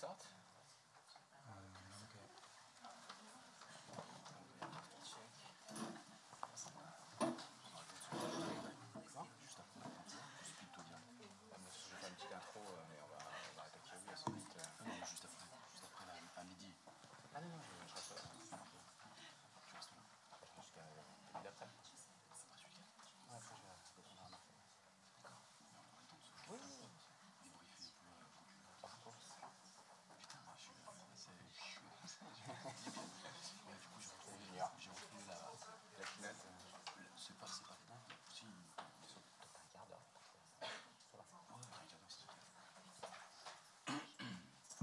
zat.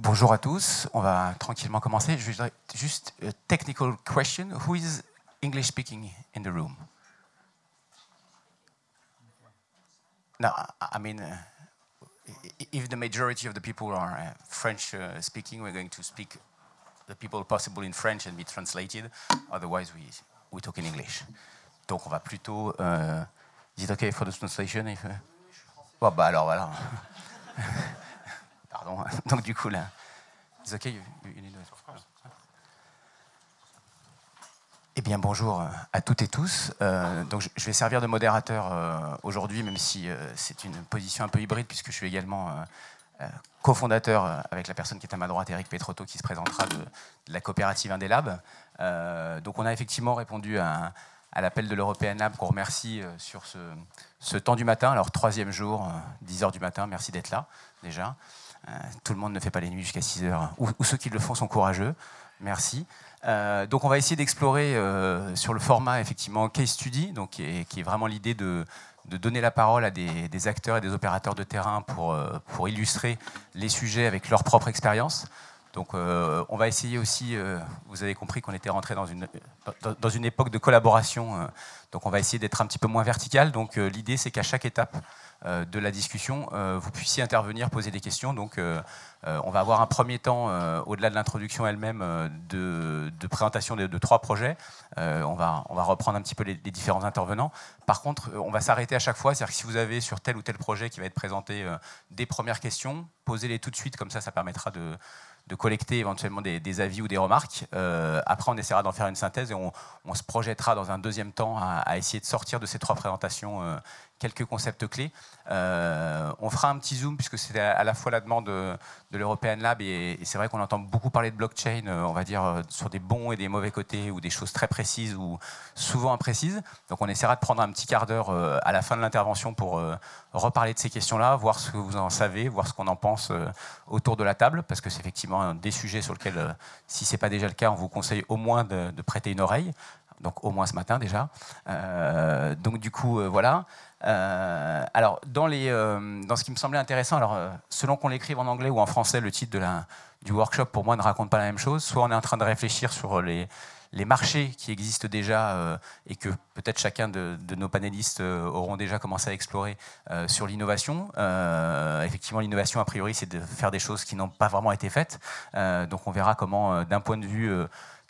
Bonjour à tous, on va tranquillement commencer. Juste a technical question. Who is English speaking in the room? No, I mean, uh, if the majority of the people are uh, French uh, speaking, we're going to speak the people possible in French and be translated. Otherwise, we, we talk in English. Donc, on va plutôt. Uh, is it okay for the translation? If, oh, bah alors voilà. Donc du coup là, c'est ok. Eh bien bonjour à toutes et tous. Euh, donc je vais servir de modérateur euh, aujourd'hui, même si euh, c'est une position un peu hybride puisque je suis également cofondateur avec la personne qui est à ma droite, Eric Petrotto, qui se présentera de, la coopérative Indélab. donc on a effectivement répondu à, l'appel de l'European Lab qu'on remercie sur ce, ce, temps du matin. Alors troisième jour, 10 heures du matin, merci d'être là déjà. Euh, tout le monde ne fait pas les nuits jusqu'à 6 heures, ou, ceux qui le font sont courageux. Merci. Euh, donc on va essayer d'explorer euh, sur le format effectivement case study, donc qui est, vraiment l'idée de, donner la parole à des, acteurs et des opérateurs de terrain pour, illustrer les sujets avec leur propre expérience. Donc on va essayer aussi, vous avez compris qu'on était rentré dans une, dans, une époque de collaboration, donc on va essayer d'être un petit peu moins vertical. Donc l'idée c'est qu'à chaque étape, de la discussion, euh, vous puissiez intervenir, poser des questions. Donc, euh, on va avoir un premier temps, au-delà de l'introduction elle-même, de, présentation de, trois projets. on, va, on va reprendre un petit peu les, différents intervenants. Par contre, on va s'arrêter à chaque fois. C'est-à-dire que si vous avez sur tel ou tel projet qui va être présenté des premières questions, posez-les tout de suite. Comme ça, ça permettra de de collecter éventuellement des, avis ou des remarques. après, on essaiera d'en faire une synthèse et on, se projettera dans un deuxième temps à, essayer de sortir de ces trois présentations quelques concepts clés. Euh, on fera un petit zoom puisque c'est à la fois la demande de, l'European Lab et, c'est vrai qu'on entend beaucoup parler de blockchain, euh, on va dire, euh, sur des bons et des mauvais côtés ou des choses très précises ou souvent imprécises. Donc on essaiera de prendre un petit quart d'heure à la fin de l'intervention pour reparler de ces questions-là, voir ce que vous en savez, voir ce qu'on en pense autour de la table parce que c'est effectivement des sujets sur lesquels, si ce n'est pas déjà le cas, on vous conseille au moins de, prêter une oreille. Donc au moins ce matin déjà. donc du coup, voilà. Euh, alors, dans, les, euh, dans ce qui me semblait intéressant, alors, euh, selon qu'on l'écrive en anglais ou en français, le titre de la, du workshop, pour moi, ne raconte pas la même chose. Soit on est en train de réfléchir sur les, les marchés qui existent déjà et que peut-être chacun de, nos panélistes auront déjà commencé à explorer sur l'innovation. effectivement, l'innovation, a priori, c'est de faire des choses qui n'ont pas vraiment été faites. donc on verra comment, d'un point de vue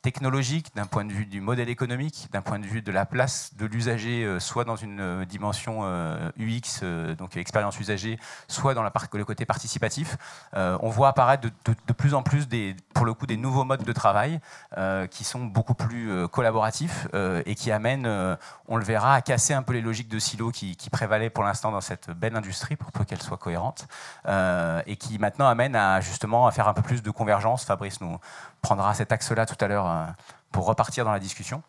technologique, d'un point de vue du modèle économique, d'un point de vue de la place de l'usager, euh, soit dans une euh, dimension UX, euh, donc expérience usagée, soit dans le côté participatif, on voit apparaître de, plus en plus, pour le coup, des nouveaux modes de travail qui sont beaucoup plus collaboratifs et qui amènent, on le verra, à casser un peu les logiques de silos qui, qui prévalaient pour l'instant dans cette belle industrie, pour peu qu'elle soit cohérente, et qui maintenant amènent à justement à faire un peu plus de convergence. Fabrice nous prendra cet axe-là tout à l'heure euh, pour repartir dans la discussion.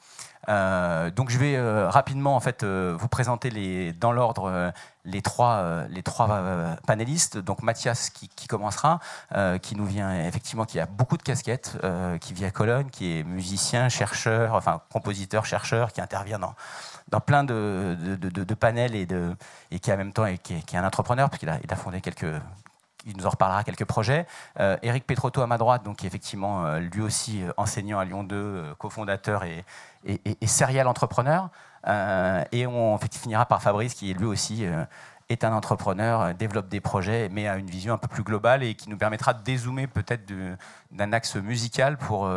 Euh, donc je vais euh, rapidement en fait vous présenter les, dans l'ordre les trois, les trois panélistes. Donc Mathias qui, commencera, qui nous vient effectivement, qui a beaucoup de casquettes, qui vit à Cologne, qui est musicien, chercheur, enfin compositeur, chercheur, qui intervient dans, dans plein de, de, panels et, et qui en même temps est, qui est, un entrepreneur, puisqu'il a, il a fondé quelques, il nous en reparlera quelques projets. Euh, Eric Petrotto à ma droite, donc, qui est effectivement euh, lui aussi euh, enseignant à Lyon 2, cofondateur et, et, serial entrepreneur. et on finira par Fabrice, qui lui aussi est un entrepreneur, développe des projets, mais a une vision un peu plus globale et qui nous permettra de dézoomer peut-être d'un axe musical pour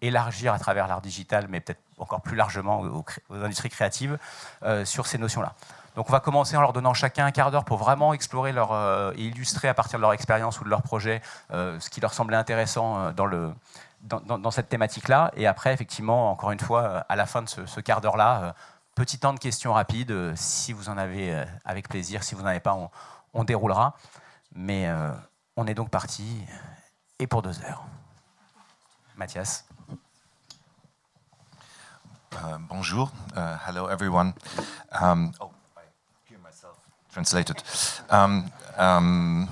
élargir à travers l'art digital, mais peut-être encore plus largement aux, industries créatives, sur ces notions-là. Donc on va commencer en leur donnant chacun un quart d'heure pour vraiment explorer leur, et illustrer à partir de leur expérience ou de leur projet ce qui leur semblait intéressant dans, le, dans, cette thématique-là. Et après, effectivement, encore une fois, à la fin de ce, quart d'heure-là, petit temps de questions rapides. Si vous en avez avec plaisir, si vous n'en avez pas, on, déroulera. Mais on est donc parti, et pour deux heures. Mathias. Uh, bonjour. Uh, hello, everyone. Um, oh, translated. Um, um,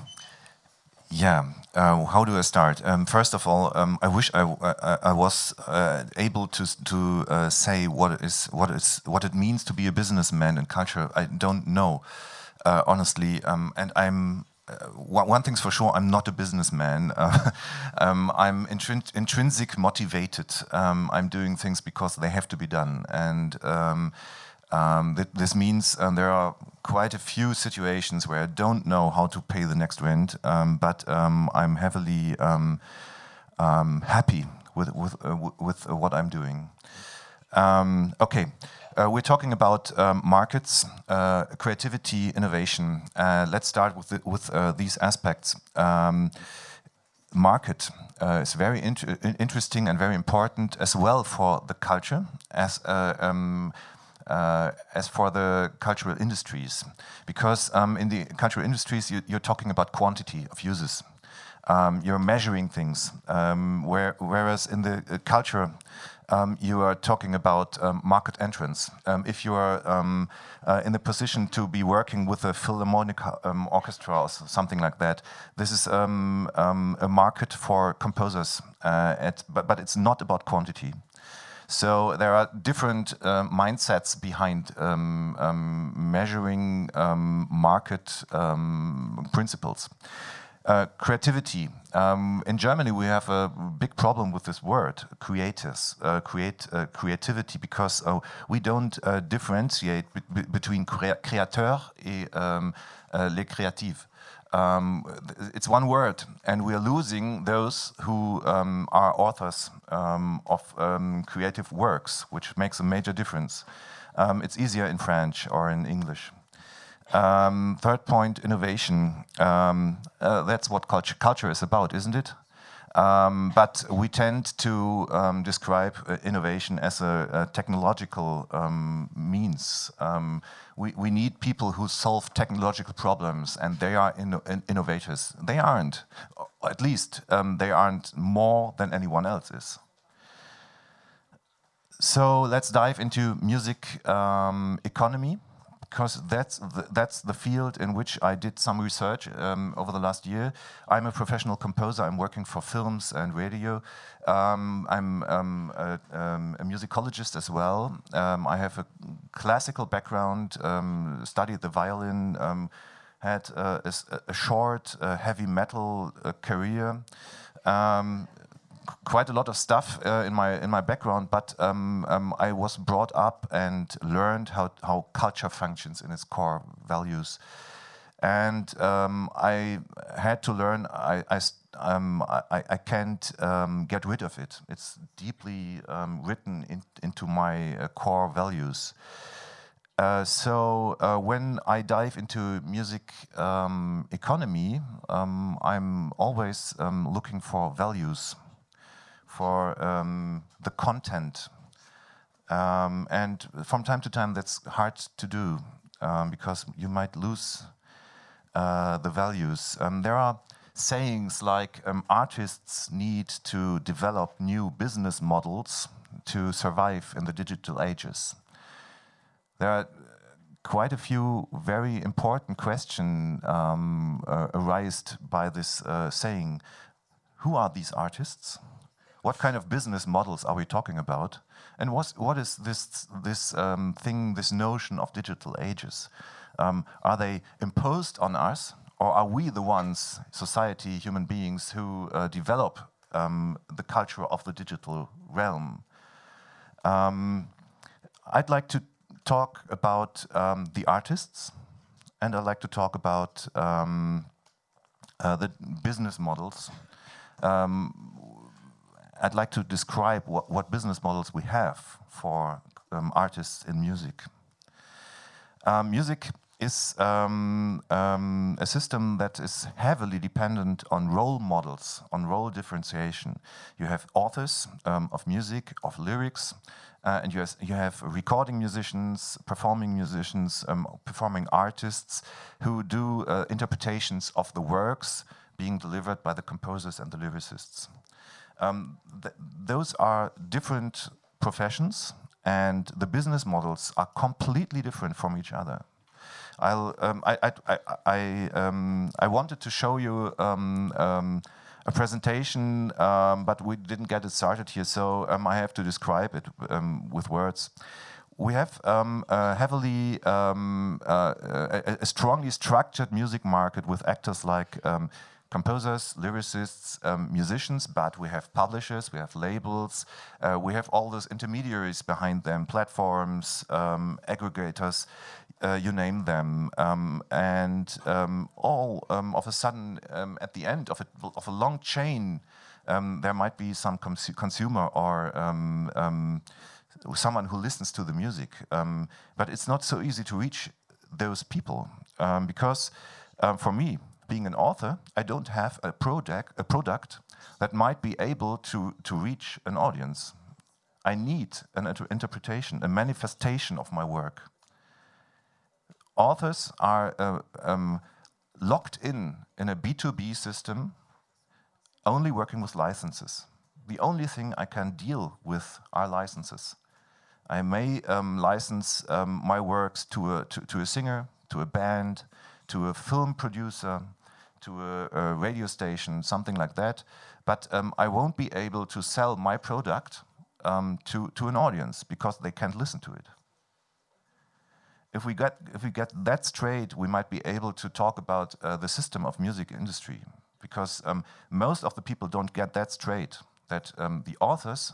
yeah, uh, how do I start? Um, first of all, um, I wish I, I, I was uh, able to to uh, say what is what is what it means to be a businessman in culture. I don't know, uh, honestly, um, and I'm uh, one thing's for sure, I'm not a businessman. Uh, um, I'm intrin intrinsic motivated. Um, I'm doing things because they have to be done. And um, um th this means um, there are quite a few situations where I don't know how to pay the next rent, um, but I'm heavily happy with, with, uh, with what I'm doing. okay. Uh, we're talking about um, markets, uh, creativity, innovation. Uh, let's start with, the, with uh, these aspects. Um, market uh, is very inter interesting and very important as well for the culture as uh, as for the cultural industries, because um, in the cultural industries you, are talking about quantity of uses. Um, you're measuring things, um, where, whereas in the culture um, you are talking about um, market entrance. Um, if you are um, uh, in the position to be working with a philharmonic um, orchestra or something like that, this is a market for composers, uh, at, but, but it's not about quantity. So there are different uh, mindsets behind measuring market principles. Uh, creativity. Um, in Germany, we have a big problem with this word, creators, uh, create uh, creativity, because uh, we don't uh, differentiate between créateur et um, uh, les créatifs. Um, it's one word, and we are losing those who um, are authors um, of um, creative works, which makes a major difference. it's easier in French or in English. Um, third point, innovation. Um, uh, that's what culture, culture is about, isn't it? Um, but we tend to um, describe uh, innovation as a, a technological um, means. Um, we, we, need people who solve technological problems, and they are in, in innovators. They aren't, at least they aren't more than anyone else is. So let's dive into music economy because that's the, that's the field in which I did some research um, over the last year. I'm a professional composer. I'm working for films and radio. Um, I'm um, a, um, a, musicologist as well. Um, I have a classical background, um, studied the violin, had a, a, short uh, heavy metal uh, career quite a lot of stuff uh, in my in my background, but um, um, I was brought up and learned how how culture functions in its core values, and um, I had to learn. I I, um, I, I can't um, get rid of it. It's deeply um, written in, into my uh, core values. Uh, so uh, when I dive into music economy, I'm always looking for values for um, the content. Um, and from time to time, that's hard to do um, because you might lose uh, the values. Um, there are sayings like um, artists need to develop new business models to survive in the digital ages. There are quite a few very important questions um, uh, arised by this uh, saying. Who are these artists? What kind of business models are we talking about? And what's, what is this, this um, thing, this notion of digital ages? Um, are they imposed on us, or are we the ones, society, human beings, who uh, develop um, the culture of the digital realm? Um, I'd like to talk about um, the artists, and I'd like to talk about um, uh, the business models. Um, I'd like to describe what, what business models we have for um, artists in music. Uh, music is um, um, a system that is heavily dependent on role models, on role differentiation. You have authors um, of music, of lyrics, uh, and you, has, you, have recording musicians, performing musicians, um, performing artists who do uh, interpretations of the works being delivered by the composers and the lyricists. Um, th those are different professions, and the business models are completely different from each other. Um, I, I, I, I, um, I, wanted to show you um, um a presentation, um, but we didn't get it started here, so um, I have to describe it with words. We have a heavily, uh, a, a, strongly structured music market with actors like composers, lyricists, um, musicians, but we have publishers, we have labels, uh, we have all those intermediaries behind them, platforms, um, aggregators, uh, you name them. Um, and um, all um, of a sudden, um, at the end of a, of a long chain, there might be some cons consumer or someone who listens to the music. but it's not so easy to reach those people because for me, being an author, I don't have a product, a product that might be able to, to reach an audience. I need an inter interpretation, a manifestation of my work. Authors are uh, um, locked in in a B2B system, only working with licenses. The only thing I can deal with are licenses. I may um, license um, my works to a, to, to a singer, to a band, to a film producer, to a, a radio station, something like that. But um, I won't be able to sell my product um, to, to an audience because they can't listen to it. If we, get, if we get that straight, we might be able to talk about uh, the system of music industry because um, most of the people don't get that straight, that um, the authors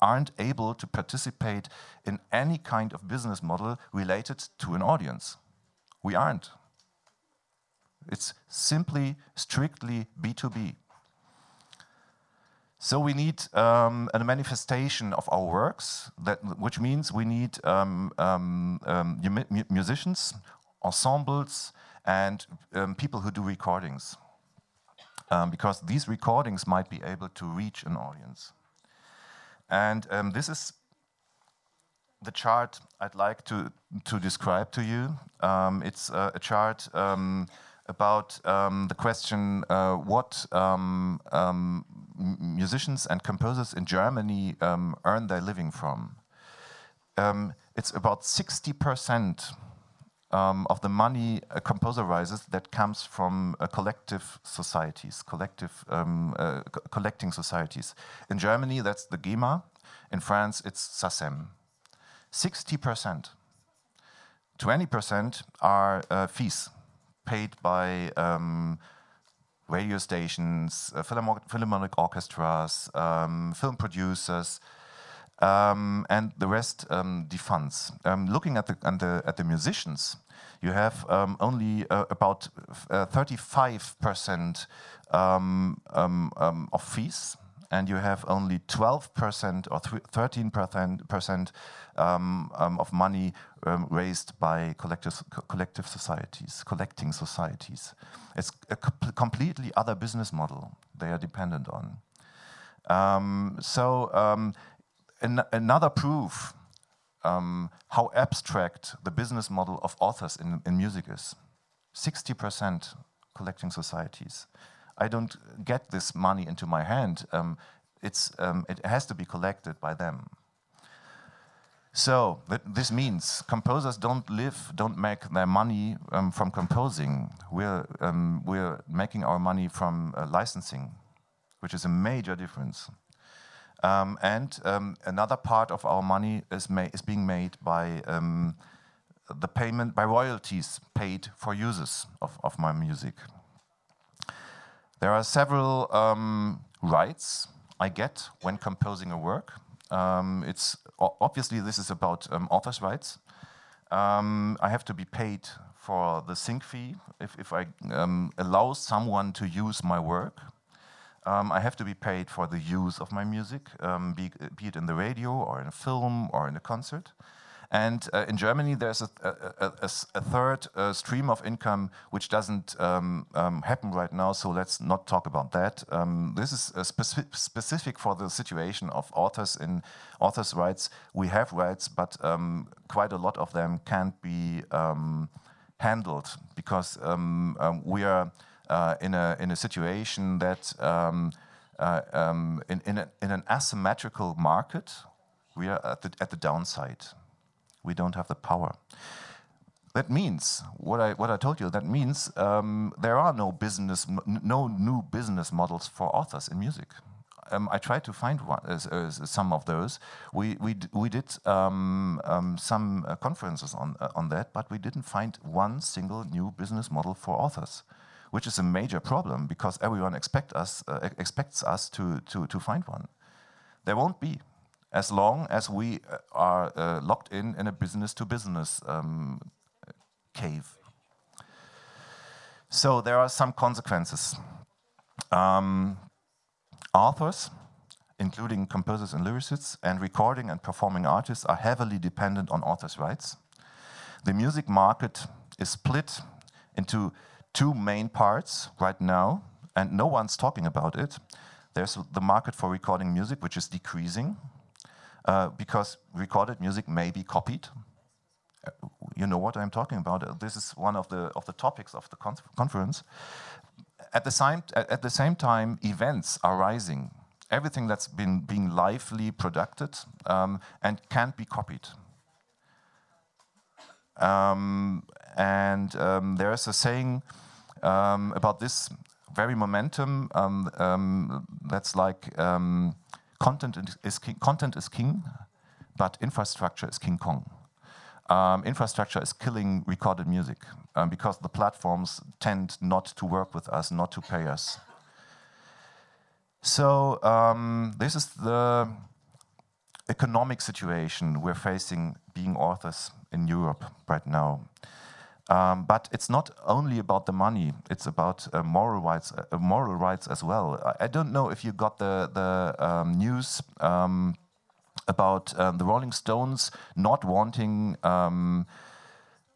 aren't able to participate in any kind of business model related to an audience. We aren't. It's simply, strictly B2B. So we need um, a manifestation of our works, that, which means we need um, um, um musicians, ensembles, and um, people who do recordings. Um, because these recordings might be able to reach an audience. And this is the chart I'd like to, to describe to you. it's uh, a chart about um, the question uh, what um, um, musicians and composers in Germany um, earn their living from. Um, it's about 60% um, of the money a composer raises that comes from uh, collective societies, collective uh, co collecting societies. In Germany, that's the GEMA. In France, it's SACEM. 60%. 20% are uh, fees paid by um, radio stations, uh, philharmonic, orchestras, um, film producers, um, and the rest um, defunds. Um, looking at the, at the, at the musicians, you have um, only uh, about 35% uh, um, of fees and you have only 12% or 13% um, um, of money um, raised by collective, collective societies, collecting societies. It's a completely other business model they are dependent on. Um, so an another proof um, how abstract the business model of authors in, in music is. 60% collecting societies. I don't get this money into my hand. Um, it's, um, it has to be collected by them. So th this means composers don't live, don't make their money um, from composing. We're, um, we're making our money from uh, licensing, which is a major difference. Um, and um, another part of our money is, is being made by the payment, by royalties paid for uses of, of my music. There are several um, rights I get when composing a work. Um, it's obviously this is about um, author's rights. Um, I have to be paid for the sync fee if, if I um, allow someone to use my work. Um, I have to be paid for the use of my music, be, be, it in the radio or in a film or in a concert. And uh, in Germany, there's a, a, a, a third uh, stream of income which doesn't um, um, happen right now, so let's not talk about that. Um, this is speci specific for the situation of authors in authors' rights. We have rights, but um, quite a lot of them can't be um, handled because um, we are uh, in, a, in a situation that uh, in, in, in an asymmetrical market, we are at the, at the downside we don't have the power. That means what I what I told you. That means um, there are no business, no new business models for authors in music. Um, I tried to find one, uh, uh, some of those. We we we did um, um some uh, conferences on uh, on that, but we didn't find one single new business model for authors, which is a major problem because everyone expect us uh, expects us to to to find one. There won't be as long as we uh, are uh, locked in in a business to business um, cave. So there are some consequences. Um, authors, including composers and lyricists, and recording and performing artists are heavily dependent on authors' rights. The music market is split into two main parts right now, and no one's talking about it. There's the market for recording music, which is decreasing, uh, because recorded music may be copied. Uh, you know what I'm talking about. Uh, this is one of the of the topics of the conference. At the same at the same time, events are rising. Everything that's been being lively produced um, and can't be copied. Um, and um, there's a saying um, about this very momentum um, um, that's like um, content is king, content is king but infrastructure is King Kong. Um, infrastructure is killing recorded music um, because the platforms tend not to work with us, not to pay us. So um, this is the economic situation we're facing being authors in Europe right now. Um, but it's not only about the money; it's about uh, moral rights, uh, moral rights as well. I, I, don't know if you got the the um, news um, about um, the Rolling Stones not wanting um,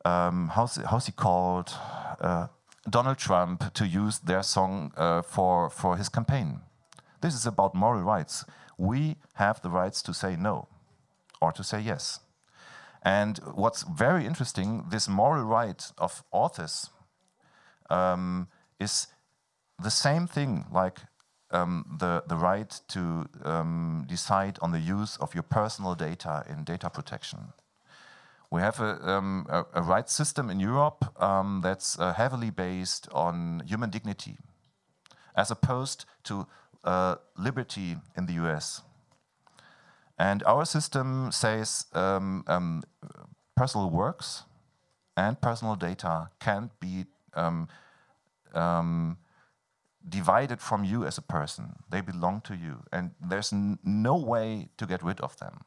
um, how's how's he called uh, Donald Trump to use their song uh, for for his campaign. This is about moral rights. We have the rights to say no or to say yes. And what's very interesting, this moral right of authors um, is the same thing like um, the, the right to um, decide on the use of your personal data in data protection. We have a, um, a, a rights system in Europe um, that's uh, heavily based on human dignity, as opposed to uh, liberty in the US. And our system says um, um, personal works and personal data can't be um, um, divided from you as a person. They belong to you, and there's no way to get rid of them.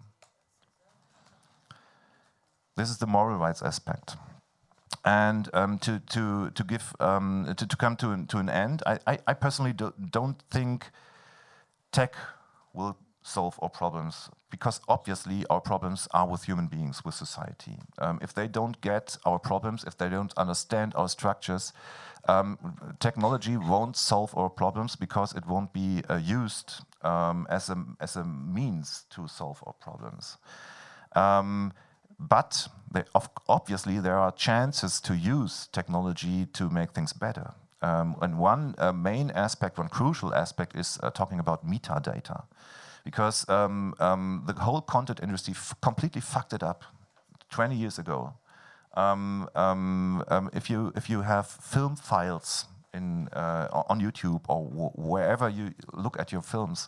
This is the moral rights aspect. And um, to, to, to, give, um, to, to come to, to an end, I, I, I personally do, don't think tech will solve our problems because obviously our problems are with human beings, with society. Um, if they don't get our problems, if they don't understand our structures, um, technology won't solve our problems because it won't be uh, used um, as, a, as a means to solve our problems. Um, but they, obviously, there are chances to use technology to make things better. Um, and one uh, main aspect, one crucial aspect, is uh, talking about metadata because um, um, the whole content industry completely fucked it up 20 years ago. Um, um, um, if you if you have film files in uh, on YouTube or wherever you look at your films,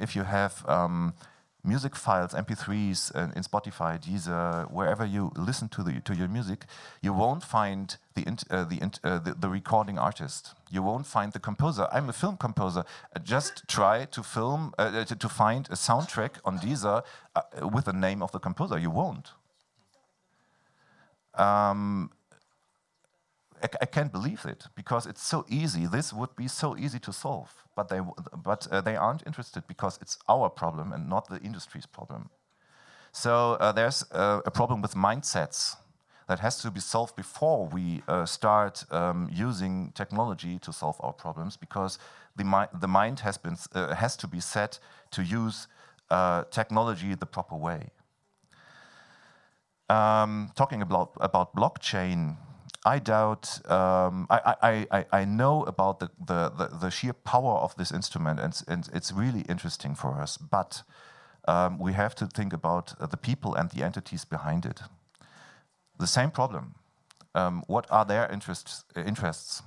if you have music files, MP3s in, in Spotify, Deezer, wherever you listen to the to your music, you won't find the uh, the, uh, the, the recording artist. You won't find the composer. I'm a film composer. Just try to film uh, uh, to, to, find a soundtrack on Deezer uh, with the name of the composer. You won't. Um, I, I, can't believe it because it's so easy. This would be so easy to solve, but they but uh, they aren't interested because it's our problem and not the industry's problem. So uh, there's uh, a problem with mindsets that has to be solved before we uh, start um, using technology to solve our problems because the, mi the mind has, been, uh, has to be set to use uh, technology the proper way. Um, talking about, about blockchain, I doubt, um, I, I, I, I, know about the, the, the, the, sheer power of this instrument and, and it's really interesting for us, but um, we have to think about uh, the people and the entities behind it the same problem. Um, what are their interests? interests?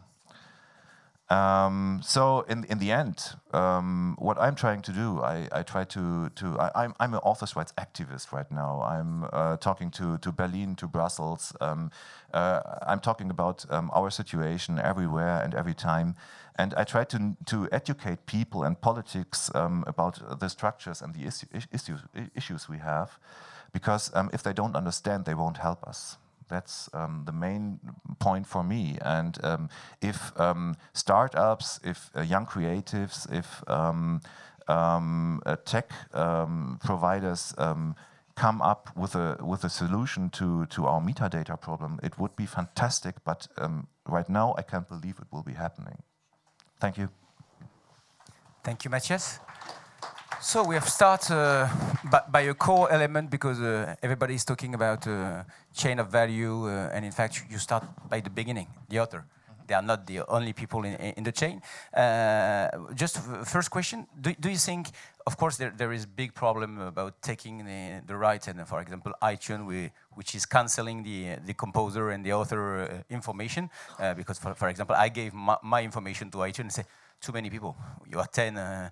Um, so in in the end, um, what I'm trying to do, I, I try to to I, am I'm, I'm an authors' rights activist right now. I'm uh, talking to to Berlin, to Brussels. Um, uh, I'm talking about um, our situation everywhere and every time, and I try to to educate people and politics um, about the structures and the issue, issues issues we have because um, if they don't understand, they won't help us. That's um, the main point for me. And um, if um, startups, if uh, young creatives, if um, um, uh, tech providers come up with a with a solution to to our metadata problem, it would be fantastic. But right now, I can't believe it will be happening. Thank you. Thank you, Matthias. So we have started uh, by, by, a core element because uh, everybody is talking about uh, chain of value, uh, and in fact, you start by the beginning, the author. Mm -hmm. They are not the only people in, in the chain. Uh, just first question: do, do you think, of course, there, there is a big problem about taking the, the rights, and for example, iTunes, we, which is canceling the the composer and the author uh, information, because for, for example, I gave my, my information to iTunes and say too many people. You are 10 uh,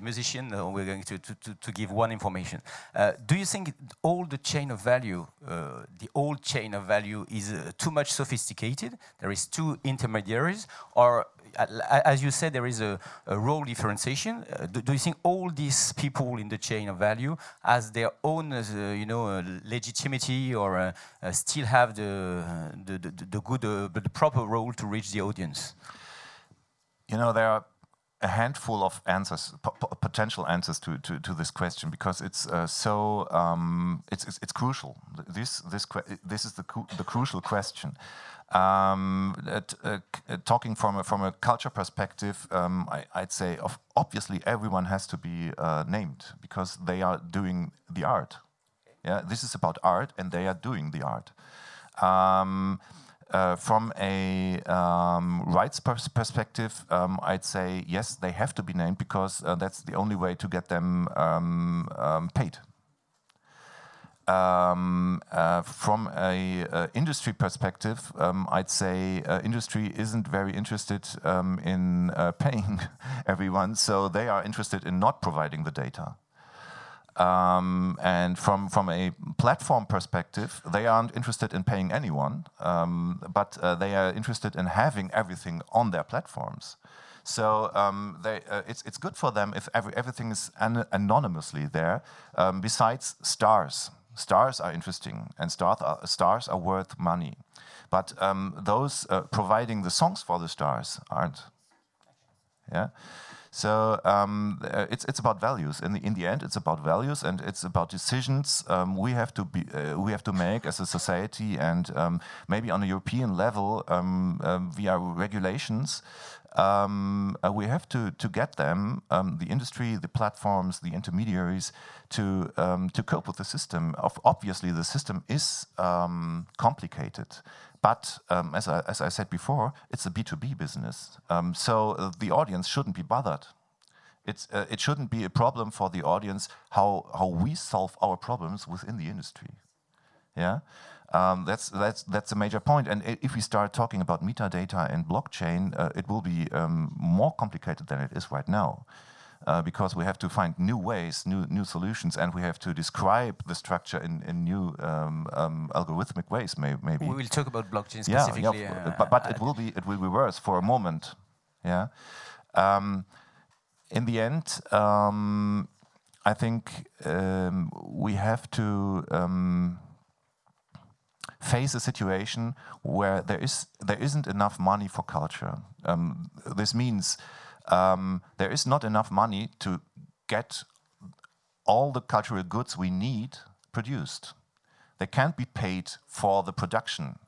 musician, uh, we're going to, to, to, give one information. Uh, do you think all the chain of value, uh, the old chain of value is uh, too much sophisticated? There is two intermediaries? Or, uh, as you said, there is a, a role differentiation. Do, do, you think all these people in the chain of value has their own, you know, legitimacy or still have the, the, the, the good, the proper role to reach the audience? You know, there are a handful of answers, potential answers to, to, to, this question, because it's uh, so um, it's, it's, it's crucial. This this this is the the crucial question. Um, at, uh, uh, talking from a, from a culture perspective, um, I, would say of obviously everyone has to be uh, named because they are doing the art. Yeah, this is about art, and they are doing the art. Um, uh, from a um, rights pers perspective, um, I'd say yes, they have to be named because uh, that's the only way to get them um, um paid. Um, uh, from a uh, industry perspective, um, I'd say uh, industry isn't very interested in uh, paying everyone, so they are interested in not providing the data. Um, and from, from a platform perspective, they aren't interested in paying anyone, um, but uh, they are interested in having everything on their platforms. So um, they, uh, it's, it's good for them if every, everything is an anonymously there, um, besides stars. Stars are interesting, and stars are, stars are worth money. But um, those uh, providing the songs for the stars aren't. Yeah. So um, uh, it's it's about values. In the in the end, it's about values and it's about decisions um, we have to be uh, we have to make as a society and um, maybe on a European level um, um, via regulations. Um, uh, we have to to get them the industry, the platforms, the intermediaries to to cope with the system. Of obviously, the system is complicated. But um, as, I, as I said before, it's a B2B business. Um, so uh, the audience shouldn't be bothered. It's, uh, it shouldn't be a problem for the audience how, how we solve our problems within the industry. Yeah, um, that's, that's, that's a major point. And if we start talking about metadata and blockchain, uh, it will be um, more complicated than it is right now uh, because we have to find new ways, new new solutions, and we have to describe the structure in, in new um, um, algorithmic ways. May, maybe we will talk about blockchain specifically. Yeah, yeah uh, but, but it will be it will be worse for a moment. Yeah. Um, in the end, um, I think um, we have to um, face a situation where there is there isn't enough money for culture. this means um, there is not enough money to get all the cultural goods we need produced. They can't be paid for the production.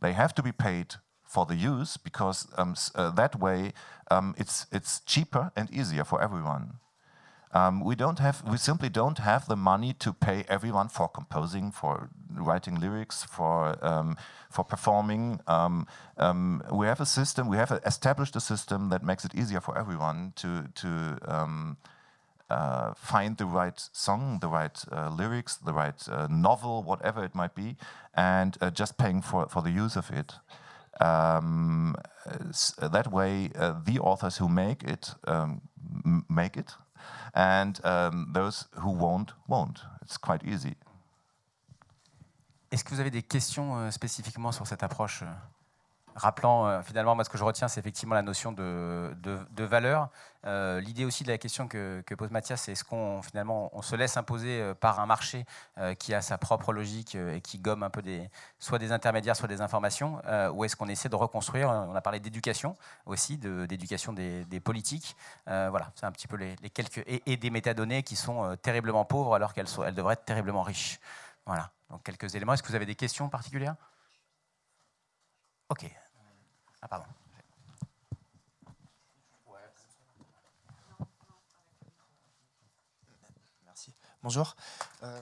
They have to be paid for the use because um, uh, that way um, it's it's cheaper and easier for everyone. Um, we don't have we simply don't have the money to pay everyone for composing, for writing lyrics, for um, for performing. Um, um, we have a system. We have established a system that makes it easier for everyone to to uh, find the right song, the right uh, lyrics, the right uh, novel, whatever it might be, and uh, just paying for, for the use of it. Um, that way, uh, the authors who make it um, make it, and um, those who won't, won't. It's quite easy. Est-ce que vous avez des questions euh, spécifiquement sur cette approche euh? Rappelant euh, finalement, moi ce que je retiens, c'est effectivement la notion de, de, valeur. Euh, l'idée aussi de la question que, pose Mathias, c'est est-ce qu'on finalement on se laisse imposer euh, par un marché qui a sa propre logique et qui gomme un peu des, soit des intermédiaires, soit des informations, ou est-ce qu'on essaie de reconstruire On a parlé d'éducation aussi, d'éducation des, politiques. voilà, c'est un petit peu les, quelques et, des métadonnées qui sont terriblement pauvres alors qu'elles elles devraient être terriblement riches. Voilà, donc quelques éléments. Est-ce que vous avez des questions particulières? Ok. Ah, pardon. Merci. Bonjour. Euh,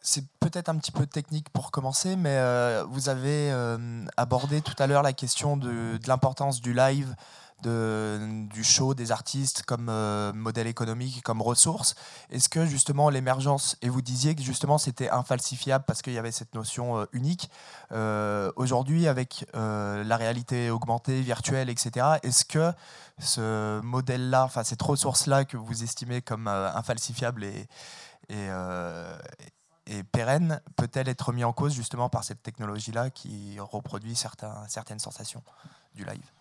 c'est peut-être un petit peu technique pour commencer, mais euh, vous avez euh, abordé tout à l'heure la question de, de l'importance du live du show des artistes comme euh, modèle économique, comme ressource. Est-ce que justement l'émergence, et vous disiez que justement c'était infalsifiable parce qu'il y avait cette notion euh, unique, euh, aujourd'hui avec la réalité augmentée, virtuelle, etc., est-ce que ce modèle-là, enfin cette ressource-là que vous estimez comme infalsifiable et, et, pérenne peut-elle être mise en cause justement par cette technologie-là qui reproduit certaines sensations du live?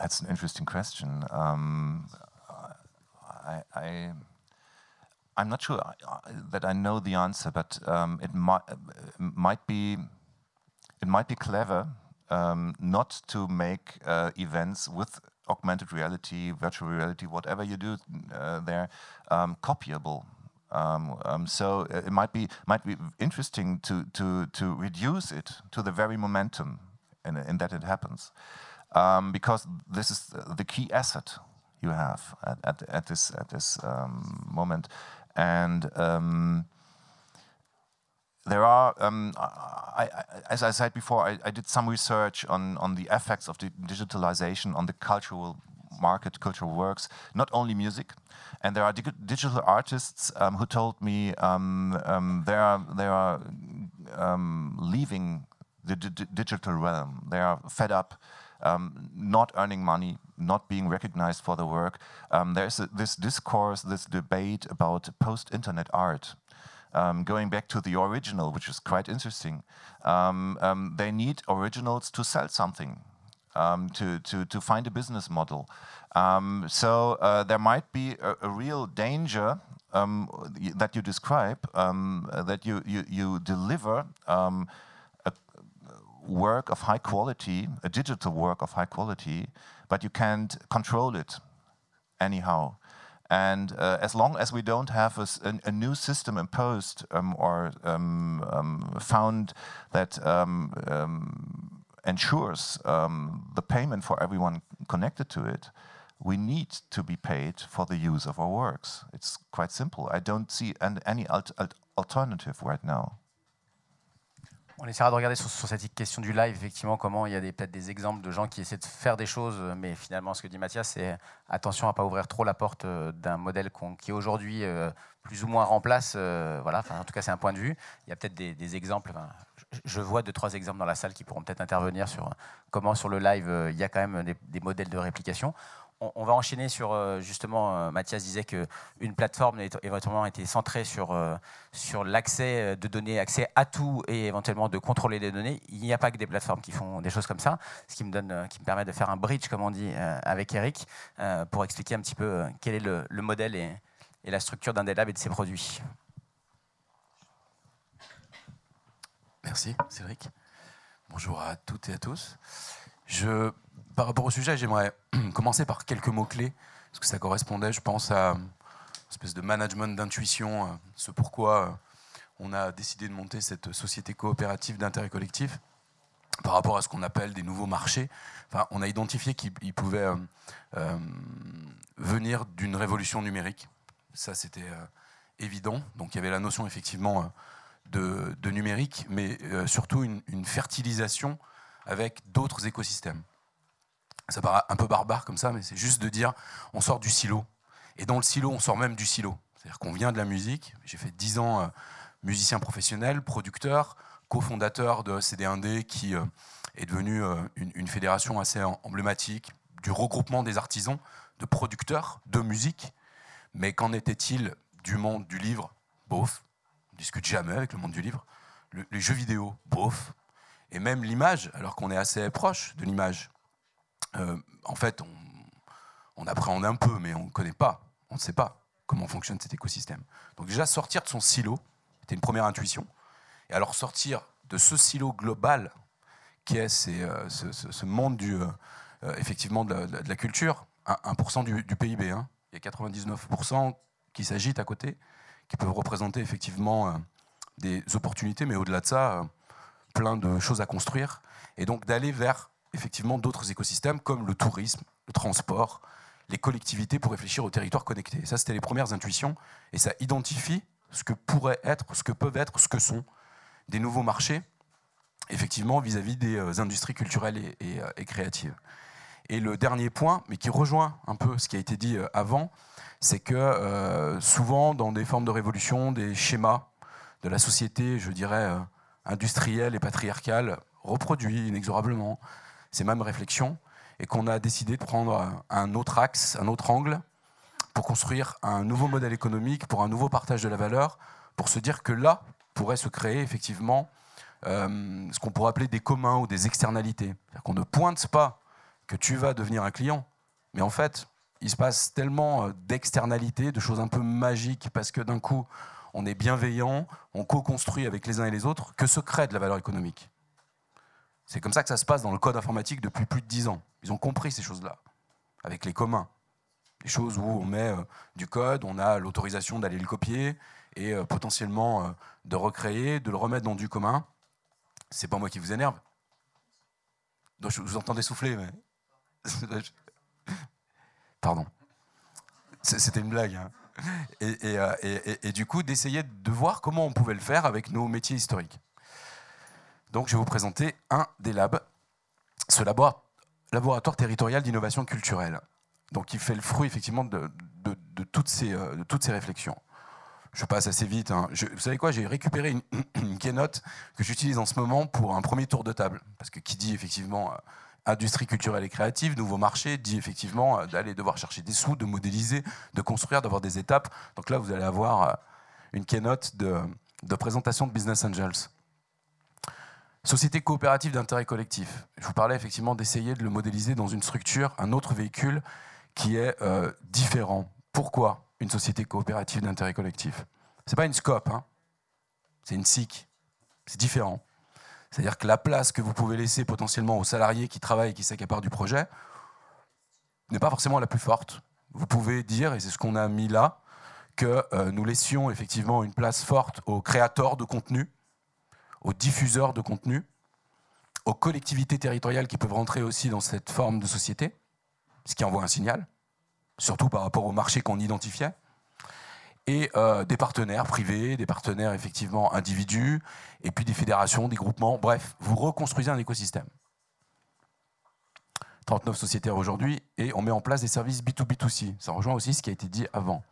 That's an interesting question. Um, I, I, am not sure that I know the answer, but um, it might might be it might be clever um, not to make uh, events with augmented reality, virtual reality, whatever you do uh, there, um, copyable. Um, um, so uh, it might be might be interesting to to to reduce it to the very momentum in, in that it happens um, because this is the key asset you have at, at, at this at this um, moment, and um, there are. Um, I, I, as I said before, I, I, did some research on on the effects of the digitalization on the cultural market, cultural works, not only music. And there are dig digital artists um, who told me um, they are they are leaving the digital realm. They are fed up um, not earning money, not being recognized for the work. Um, there's a, this discourse, this debate about post-internet art. Um, going back to the original, which is quite interesting, um, um, they need originals to sell something, um, to, to, to find a business model. so uh, there might be a, a real danger that you describe, that you, you, you deliver work of high quality, a digital work of high quality, but you can't control it anyhow. And uh, as long as we don't have a, a, new system imposed um, or um, um, found that um, um, ensures the payment for everyone connected to it, we need to be paid for the use of our works. It's quite simple. I don't see an, any alt alternative right now. On essaiera de regarder sur, cette question du live, effectivement, comment il y a peut-être des exemples de gens qui essaient de faire des choses, mais finalement, ce que dit Mathias, c'est attention à ne pas ouvrir trop la porte euh, d'un modèle qui aujourd'hui euh, plus ou moins remplace. Euh, voilà, en tout cas, c'est un point de vue. Il y a peut-être des, exemples. je vois deux, trois exemples dans la salle qui pourront peut-être intervenir sur comment, sur le live, il y a quand même des modèles de réplication on, va enchaîner sur euh, justement, euh, Mathias disait qu'une plateforme éventuellement été centrée sur, euh, l'accès de données, accès à tout et éventuellement de contrôler les données. Il n'y a pas que des plateformes qui font des choses comme ça, ce qui me, donne, permet de faire un bridge, comme on dit, avec Eric, pour expliquer un petit peu quel est le, modèle et, et, la structure d'un des labs et de ses produits. Merci, Cédric. Bonjour à toutes et à tous. Je par rapport au sujet, j'aimerais commencer par quelques mots-clés, parce que ça correspondait, je pense, à une espèce de management d'intuition, euh, ce pourquoi euh, on a décidé de monter cette société coopérative d'intérêt collectif par rapport à ce qu'on appelle des nouveaux marchés. On a identifié qu'ils pouvaient euh, venir d'une révolution numérique. Ça, c'était évident. Donc, il y avait la notion effectivement de, numérique, mais surtout une, fertilisation avec d'autres écosystèmes. Ça paraît un peu barbare comme ça, mais c'est juste de dire on sort du silo. Et dans le silo, on sort même du silo. C'est-à-dire qu'on vient de la musique. J'ai fait 10 ans musicien professionnel, producteur, cofondateur de CD1D qui euh, est devenu euh, une, fédération assez emblématique du regroupement des artisans, de producteurs de musique. Mais qu'en était-il du monde du livre? Bof. On discute jamais avec le monde du livre. les jeux vidéo Bof. Et même l'image, alors qu'on est assez proche de l'image. Euh, en fait, on, on appréhende un peu, mais on ne connaît pas, on ne sait pas comment fonctionne cet écosystème. Donc déjà, sortir de son silo, c'était une première intuition. Et alors sortir de ce silo global qui est euh, ce, monde du, euh, effectivement de la, culture, 1%, du, PIB. Hein. Il y a 99% qui s'agitent à côté, qui peuvent représenter effectivement des opportunités, mais au-delà de ça, plein de choses à construire. Et donc d'aller vers effectivement d'autres écosystèmes comme le tourisme, le transport, les collectivités pour réfléchir aux territoires connectés. Ça, c'était les premières intuitions. Et ça identifie ce que pourraient être, ce que peuvent être, ce que sont des nouveaux marchés, effectivement, vis-à-vis des euh, industries culturelles euh, et, créatives. Et le dernier point, mais qui rejoint un peu ce qui a été dit euh, avant, c'est que souvent, dans des formes de révolution, des schémas de la société, je dirais, industrielle et patriarcale, reproduit inexorablement ces mêmes réflexions, et qu'on a décidé de prendre un autre axe, un autre angle, pour construire un nouveau modèle économique, pour un nouveau partage de la valeur, pour se dire que là pourrait se créer effectivement euh, ce qu'on pourrait appeler des communs ou des externalités. qu'on ne pointe pas que tu vas devenir un client, mais en fait, il se passe tellement euh, d'externalités, de choses un peu magiques, parce que d'un coup, on est bienveillant, on co-construit avec les uns et les autres, que se crée de la valeur économique. C'est comme ça que ça se passe dans le code informatique depuis plus de dix ans. Ils ont compris ces choses-là, avec les communs des choses où on met euh, du code, on a l'autorisation d'aller le copier et euh, potentiellement euh, de recréer, de le remettre dans du commun. C'est pas moi qui vous énerve. Donc, je vous entendais souffler, mais. Pardon. C'était une blague. Hein. Et, du coup, d'essayer de voir comment on pouvait le faire avec nos métiers historiques. Donc, je vais vous présenter un des labs, ce laboratoire territorial d'innovation culturelle donc il fait le fruit effectivement de, toutes, ces, euh, toutes ces réflexions. Je passe assez vite. Hein. vous savez quoi J'ai récupéré une, keynote que j'utilise en ce moment pour un premier tour de table. Parce que qui dit effectivement euh, industrie culturelle et créative, nouveau marché, dit effectivement euh, d'aller devoir chercher des sous, de modéliser, de construire, d'avoir des étapes. Donc là, vous allez avoir une keynote de présentation de Business Angels. Société coopérative d'intérêt collectif. Je vous parlais effectivement d'essayer de le modéliser dans une structure, un autre véhicule qui est euh, différent. Pourquoi une société coopérative d'intérêt collectif? C'est pas une SCOP, hein. c'est une SIC. C'est différent. C'est-à-dire que la place que vous pouvez laisser potentiellement aux salariés qui travaillent et qui s'accaparent du projet n'est pas forcément la plus forte. Vous pouvez dire, et c'est ce qu'on a mis là, que euh, nous laissions effectivement une place forte aux créateurs de contenu, aux diffuseurs de contenu, aux collectivités territoriales qui peuvent rentrer aussi dans cette forme de société, ce qui envoie un signal, surtout par rapport au marché qu'on identifiait, et euh, des partenaires privés, des partenaires effectivement individus, et puis des fédérations, des groupements, bref, vous reconstruisez un écosystème. 39 sociétaires aujourd'hui, et on met en place des services B2B2C. Ça rejoint aussi ce qui a été dit avant.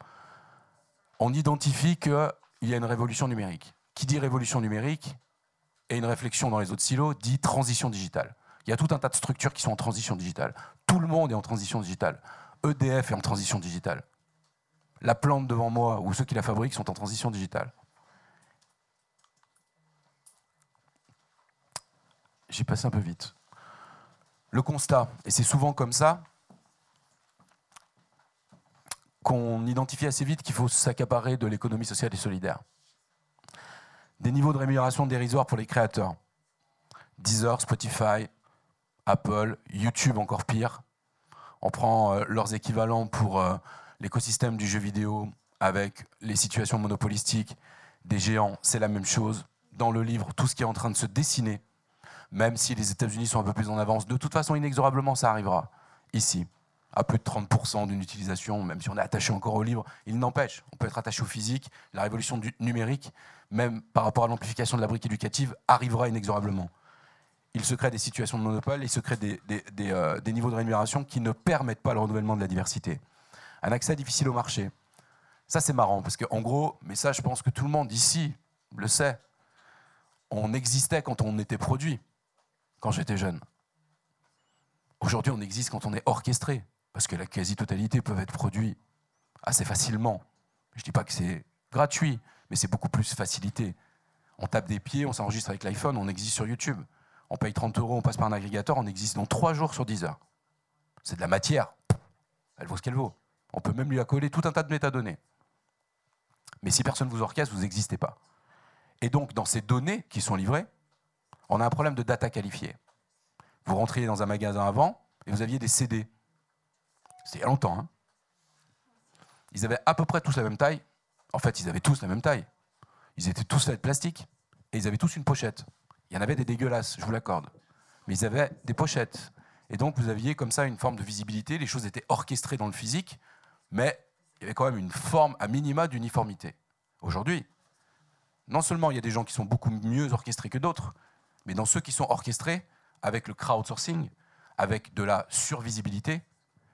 On identifie qu'il y a une révolution numérique. Qui dit révolution numérique et une réflexion dans les autres silos dit transition digitale. Il y a tout un tas de structures qui sont en transition digitale. Tout le monde est en transition digitale. EDF est en transition digitale. La plante devant moi ou ceux qui la fabriquent sont en transition digitale. J'ai passé un peu vite. Le constat, et c'est souvent comme ça qu'on identifie assez vite qu'il faut s'accaparer de l'économie sociale et solidaire. Des niveaux de rémunération dérisoires pour les créateurs. Deezer, Spotify, Apple, YouTube encore pire. On prend euh, leurs équivalents pour euh, l'écosystème du jeu vidéo avec les situations monopolistiques. des géants, c'est la même chose. Dans le livre, tout ce qui est en train de se dessiner, même si les États-Unis sont un peu plus en avance, de toute façon, inexorablement, ça arrivera ici, à plus de 30% d'une utilisation, même si on est attaché encore au livre, il n'empêche, on peut être attaché au physique, la révolution du numérique, même par rapport à l'amplification de la brique éducative, arrivera inexorablement. Il se crée des situations de monopole, il se crée des, euh, niveaux de rémunération qui ne permettent pas le renouvellement de la diversité. Un accès difficile au marché. Ça, c'est marrant, parce qu'en gros, mais ça, je pense que tout le monde ici le sait, on existait quand on était produit, quand j'étais jeune. Aujourd'hui, on existe quand on est orchestré, parce que la quasi-totalité peuvent être produits assez facilement. Je ne dis pas que c'est gratuit, mais c'est beaucoup plus facilité. On tape des pieds, on s'enregistre avec l'iPhone, on existe sur YouTube. On paye 30 euros, on passe par un agrégateur, on existe dans 3 jours sur 10 heures. C'est de la matière. Elle vaut ce qu'elle vaut. On peut même lui accoler tout un tas de métadonnées. Mais si personne ne vous orchestre, vous n'existez pas. Et donc, dans ces données qui sont livrées, on a un problème de data qualifiée. Vous rentriez dans un magasin avant et vous aviez des CD. C'était il y a longtemps. Hein. ils avaient à peu près tous la même taille. En fait, ils avaient tous la même taille. Ils étaient tous faits de plastique et ils avaient tous une pochette. Il y en avait des dégueulasses, je vous l'accorde. Mais ils avaient des pochettes. Et donc, vous aviez comme ça une forme de visibilité. Les choses étaient orchestrées dans le physique, mais il y avait quand même une forme à minima d'uniformité. Aujourd'hui, non seulement il y a des gens qui sont beaucoup mieux orchestrés que d'autres, mais dans ceux qui sont orchestrés, avec le crowdsourcing, avec de la survisibilité,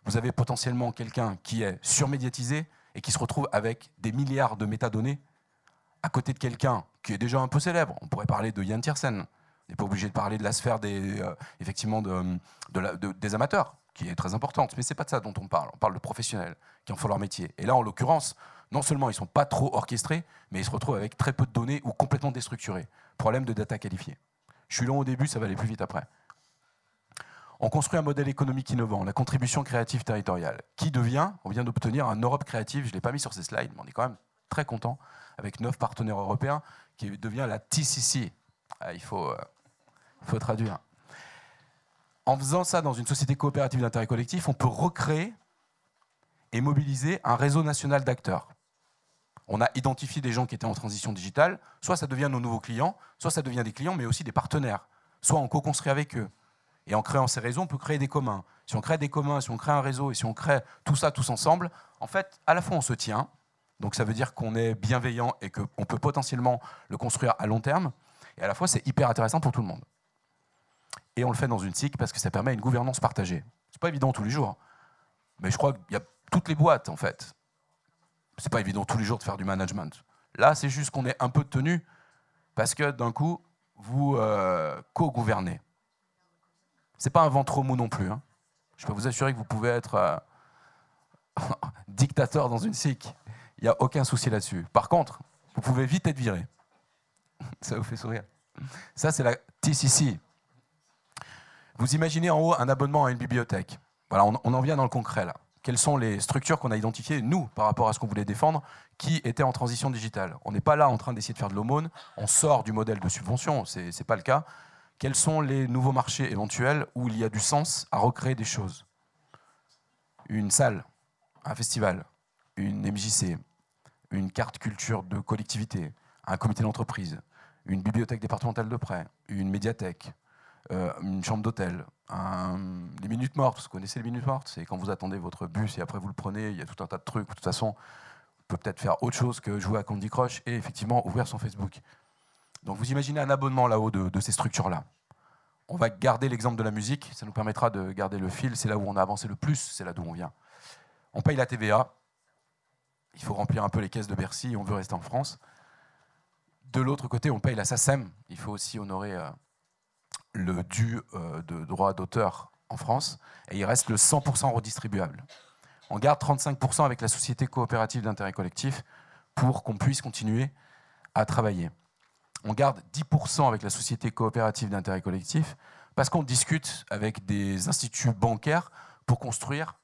vous avez potentiellement quelqu'un qui est surmédiatisé et qui se retrouve avec des milliards de métadonnées à côté de quelqu'un qui est déjà un peu célèbre. On pourrait parler de Yann Tiersen. On n'est pas obligé de parler de la sphère des, euh, effectivement de, des amateurs qui est très importante, mais c'est pas de ça dont on parle. On parle de professionnels qui en font leur métier. Et là, en l'occurrence, non seulement ils sont pas trop orchestrés, mais ils se retrouvent avec très peu de données ou complètement déstructurés. Problème de data qualifiée. Je suis long au début, ça va aller plus vite après. On construit un modèle économique innovant, la contribution créative territoriale, qui devient, on vient d'obtenir un Europe créative, je ne l'ai pas mis sur ces slides, mais on est quand même très content, avec neuf partenaires européens, qui devient la TCC. Ah, il, faut, euh, faut traduire en faisant ça dans une société coopérative d'intérêt collectif, on peut recréer et mobiliser un réseau national d'acteurs. On a identifié des gens qui étaient en transition digitale, soit ça devient nos nouveaux clients, soit ça devient des clients, mais aussi des partenaires, soit on co-construit avec eux. Et en créant ces réseaux, on peut créer des communs. Si on crée des communs, si on crée un réseau et si on crée tout ça tous ensemble, en fait, à la fois on se tient, donc ça veut dire qu'on est bienveillant et qu'on peut potentiellement le construire à long terme, et à la fois c'est hyper intéressant pour tout le monde et on le fait dans une SIC parce que ça permet une gouvernance partagée. C'est pas évident tous les jours, mais je crois qu'il y a toutes les boîtes en fait. C'est pas évident tous les jours de faire du management. Là, c'est juste qu'on est un peu tenu parce que d'un coup, vous euh, co-gouvernez. C'est pas un ventre mou non plus. Hein. Je peux vous assurer que vous pouvez être euh, dictateur dans une SIC. Il n'y a aucun souci là-dessus. Par contre, vous pouvez vite être viré. Ça vous fait sourire. Ça, c'est la TCC, vous imaginez en haut un abonnement à une bibliothèque. Voilà, on, en vient dans le concret là. Quelles sont les structures qu'on a identifiées, nous, par rapport à ce qu'on voulait défendre, qui étaient en transition digitale? On n'est pas là en train d'essayer de faire de l'aumône, on sort du modèle de subvention, ce n'est pas le cas. Quels sont les nouveaux marchés éventuels où il y a du sens à recréer des choses? Une salle, un festival, une MJC, une carte culture de collectivité, un comité d'entreprise, une bibliothèque départementale de prêt, une médiathèque, euh, une chambre d'hôtel, les minutes mortes, vous connaissez les minutes mortes? C'est quand vous attendez votre bus et après vous le prenez, il y a tout un tas de trucs. De toute façon, on peut peut-être faire autre chose que jouer à Candy Crush et effectivement ouvrir son Facebook. Donc vous imaginez un abonnement là-haut de, ces structures-là. On va garder l'exemple de la musique, ça nous permettra de garder le fil, c'est là où on a avancé le plus, c'est là d'où on vient. On paye la TVA, il faut remplir un peu les caisses de Bercy, on veut rester en France. De l'autre côté, on paye la SACEM, il faut aussi honorer euh, le dû euh, de droit d'auteur en France, et il reste le 100% redistribuable. On garde 35% avec la société coopérative d'intérêt collectif pour qu'on puisse continuer à travailler. On garde 10% avec la société coopérative d'intérêt collectif parce qu'on discute avec des instituts bancaires pour construire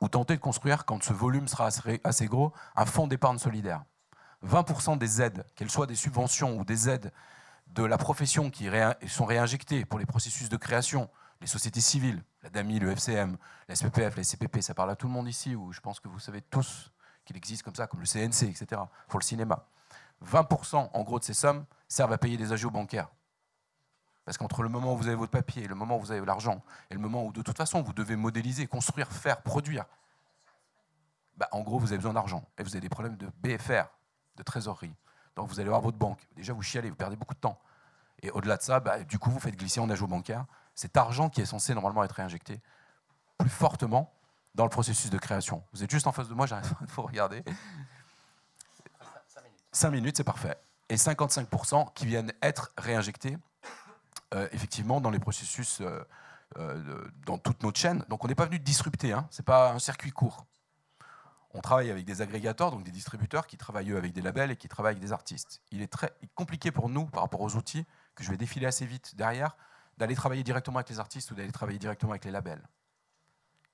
ou tenter de construire, quand ce volume sera assez gros, un fonds d'épargne solidaire. 20% des aides, qu'elles soient des subventions ou des aides de la profession qui sont réinjectés pour les processus de création, les sociétés civiles, la DAMI, le FCM, la SPPF, la SCPP, ça parle à tout le monde ici, où je pense que vous savez tous qu'il existe comme ça, comme le CNC, etc., pour le cinéma. 20% en gros de ces sommes servent à payer des agios bancaires. Parce qu'entre le moment où vous avez votre papier, le moment où vous avez l'argent, et le moment où de toute façon vous devez modéliser, construire, faire, produire, bah, en gros vous avez besoin d'argent. Et vous avez des problèmes de BFR, de trésorerie. Donc vous allez voir votre banque. Déjà vous chialez, vous perdez beaucoup de temps. Et au-delà de ça, bah, du coup vous faites glisser en agio bancaire cet argent qui est censé normalement être réinjecté plus fortement dans le processus de création. Vous êtes juste en face de moi, j'arrive de vous regarder. 5 minutes, c'est parfait. Et 55% qui viennent être réinjectés euh, effectivement dans les processus, euh, euh, dans toute notre chaîne. Donc on n'est pas venu disrupter, hein. ce n'est pas un circuit court. On travaille avec des agrégateurs, donc des distributeurs qui travaillent avec des labels et qui travaillent avec des artistes. Il est très compliqué pour nous, par rapport aux outils, que je vais défiler assez vite derrière, d'aller travailler directement avec les artistes ou d'aller travailler directement avec les labels.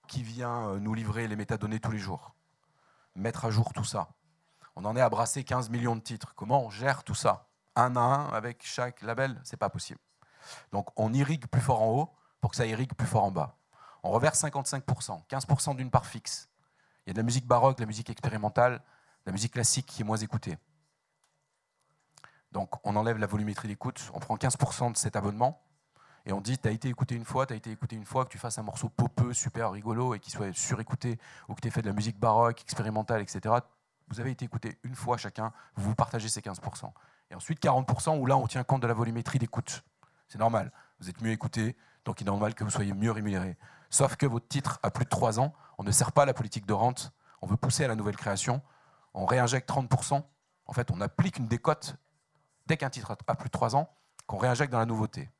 Qui vient nous livrer les métadonnées tous les jours Mettre à jour tout ça. On en est à brasser 15 millions de titres. Comment on gère tout ça? Un à un avec chaque label C'est pas possible. Donc on irrigue plus fort en haut pour que ça irrigue plus fort en bas. On reverse 55%, 15% d'une part fixe. Il y a de la musique baroque, de la musique expérimentale, de la musique classique qui est moins écoutée. Donc on enlève la volumétrie d'écoute, on prend 15% de cet abonnement et on dit, tu as été écouté une fois, tu as été écouté une fois, que tu fasses un morceau popeux, super rigolo et qui soit surécouté, ou que tu aies fait de la musique baroque, expérimentale, etc. Vous avez été écouté une fois chacun, vous partagez ces 15%. Et ensuite 40% où là on tient compte de la volumétrie d'écoute. C'est normal. Vous êtes mieux écouté, donc il est normal que vous soyez mieux rémunéré. Sauf que votre titre a plus de 3 ans, on ne sert pas la politique de rente, on veut pousser à la nouvelle création, on réinjecte 30%. En fait, on applique une décote dès qu'un titre a plus de 3 ans, qu'on réinjecte dans la nouveauté.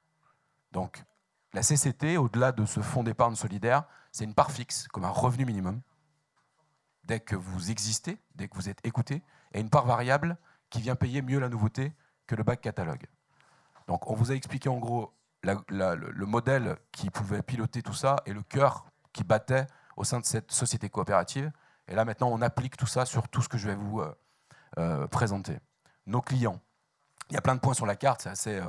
Donc, la CCT, au-delà de ce fonds d'épargne solidaire, c'est une part fixe, comme un revenu minimum, dès que vous existez, dès que vous êtes écouté, et une part variable qui vient payer mieux la nouveauté que le bac catalogue. Donc on vous a expliqué en gros le, modèle qui pouvait piloter tout ça et le cœur qui battait au sein de cette société coopérative. Et là maintenant on applique tout ça sur tout ce que je vais vous euh, euh, présenter. Nos clients. Il y a plein de points sur la carte, c'est assez,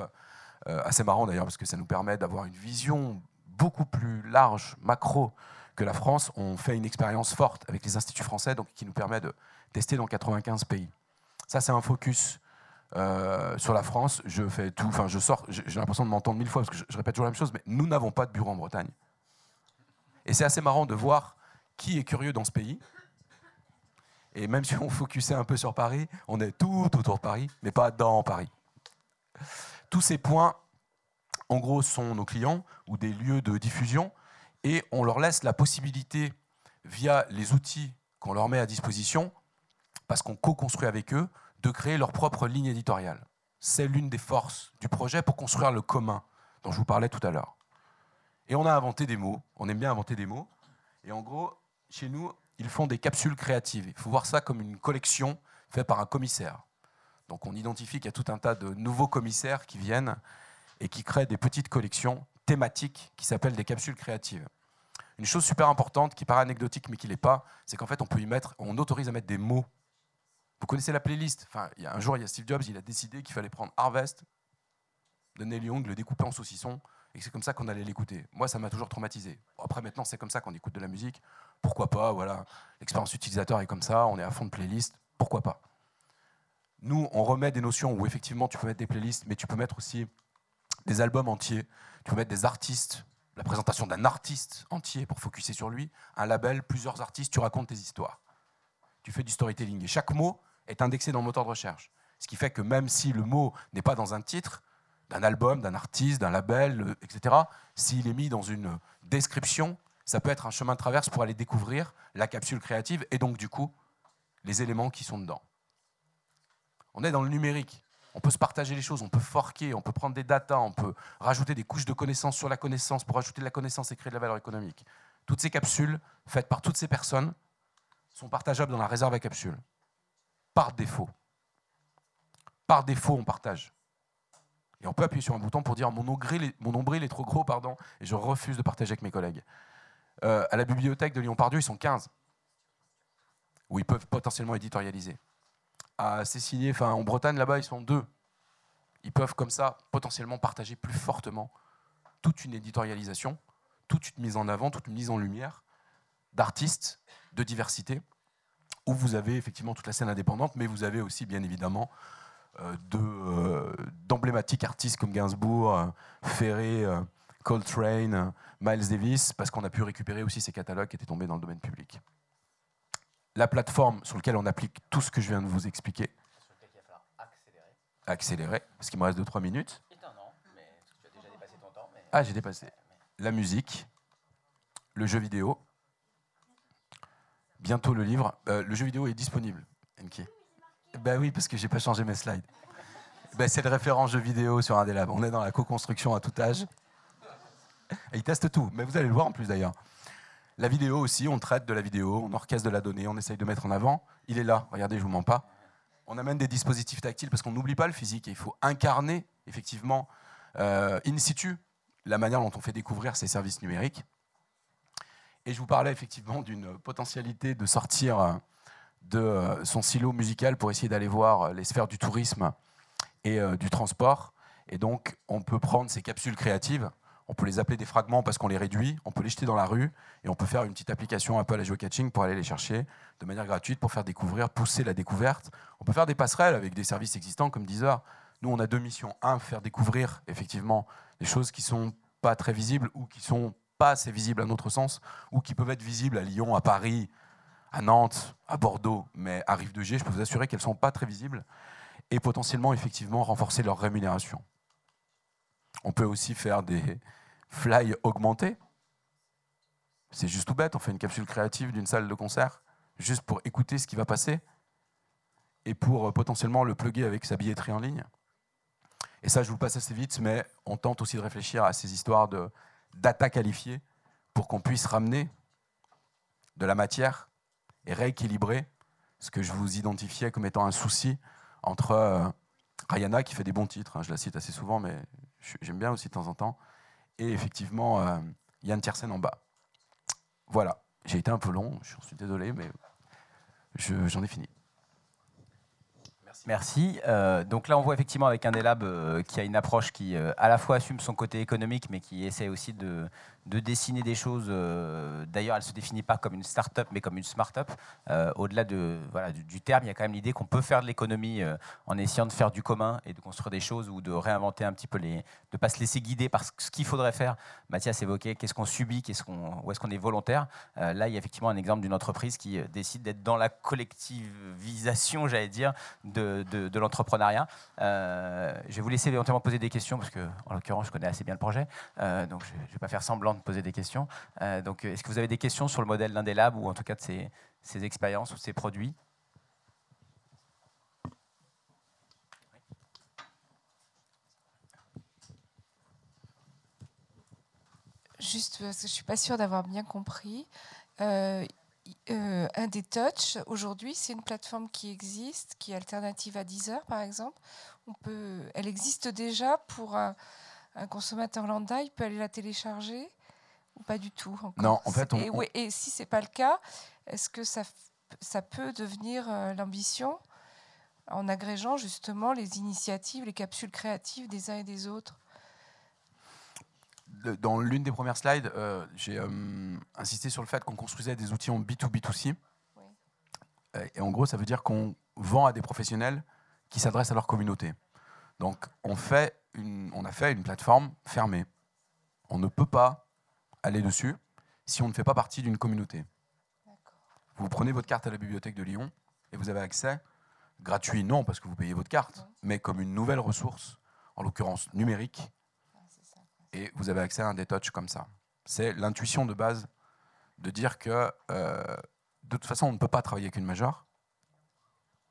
euh, assez marrant d'ailleurs parce que ça nous permet d'avoir une vision beaucoup plus large, macro que la France. On fait une expérience forte avec les instituts français donc, qui nous permet de tester dans 95 pays. Ça c'est un focus euh, sur la France, je fais tout, enfin je sors, j'ai l'impression de m'entendre mille fois parce que je, répète toujours la même chose, mais nous n'avons pas de bureau en Bretagne. Et c'est assez marrant de voir qui est curieux dans ce pays. Et même si on focusait un peu sur Paris, on est tout autour de Paris, mais pas dans Paris. Tous ces points, en gros, sont nos clients ou des lieux de diffusion, et on leur laisse la possibilité, via les outils qu'on leur met à disposition, parce qu'on co-construit avec eux, de créer leur propre ligne éditoriale. C'est l'une des forces du projet pour construire le commun dont je vous parlais tout à l'heure. Et on a inventé des mots, on aime bien inventer des mots, et en gros, chez nous, ils font des capsules créatives. Il faut voir ça comme une collection faite par un commissaire. Donc on identifie qu'il y a tout un tas de nouveaux commissaires qui viennent et qui créent des petites collections thématiques qui s'appellent des capsules créatives. Une chose super importante qui paraît anecdotique mais qui l'est pas, c'est qu'en fait on peut y mettre, on autorise à mettre des mots vous connaissez la playlist? Enfin, il y a Un jour, il y a Steve Jobs, il a décidé qu'il fallait prendre Harvest de Neil Young, le découper en saucisson, et c'est comme ça qu'on allait l'écouter. Moi, ça m'a toujours traumatisé. Après, maintenant, c'est comme ça qu'on écoute de la musique. Pourquoi pas Voilà, l'expérience utilisateur est comme ça, on est à fond de playlist. Pourquoi pas? Nous, on remet des notions où effectivement, tu peux mettre des playlists, mais tu peux mettre aussi des albums entiers. Tu peux mettre des artistes, la présentation d'un artiste entier pour focuser sur lui, un label, plusieurs artistes, tu racontes tes histoires. Tu fais du storytelling. Et chaque mot est indexé dans le moteur de recherche. Ce qui fait que même si le mot n'est pas dans un titre, d'un album, d'un artiste, d'un label, euh, etc., s'il est mis dans une description, ça peut être un chemin de traverse pour aller découvrir la capsule créative et donc du coup les éléments qui sont dedans. On est dans le numérique. On peut se partager les choses, on peut forquer, on peut prendre des datas, on peut rajouter des couches de connaissances sur la connaissance pour ajouter de la connaissance et créer de la valeur économique. Toutes ces capsules, faites par toutes ces personnes, sont partageables dans la réserve à capsules par défaut. Par défaut, on partage. Et on peut appuyer sur un bouton pour dire mon nombril est, trop gros, pardon, et je refuse de partager avec mes collègues. Euh, à la bibliothèque de Lyon-Pardieu, ils sont 15, où ils peuvent potentiellement éditorialiser. À Cécilier, enfin en Bretagne, là-bas, ils sont deux. Ils peuvent comme ça potentiellement partager plus fortement toute une éditorialisation, toute une mise en avant, toute une mise en lumière d'artistes, de diversité, où vous avez effectivement toute la scène indépendante, mais vous avez aussi bien évidemment d'emblématiques artistes comme Gainsbourg, Ferré, Coltrane, Miles Davis, parce qu'on a pu récupérer aussi ces catalogues qui étaient tombés dans le domaine public. La plateforme sur laquelle on applique tout ce que je viens de vous expliquer. Accélérer. Accélérer, parce qu'il me reste 2-3 minutes. Ah, j'ai dépassé. La musique, le jeu vidéo, bientôt le livre. Euh, le jeu vidéo est disponible, Enki. Ben oui, parce que j'ai pas changé mes slides. Ben, c'est le référent jeu vidéo sur Indelab. On est dans la co-construction à tout âge. Et ils testent tout, mais vous allez le voir en plus d'ailleurs. La vidéo aussi, on traite de la vidéo, on orchestre de la donnée, on essaye de mettre en avant. Il est là, regardez, je vous mens pas. On amène des dispositifs tactiles parce qu'on n'oublie pas le physique et il faut incarner effectivement euh, in situ la manière dont on fait découvrir ces services numériques. Et je vous parlais effectivement d'une potentialité de sortir euh, de euh, son silo musical pour essayer d'aller voir les sphères du tourisme et du transport. Et donc, on peut prendre ces capsules créatives on peut les appeler des fragments parce qu'on les réduit, on peut les jeter dans la rue et on peut faire une petite application un peu à geocaching pour aller les chercher de manière gratuite pour faire découvrir, pousser la découverte. On peut faire des passerelles avec des services existants comme Deezer. Nous, on a deux missions. Un, faire découvrir effectivement des choses qui sont pas très visibles ou qui sont pas assez visibles à notre sens ou qui peuvent être visibles à Lyon, à Paris, à Nantes, à Bordeaux, mais à Rive de G, je peux vous assurer qu'elles sont pas très visibles et potentiellement effectivement renforcer leur rémunération. On peut aussi faire des, fly augmenté. C'est juste tout bête, on fait une capsule créative d'une salle de concert, juste pour écouter ce qui va passer et pour euh, potentiellement le plugger avec sa billetterie en ligne. Et ça, je vous passe assez vite, mais on tente aussi de réfléchir à ces histoires de data qualifiée pour qu'on puisse ramener de la matière et rééquilibrer ce que je vous identifiais comme étant un souci entre euh, Rihanna, qui fait des bons titres, hein, je la cite assez souvent, mais j'aime bien aussi de temps en temps, et effectivement euh, Yann Tiersen en bas. Voilà, j'ai été un peu long, je suis désolé, mais j'en ai fini. Merci. Euh, donc là, on voit effectivement avec un des labs euh, qui a une approche qui à la fois assume son côté économique, mais qui essaie aussi de, de dessiner des choses. Euh, d'ailleurs, elle ne se définit pas comme une start-up, mais comme une smart-up. Euh, au-delà de, voilà, du, terme, il y a quand même l'idée qu'on peut faire de l'économie euh, en essayant de faire du commun et de construire des choses ou de réinventer un petit peu les. de ne pas se laisser guider par ce qu'il faudrait faire. Mathias évoquait qu'est-ce qu'on subit, qu'est-ce qu'on, où est-ce qu'on est volontaire. là, il y a effectivement un exemple d'une entreprise qui décide d'être dans la collectivisation, j'allais dire, de, de, l'entrepreneuriat. je vais vous laisser éventuellement poser des questions parce que, en l'occurrence, je connais assez bien le projet. donc, je ne vais pas faire semblant poser des questions. Euh, donc, est-ce que vous avez des questions sur le modèle d'un des labs ou en tout cas de ces expériences ou ces produits? Juste parce que je ne suis pas sûre d'avoir bien compris. Euh, euh, un des touch, aujourd'hui, c'est une plateforme qui existe, qui est alternative à Deezer, par exemple. Elle existe déjà pour un consommateur lambda, il peut aller la télécharger pas du tout Non, en fait, et, si c'est pas le cas, est-ce que ça, ça peut devenir euh, l'ambition en agrégeant justement les initiatives, les capsules créatives des uns et des autres? Dans l'une des premières slides, euh, j'ai euh, insisté sur le fait qu'on construisait des outils en B2B2C. Et en gros, ça veut dire qu'on vend à des professionnels qui s'adressent à leur communauté. Donc, on, fait une, on a fait une plateforme fermée. On ne peut pas aller dessus si on ne fait pas partie d'une communauté. Vous prenez votre carte à la bibliothèque de Lyon et vous avez accès, gratuit non parce que vous payez votre carte, mais comme une nouvelle ressource, en l'occurrence numérique, et vous avez accès à un détouch comme ça. C'est l'intuition de base de dire que euh, de toute façon on ne peut pas travailler avec une majeure,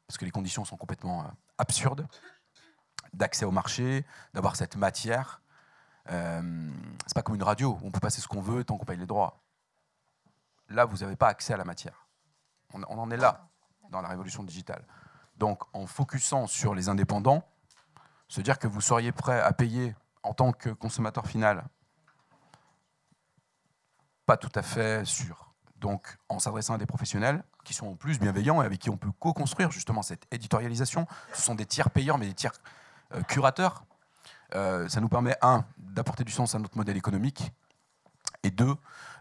parce que les conditions sont complètement euh, absurdes, d'accès au marché, d'avoir cette matière euh, c'est pas comme une radio, où on peut passer ce qu'on veut tant qu'on paye les droits. Là, vous n'avez pas accès à la matière. On, en est là, dans la révolution digitale. Donc, en focusant sur les indépendants, se dire que vous seriez prêt à payer en tant que consommateur final, pas tout à fait sûr. Donc, en s'adressant à des professionnels qui sont en plus bienveillants et avec qui on peut co-construire justement cette éditorialisation, ce sont des tiers payeurs, mais des tiers euh, curateurs. Euh, ça nous permet, un, d'apporter du sens à notre modèle économique et deux,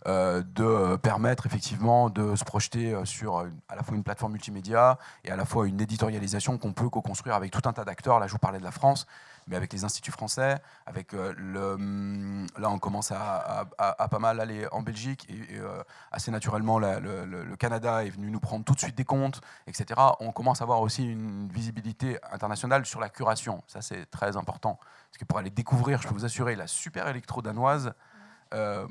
euh, de permettre effectivement de se projeter euh, sur à la fois une plateforme multimédia et à la fois une éditorialisation qu'on peut co-construire avec tout un tas d'acteurs. Là, je vous parlais de la France, mais avec les instituts français, avec euh, le, hum, là on commence à, pas mal aller en Belgique et, assez naturellement le, Canada est venu nous prendre tout de suite des comptes, etc. On commence à avoir aussi une visibilité internationale sur la curation. Ça c'est très important parce que pour aller découvrir, je peux vous assurer, la super électro danoise euh,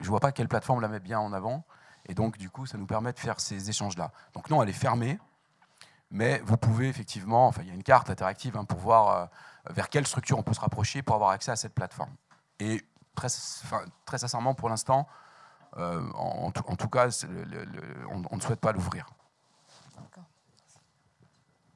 je vois pas quelle plateforme la met bien en avant. Et donc, du coup, ça nous permet de faire ces échanges-là. Donc, non, elle est fermée, mais vous pouvez effectivement, enfin, il y a une carte interactive hein, pour voir euh, vers quelle structure on peut se rapprocher pour avoir accès à cette plateforme. Et très, sincèrement, pour l'instant, euh, en, tout cas, on, on ne souhaite pas l'ouvrir.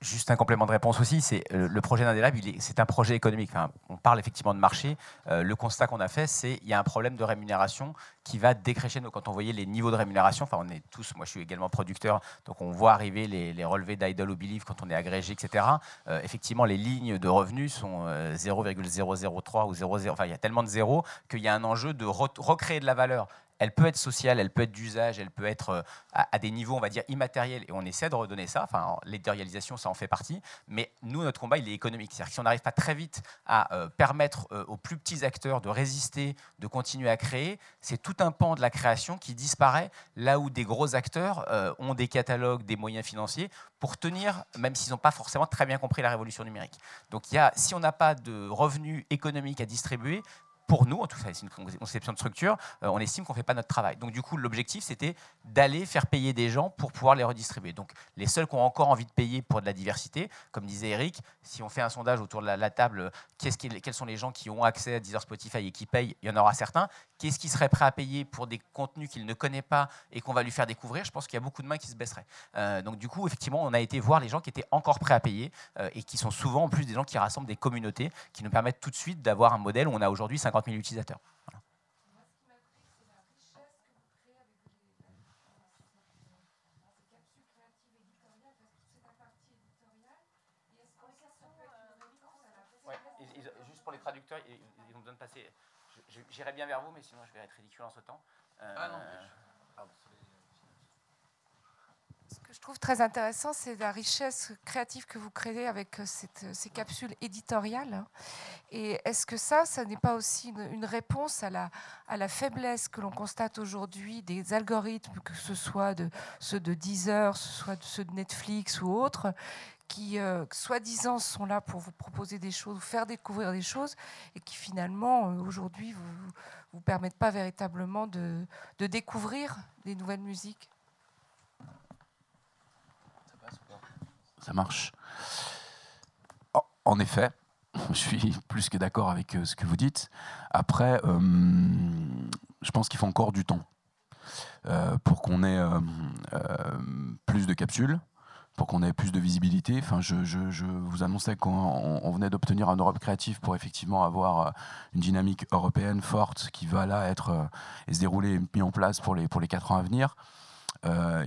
Juste un complément de réponse aussi, c'est euh, le projet d'Indelab, c'est un projet économique. on parle effectivement de marché. Euh, le constat qu'on a fait, c'est qu'il y a un problème de rémunération qui va décrécher. Quand on voyait les niveaux de rémunération, enfin on est tous, moi je suis également producteur, donc on voit arriver les, relevés d'Idle ou Believe quand on est agrégé, etc. Euh, effectivement, les lignes de revenus sont 0,003 ou 0,0. Enfin, il y a tellement de zéros qu'il y a un enjeu de recréer de la valeur elle peut être sociale, elle peut être d'usage, elle peut être euh, à, des niveaux, on va dire, immatériels, et on essaie de redonner ça. Enfin, l'éditorialisation, ça en fait partie. Mais nous, notre combat, il est économique. C'est-à-dire que si on n'arrive pas très vite à euh, permettre euh, aux plus petits acteurs de résister, de continuer à créer, c'est tout un pan de la création qui disparaît là où des gros acteurs ont des catalogues, des moyens financiers pour tenir, même s'ils n'ont pas forcément très bien compris la révolution numérique. Donc, il y a, si on n'a pas de revenus économiques à distribuer, pour nous, en tout cas, c'est une conception de structure, euh, on estime qu'on ne fait pas notre travail. Donc, du coup, l'objectif, c'était d'aller faire payer des gens pour pouvoir les redistribuer. Donc, les seuls qui ont encore envie de payer pour de la diversité, comme disait Eric, si on fait un sondage autour de la, table, quels sont les gens qui ont accès à Deezer Spotify et qui payent Il y en aura certains. Qu'est-ce qui serait prêt à payer pour des contenus qu'il ne connaît pas et qu'on va lui faire découvrir? Je pense qu'il y a beaucoup de mains qui se baisseraient. Euh, donc, du coup, effectivement, on a été voir les gens qui étaient encore prêts à payer euh, et qui sont souvent, en plus, des gens qui rassemblent des communautés qui nous permettent tout de suite d'avoir un modèle où on a aujourd'hui 50 000 utilisateurs. juste pour les traducteurs, ils, ils nous donnent passer. J'irai bien vers vous, mais sinon je vais être ridicule en ce temps. Euh, ah non. je trouve très intéressant, c'est la richesse créative que vous créez avec euh, cette, ces capsules éditoriales. Et est-ce que ça, ça n'est pas aussi une, réponse à la, faiblesse que l'on constate aujourd'hui des algorithmes, que ce soit ceux de Deezer, ce soit ceux de Netflix ou autres, qui, euh, soi-disant, sont là pour vous proposer des choses, vous faire découvrir des choses, et qui finalement, euh, aujourd'hui, vous vous permettent pas véritablement de découvrir des nouvelles musiques? Ça marche. En effet, je suis plus que d'accord avec euh, ce que vous dites. Après, euh, je pense qu'il faut encore du temps euh, pour qu'on ait plus de capsules, pour qu'on ait plus de visibilité. Enfin, je, vous annonçais qu'on venait d'obtenir un Europe créatif pour effectivement avoir une dynamique européenne forte qui va là être et se dérouler mis en place pour les, pour les quatre ans à venir. Euh,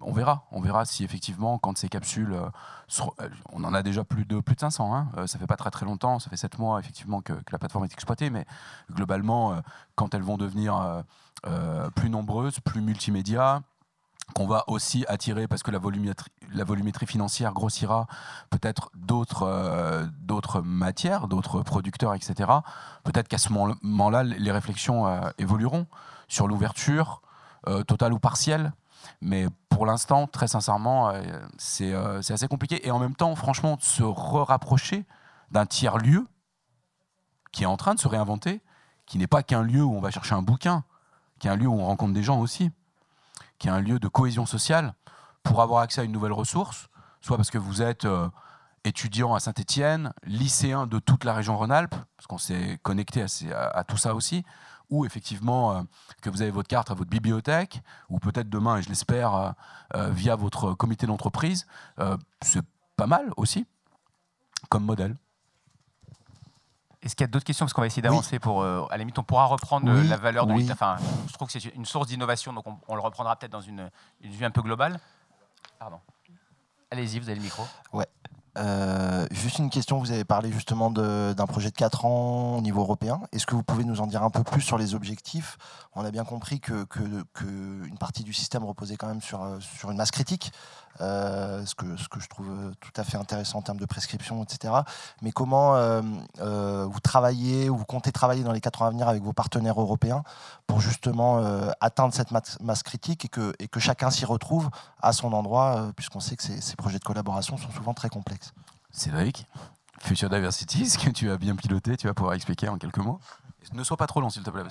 on verra, on verra si effectivement, quand ces capsules, euh, euh, on en a déjà plus de plus de 500. Hein, ça fait pas très très longtemps, ça fait 7 mois effectivement que, la plateforme est exploitée, mais globalement, quand elles vont devenir plus nombreuses, plus multimédia, qu'on va aussi attirer parce que la volumétrie, financière grossira peut-être d'autres matières, d'autres producteurs, etc. Peut-être qu'à ce moment-là, les réflexions évolueront sur l'ouverture totale ou partielle mais pour l'instant, très sincèrement, euh, euh, c'est assez compliqué. Et en même temps, franchement, se rapprocher d'un tiers-lieu qui est en train de se réinventer, qui n'est pas qu'un lieu où on va chercher un bouquin, qui est un lieu où on rencontre des gens aussi, qui est un lieu de cohésion sociale pour avoir accès à une nouvelle ressource, soit parce que vous êtes euh, étudiant à Saint-Étienne, lycéen de toute la région Rhône-Alpes, parce qu'on s'est connecté à, tout ça aussi, ou effectivement euh, que vous avez votre carte à votre bibliothèque, ou peut-être demain, et je l'espère, euh, euh, via votre comité d'entreprise, c'est pas mal aussi comme modèle. Est-ce qu'il y a d'autres questions? Parce qu'on va essayer d'avancer pour. à la limite, on pourra reprendre la valeur de Enfin, je trouve que c'est une source d'innovation, donc on, le reprendra peut-être dans une, une, vue un peu globale. Pardon. Allez-y, vous avez le micro. Ouais. Euh, juste une question, vous avez parlé justement d'un projet de 4 ans au niveau européen. Est-ce que vous pouvez nous en dire un peu plus sur les objectifs? On a bien compris que, une partie du système reposait quand même sur, euh, sur une masse critique, euh, ce, que, ce que je trouve tout à fait intéressant en termes de prescription, etc. Mais comment vous travaillez ou vous comptez travailler dans les 4 ans à venir avec vos partenaires européens pour justement atteindre cette masse, critique et que, et que chacun s'y retrouve à son endroit, puisqu'on sait que ces, ces projets de collaboration sont souvent très complexes Cédric, Future Diversity, ce que tu as bien piloté, tu vas pouvoir expliquer en quelques mots? Ne sois pas trop long, s'il te plaît,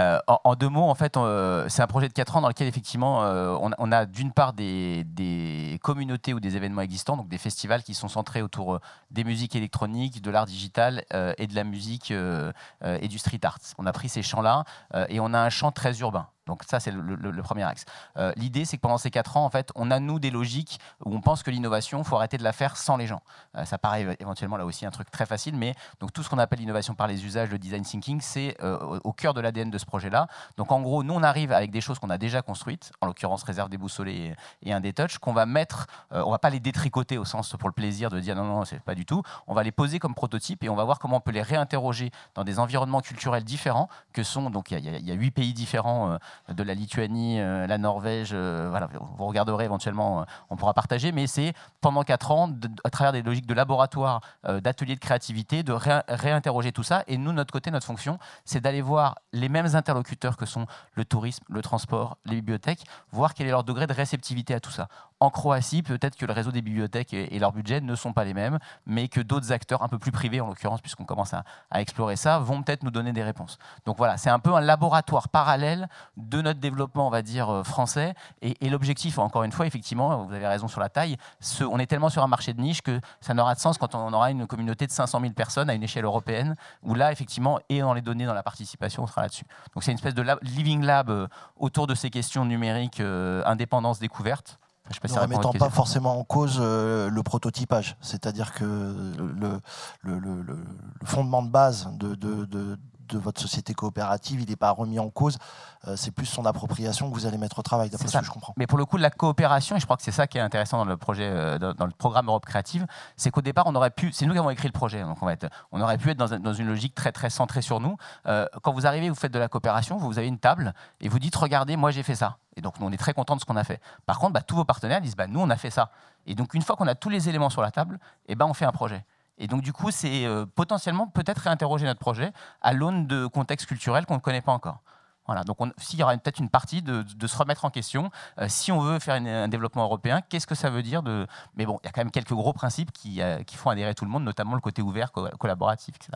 euh, en, deux mots, en fait, euh, c'est un projet de 4 ans dans lequel effectivement euh, on, a d'une part des, des, communautés ou des événements existants, donc des festivals qui sont centrés autour des musiques électroniques, de l'art digital et de la musique et du street art. On a pris ces champs-là et on a un champ très urbain. Donc ça, c'est le, premier axe. Euh, l'idée, c'est que pendant ces quatre ans, en fait, on a, nous, des logiques où on pense que l'innovation, faut arrêter de la faire sans les gens. Euh, ça paraît éventuellement là aussi un truc très facile, mais donc tout ce qu'on appelle l'innovation par les usages, le design thinking, c'est euh, au cœur de l'ADN de ce projet-là. Donc en gros, nous, on arrive avec des choses qu'on a déjà construites, en l'occurrence réserve des boussolets et, un des qu'on va mettre, on va pas les détricoter au sens pour le plaisir de dire non, non, c'est pas du tout. On va les poser comme prototype et on va voir comment on peut les réinterroger dans des environnements culturels différents que sont, donc il y, a huit pays différents de la Lituanie, euh, la Norvège, euh, vous regarderez éventuellement, euh, on pourra partager, mais c'est pendant quatre ans, à travers des logiques de laboratoire, d'ateliers de créativité, de réinterroger tout ça. Et nous, notre côté, notre fonction, c'est d'aller voir les mêmes interlocuteurs que sont le tourisme, le transport, les bibliothèques, voir quel est leur degré de réceptivité à tout ça. En Croatie, peut-être que le réseau des bibliothèques et, leur budget ne sont pas les mêmes, mais que d'autres acteurs, un peu plus privés en l'occurrence, puisqu'on commence à, explorer ça, vont peut-être nous donner des réponses. Donc voilà, c'est un peu un laboratoire parallèle de notre développement, on va dire, euh, français. Et, l'objectif, encore une fois, effectivement, vous avez raison sur la taille, on est tellement sur un marché de niche que ça n'aura de sens quand on aura une communauté de 500 000 personnes à une échelle européenne, où là, effectivement, et dans les données, dans la participation, on sera là-dessus. Donc c'est une espèce de living lab euh, autour de ces questions numériques, euh, indépendance, découverte. Je ne remettant pas forcément en cause euh, le prototypage. C'est-à-dire que le, le, le, le, fondement de base de, de, de, de votre société coopérative, il n'est pas remis en cause. Euh, c'est plus son appropriation que vous allez mettre au travail, d'après ce que je comprends. Mais pour le coup, la coopération, et je crois que c'est ça qui est intéressant dans le projet, euh, dans, le programme Europe Créative, c'est qu'au départ, on aurait pu, c'est nous qui avons écrit le projet, donc on, va être, on aurait pu être dans, dans, une logique très très centrée sur nous. Euh, quand vous arrivez, vous faites de la coopération, vous avez une table et vous dites, regardez, moi j'ai fait ça. Et donc, nous, on est très content de ce qu'on a fait. Par contre, bah, tous vos partenaires disent, bah, nous, on a fait ça. Et donc, une fois qu'on a tous les éléments sur la table, et eh ben, on fait un projet. Et donc, du coup, c'est euh, potentiellement peut-être réinterroger notre projet à l'aune de contextes culturels qu'on ne connaît pas encore. Voilà, donc s'il y aura peut-être une partie de, se remettre en question, euh, si on veut faire un développement européen, qu'est-ce que ça veut dire de... Mais bon, il y a quand même quelques gros principes qui, euh, qui, font adhérer tout le monde, notamment le côté ouvert, collaboratif, etc.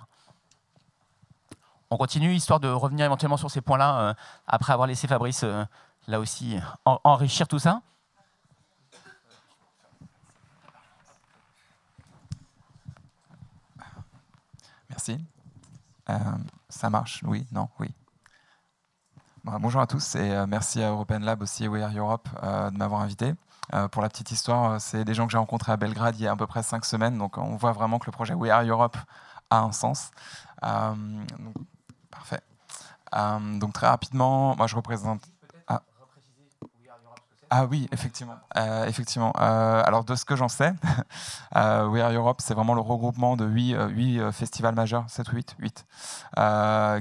On continue, histoire de revenir éventuellement sur ces points-là, après avoir laissé Fabrice, là aussi, enrichir tout ça. Merci. Euh, ça marche, oui, non, oui. bonjour à tous et euh, merci à European Lab aussi et We Are Europe euh, de m'avoir invité. pour la petite histoire, c'est des gens que j'ai rencontrés à Belgrade il y a à peu près cinq semaines, donc on voit vraiment que le projet We Are Europe a un sens. parfait. donc très rapidement, moi je représente ah oui, effectivement. Euh, effectivement. Euh, alors de ce que j'en sais, euh, We Are Europe, c'est vraiment le regroupement de huit, festivals majeurs, 7 ou 8, 8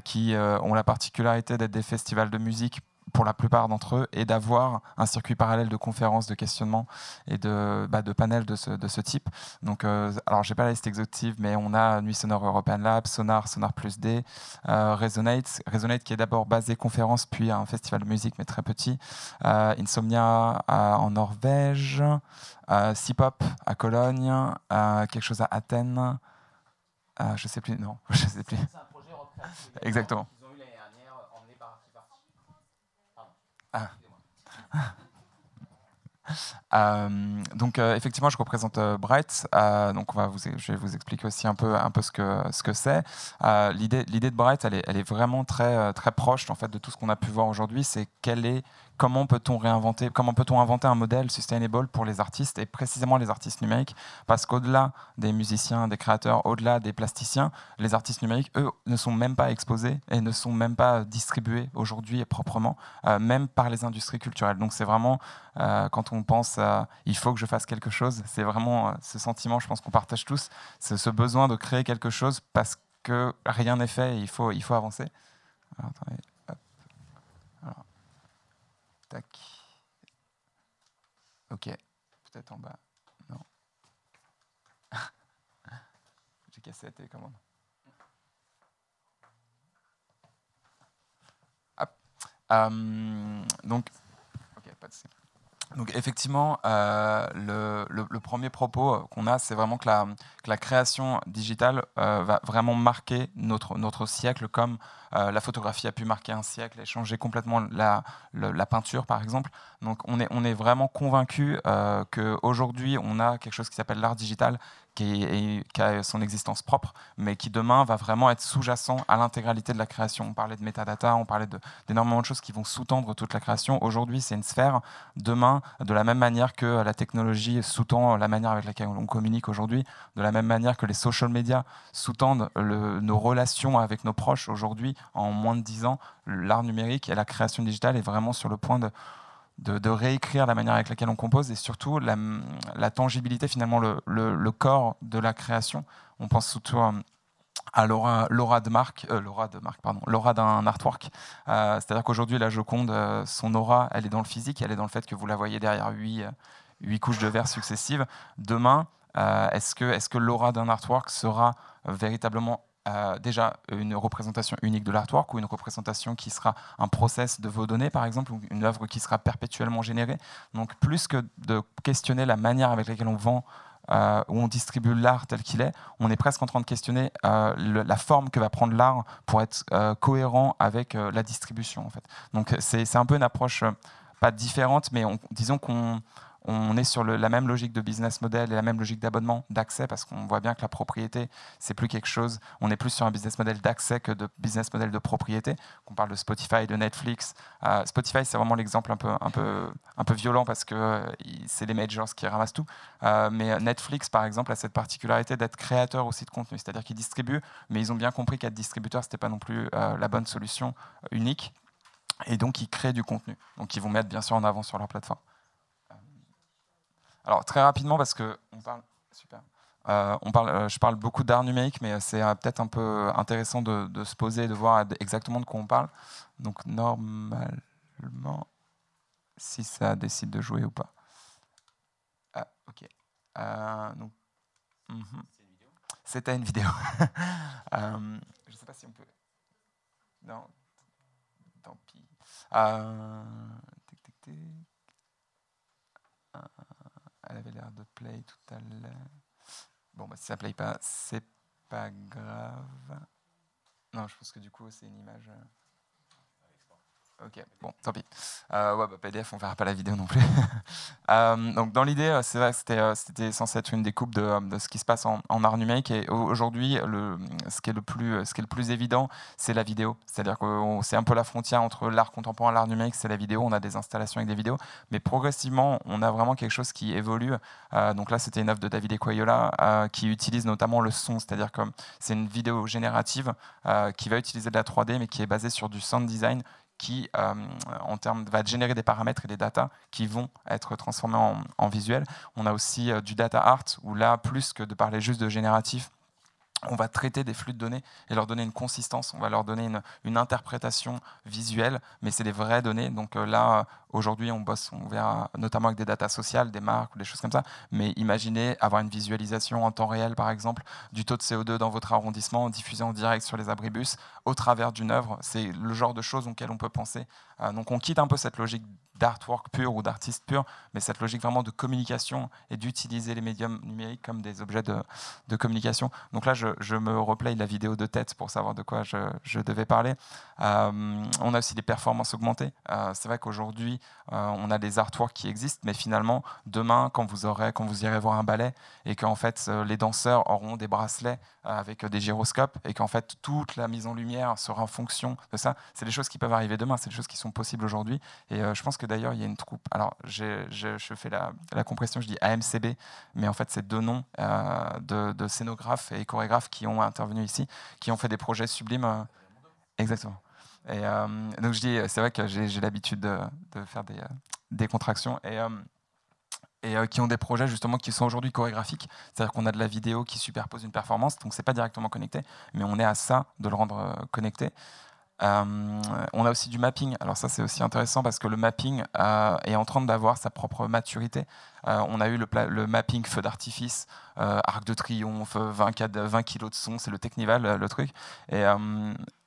qui ont la particularité d'être des festivals de musique pour la plupart d'entre eux et d'avoir un circuit parallèle de conférences, de questionnements et de, bah, de panels de ce, de ce type. Donc, euh, alors, j'ai pas la liste exhaustive, mais on a Nuit Sonore European Lab, Sonar, Sonar Plus D, euh, Resonate, Resonate qui est d'abord basé conférence, puis un festival de musique, mais très petit, euh, Insomnia en Norvège, C-Pop à Cologne, quelque chose à Athènes, je sais plus, non, je sais plus. Exactement. Ah. Euh, donc euh, effectivement, je représente euh, Bright. donc vous, je vais vous expliquer aussi un peu, ce que ce que c'est. l'idée, l'idée de Bright, elle est, elle est vraiment très très proche en fait de tout ce qu'on a pu voir aujourd'hui. C'est quelle est comment peut-on réinventer, comment peut-on inventer un modèle sustainable pour les artistes et précisément les artistes numériques? Parce qu'au-delà des musiciens, des créateurs, au-delà des plasticiens, les artistes numériques, eux, ne sont même pas exposés et ne sont même pas distribués aujourd'hui proprement, euh, même par les industries culturelles. Donc c'est vraiment, euh, quand on pense il faut que je fasse quelque chose. C'est vraiment ce sentiment, je pense qu'on partage tous, c'est ce besoin de créer quelque chose parce que rien n'est fait et il faut, il faut avancer. Attendez, tac. Ok, peut-être en bas. Non. J'ai cassé la télécommande. Euh, donc, donc effectivement, euh, le, premier propos euh, qu'on a, c'est vraiment que la, création digitale euh, va vraiment marquer notre, siècle comme la photographie a pu marquer un siècle et changer complètement la, la peinture, par exemple. Donc on est, on est vraiment convaincu qu'aujourd'hui, on a quelque chose qui s'appelle l'art digital qui, a son existence propre, mais qui demain va vraiment être sous-jacent à l'intégralité de la création. On parlait de metadata, on parlait d'énormément de, choses qui vont sous-tendre toute la création. Aujourd'hui, c'est une sphère. Demain, de la même manière que la technologie sous-tend la manière avec laquelle on communique aujourd'hui, de la même manière que les social media sous-tendent nos relations avec nos proches aujourd'hui, en moins de 10 ans, l'art numérique et la création digitale est vraiment sur le point de de, réécrire la manière avec laquelle on compose et surtout la, tangibilité, finalement, le, corps de la création. On pense surtout à l'aura, de marque, euh, l'aura de marque, pardon, l'aura d'un artwork. Euh, c'est-à-dire qu'aujourd'hui, la Joconde, euh, son aura, elle est dans le physique, elle est dans le fait que vous la voyez derrière huit, huit couches de verre successives. Demain, est-ce que, est-ce que l'aura d'un artwork sera véritablement euh, déjà une représentation unique de l'artwork ou une représentation qui sera un process de vos données, par exemple, ou une œuvre qui sera perpétuellement générée. Donc, plus que de questionner la manière avec laquelle on vend euh, ou on distribue l'art tel qu'il est, on est presque en train de questionner euh, la forme que va prendre l'art pour être cohérent avec la distribution. En fait. Donc, c'est un peu une approche pas différente, mais disons qu'on on est sur la même logique de business model et la même logique d'abonnement, d'accès, parce qu'on voit bien que la propriété, c'est plus quelque chose. On est plus sur un business model d'accès que de business model de propriété. On parle de Spotify, de Netflix. Euh, Spotify, c'est vraiment l'exemple un peu, violent parce que euh, c'est les majors qui ramassent tout. Euh, mais Netflix, par exemple, a cette particularité d'être créateur aussi de contenu, c'est-à-dire qu'ils distribuent, mais ils ont bien compris qu'être distributeur, c'était pas non plus la bonne solution unique. Et donc, ils créent du contenu. Donc, ils vont mettre bien sûr en avant sur leur plateforme. Alors très rapidement parce que on parle, super. Euh, on parle, euh, je parle beaucoup d'art numérique, mais c'est euh, peut-être un peu intéressant de, se poser et de voir exactement de quoi on parle. Donc normalement, si ça décide de jouer ou pas. Ah, ok. donc, mhm. C'était une vidéo. je ne sais pas si on peut. Non, tant pis. tic, tic, tic. Elle avait l'air de play tout à l'heure. Bon, bah, si ça play pas, c'est pas grave. Non, je pense que du coup, c'est une image. Euh, Ok, bon, tant pis. Euh, ouais, bah, PDF, on verra pas la vidéo non plus. euh, donc, dans l'idée, euh, c'est vrai que euh, c'était censé être une découpe de, de ce qui se passe en, art numérique. Et aujourd'hui, ce, qui est le plus, ce qui est le plus évident, c'est la vidéo. C'est-à-dire que c'est un peu la frontière entre l'art contemporain et l'art numérique, c'est la vidéo. On a des installations avec des vidéos. Mais progressivement, on a vraiment quelque chose qui évolue. Euh, donc là, c'était une œuvre de David Equayola qui utilise notamment le son. C'est-à-dire que c'est une vidéo générative qui va utiliser de la 3D, mais qui est basée sur du sound design qui, euh, va générer des paramètres et des datas qui vont être transformés en, en visuel. On a aussi euh, du data art, où là, plus que de parler juste de génératif, on va traiter des flux de données et leur donner une consistance, on va leur donner une, interprétation visuelle, mais c'est des vraies données. Donc euh, là, aujourd'hui, on bosse, on verra notamment avec des datas sociales, des marques ou des choses comme ça. Mais imaginez avoir une visualisation en temps réel, par exemple, du taux de CO2 dans votre arrondissement, diffusé en direct sur les abribus, au travers d'une œuvre. C'est le genre de choses auxquelles on peut penser. Euh, donc on quitte un peu cette logique d'artwork pur ou d'artiste pur, mais cette logique vraiment de communication et d'utiliser les médiums numériques comme des objets de, communication. Donc là, je, me replay la vidéo de tête pour savoir de quoi je, je devais parler. Euh, on a aussi des performances augmentées. Euh, c'est vrai qu'aujourd'hui, euh, on a des artworks qui existent, mais finalement, demain, quand vous, aurez, quand vous irez voir un ballet et qu'en fait, les danseurs auront des bracelets avec des gyroscopes et qu'en fait, toute la mise en lumière sera en fonction de ça, c'est des choses qui peuvent arriver demain, c'est des choses qui sont possibles aujourd'hui. Et je pense que d'ailleurs, il y a une troupe. Alors, je, fais la, compression, je dis AMCB, mais en fait, c'est deux noms euh, de, scénographes et chorégraphes qui ont intervenu ici, qui ont fait des projets sublimes. Euh, exactement. Et euh, donc, je dis, c'est vrai que j'ai l'habitude de, faire des, contractions. Et et qui ont des projets justement qui sont aujourd'hui chorégraphiques. C'est-à-dire qu'on a de la vidéo qui superpose une performance, donc c'est pas directement connecté, mais on est à ça de le rendre connecté. Euh, on a aussi du mapping. Alors ça c'est aussi intéressant parce que le mapping euh, est en train d'avoir sa propre maturité. Euh, on a eu le, mapping feu d'artifice, arc de triomphe, 20, 20 kg de son, c'est le Technival le truc. Et,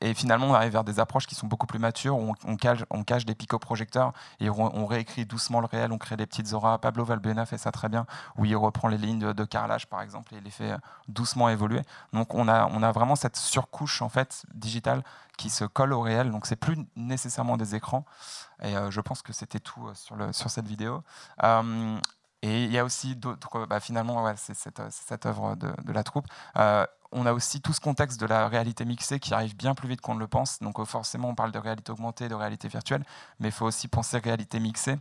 et, finalement on arrive vers des approches qui sont beaucoup plus matures, où on, cache, on cache, des picoprojecteurs et on, réécrit doucement le réel, on crée des petites auras. Pablo Valbuena fait ça très bien, où il reprend les lignes de, carrelage par exemple et il les fait doucement évoluer. Donc on a, on a vraiment cette surcouche en fait digitale qui se colle au réel. Donc c'est plus nécessairement des écrans. Et euh, je pense que c'était tout euh, sur, sur cette vidéo. Euh, et il y a aussi d'autres, bah, finalement, c'est cette, œuvre de, de la troupe. on a aussi tout ce contexte de la réalité mixée qui arrive bien plus vite qu'on ne le pense. Donc forcément, on parle de réalité augmentée, de réalité virtuelle, mais il faut aussi penser réalité mixée.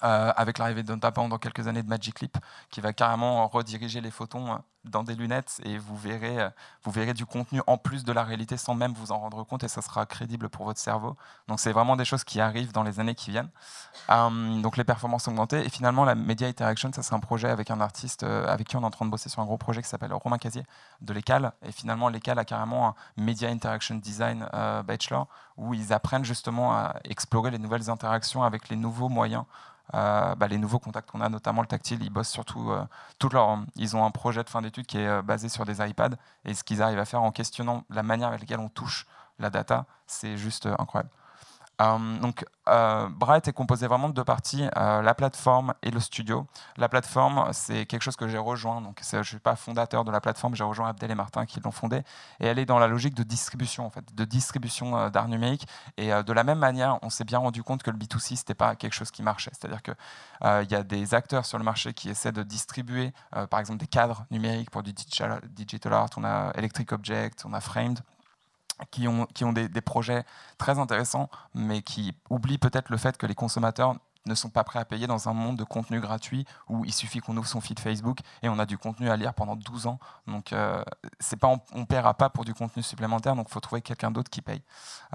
Avec l'arrivée notamment dans quelques années de Magic Leap, qui va carrément rediriger les photons euh, dans des lunettes et vous verrez, euh, vous verrez du contenu en plus de la réalité sans même vous en rendre compte et ça sera crédible pour votre cerveau. Donc c'est vraiment des choses qui arrivent dans les années qui viennent. donc les performances augmentées et finalement la Media Interaction, ça c'est un projet avec un artiste avec qui on est en train de bosser sur un gros projet qui s'appelle Romain Casier de l'ECAL et finalement l'ECAL a carrément un Media Interaction Design Bachelor où ils apprennent justement à explorer les nouvelles interactions avec les nouveaux moyens euh, bah, les nouveaux contacts qu'on a, notamment le tactile, ils bossent surtout, euh, leur, ils ont un projet de fin d'études qui est euh, basé sur des iPads et ce qu'ils arrivent à faire en questionnant la manière avec laquelle on touche la data, c'est juste incroyable. Euh, donc, euh, Bright est composé vraiment de deux parties, euh, la plateforme et le studio. La plateforme, c'est quelque chose que j'ai rejoint. Donc, je ne suis pas fondateur de la plateforme, j'ai rejoint Abdel et Martin qui l'ont fondée. Et elle est dans la logique de distribution, en fait, de distribution d'art numérique. Et de la même manière, on s'est bien rendu compte que le B2C, ce n'était pas quelque chose qui marchait. C'est-à-dire qu'il il y a des acteurs sur le marché qui essaient de distribuer, par exemple, des cadres numériques pour du digital, digital art. On a Electric Object, on a Framed qui ont, des, projets très intéressants, mais qui oublient peut-être le fait que les consommateurs ne sont pas prêts à payer dans un monde de contenu gratuit où il suffit qu'on ouvre son feed Facebook et on a du contenu à lire pendant 12 ans. Donc, euh, c'est pas, on ne paiera pas pour du contenu supplémentaire, donc il faut trouver quelqu'un d'autre qui paye.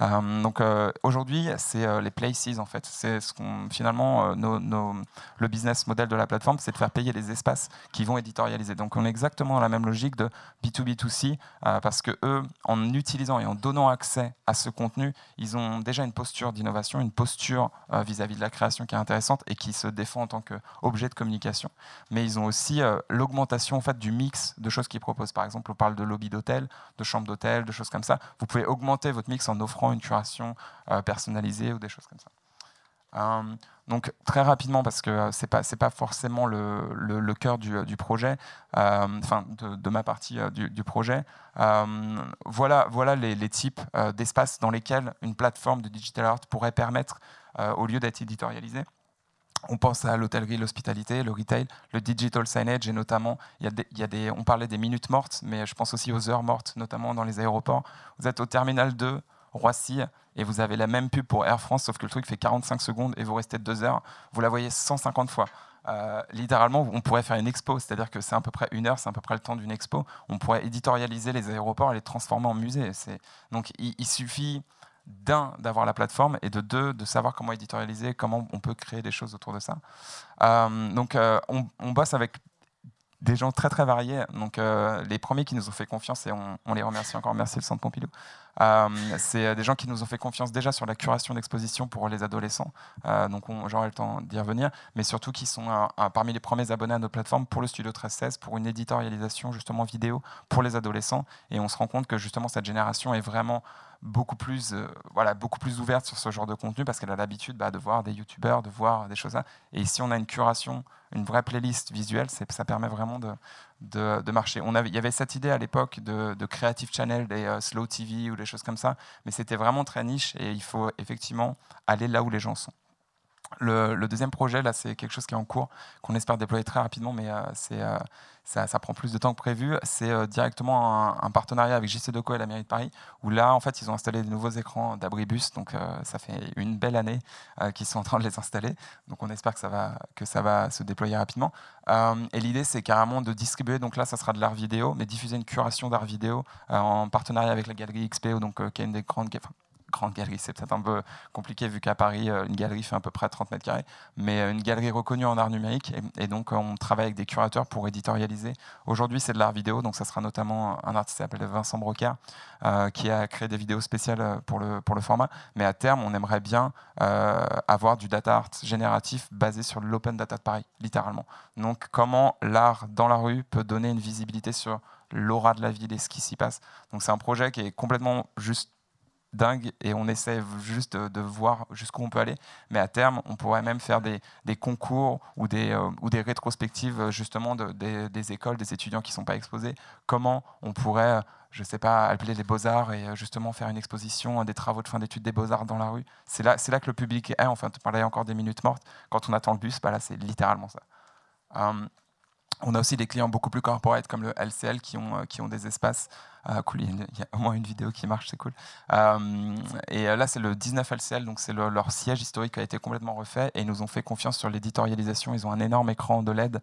Euh, donc, euh, aujourd'hui, c'est les places, en fait. C'est ce qu'on, finalement, nos, le business model de la plateforme, c'est de faire payer les espaces qui vont éditorialiser. Donc, on est exactement dans la même logique de B2B2C, parce que eux, en utilisant et en donnant accès à ce contenu, ils ont déjà une posture d'innovation, une posture vis-à-vis -vis de la création qui intéressante et qui se défend en tant qu'objet de communication. Mais ils ont aussi euh, l'augmentation en fait, du mix de choses qu'ils proposent. Par exemple, on parle de lobby d'hôtel, de chambre d'hôtel, de choses comme ça. Vous pouvez augmenter votre mix en offrant une curation euh, personnalisée ou des choses comme ça. Euh, donc très rapidement, parce que c'est pas c'est pas forcément le, cœur du, projet, enfin de, ma partie du, projet. voilà voilà les, les types d'espaces dans lesquels une plateforme de digital art pourrait permettre euh, au lieu d'être éditorialisé. On pense à l'hôtellerie, l'hospitalité, le retail, le digital signage et notamment, y, a des, on parlait des minutes mortes, mais je pense aussi aux heures mortes, notamment dans les aéroports. Vous êtes au terminal 2, Roissy, et vous avez la même pub pour Air France, sauf que le truc fait 45 secondes et vous restez deux heures. Vous la voyez 150 fois. Euh, littéralement, on pourrait faire une expo, c'est-à-dire que c'est à peu près une heure, c'est à peu près le temps d'une expo. On pourrait éditorialiser les aéroports et les transformer en musée. Donc il suffit d'un, d'avoir la plateforme, et de deux, de savoir comment éditorialiser, comment on peut créer des choses autour de ça. Euh, donc, euh, on, bosse avec des gens très très variés. Donc euh, les premiers qui nous ont fait confiance et on, les remercie encore, merci le Centre Pompidou. C'est des gens qui nous ont fait confiance déjà sur la curation d'exposition pour les adolescents. Donc j'aurai le temps d'y revenir, mais surtout qui sont parmi les premiers abonnés à nos plateformes pour le Studio 1316 pour une éditorialisation justement vidéo pour les adolescents. Et on se rend compte que justement cette génération est vraiment beaucoup plus, voilà, beaucoup plus ouverte sur ce genre de contenu parce qu'elle a l'habitude bah, de voir des youtubeurs, de voir des choses là. Et si on a une curation une vraie playlist visuelle, ça permet vraiment de, de, marcher. On avait, il y avait cette idée à l'époque de, de, Creative Channel, des euh, Slow TV ou des choses comme ça, mais c'était vraiment très niche et il faut effectivement aller là où les gens sont. Le, deuxième projet, là, c'est quelque chose qui est en cours, qu'on espère déployer très rapidement, mais euh, c'est, euh, ça, prend plus de temps que prévu. C'est euh, directement un, partenariat avec JC Deco et la mairie de Paris, où là, en fait, ils ont installé des nouveaux écrans d'abribus. Donc, ça fait une belle année qu'ils sont en train de les installer. Donc, on espère que ça va, que ça va se déployer rapidement. et l'idée, c'est carrément de distribuer. Donc là, ça sera de l'art vidéo, mais diffuser une curation d'art vidéo en partenariat avec la galerie XPO, donc, qui est une des grandes, grande galerie, c'est peut-être un peu compliqué vu qu'à Paris, une galerie fait à peu près 30 mètres carrés, mais une galerie reconnue en art numérique. Et, donc, on travaille avec des curateurs pour éditorialiser. Aujourd'hui, c'est de l'art vidéo, donc ça sera notamment un artiste qui s'appelle Vincent Broca, qui a créé des vidéos spéciales pour le, pour le format. Mais à terme, on aimerait bien avoir du data art génératif basé sur l'open data de Paris, littéralement. Donc, comment l'art dans la rue peut donner une visibilité sur l'aura de la ville et ce qui s'y passe. Donc c'est un projet qui est complètement juste dingue et on essaie juste de, voir jusqu'où on peut aller. Mais à terme, on pourrait même faire des, concours ou des, euh, rétrospectives justement de, des, écoles, des étudiants qui ne sont pas exposés. Comment on pourrait, je ne sais pas, appeler les beaux-arts et euh, justement faire une exposition des travaux de fin d'études des beaux-arts dans la rue? C'est là, là que le public est. Enfin, tu parlais encore des minutes mortes. Quand on attend le bus, bah là, c'est littéralement ça. Hum, on a aussi des clients beaucoup plus corporate comme le LCL qui ont, euh, qui ont des espaces. Euh, cool, il y, a au moins une vidéo qui marche, c'est cool. Euh, et là, c'est le 19 LCL, donc c'est leur siège historique qui a été complètement refait et ils nous ont fait confiance sur l'éditorialisation. Ils ont un énorme écran de LED.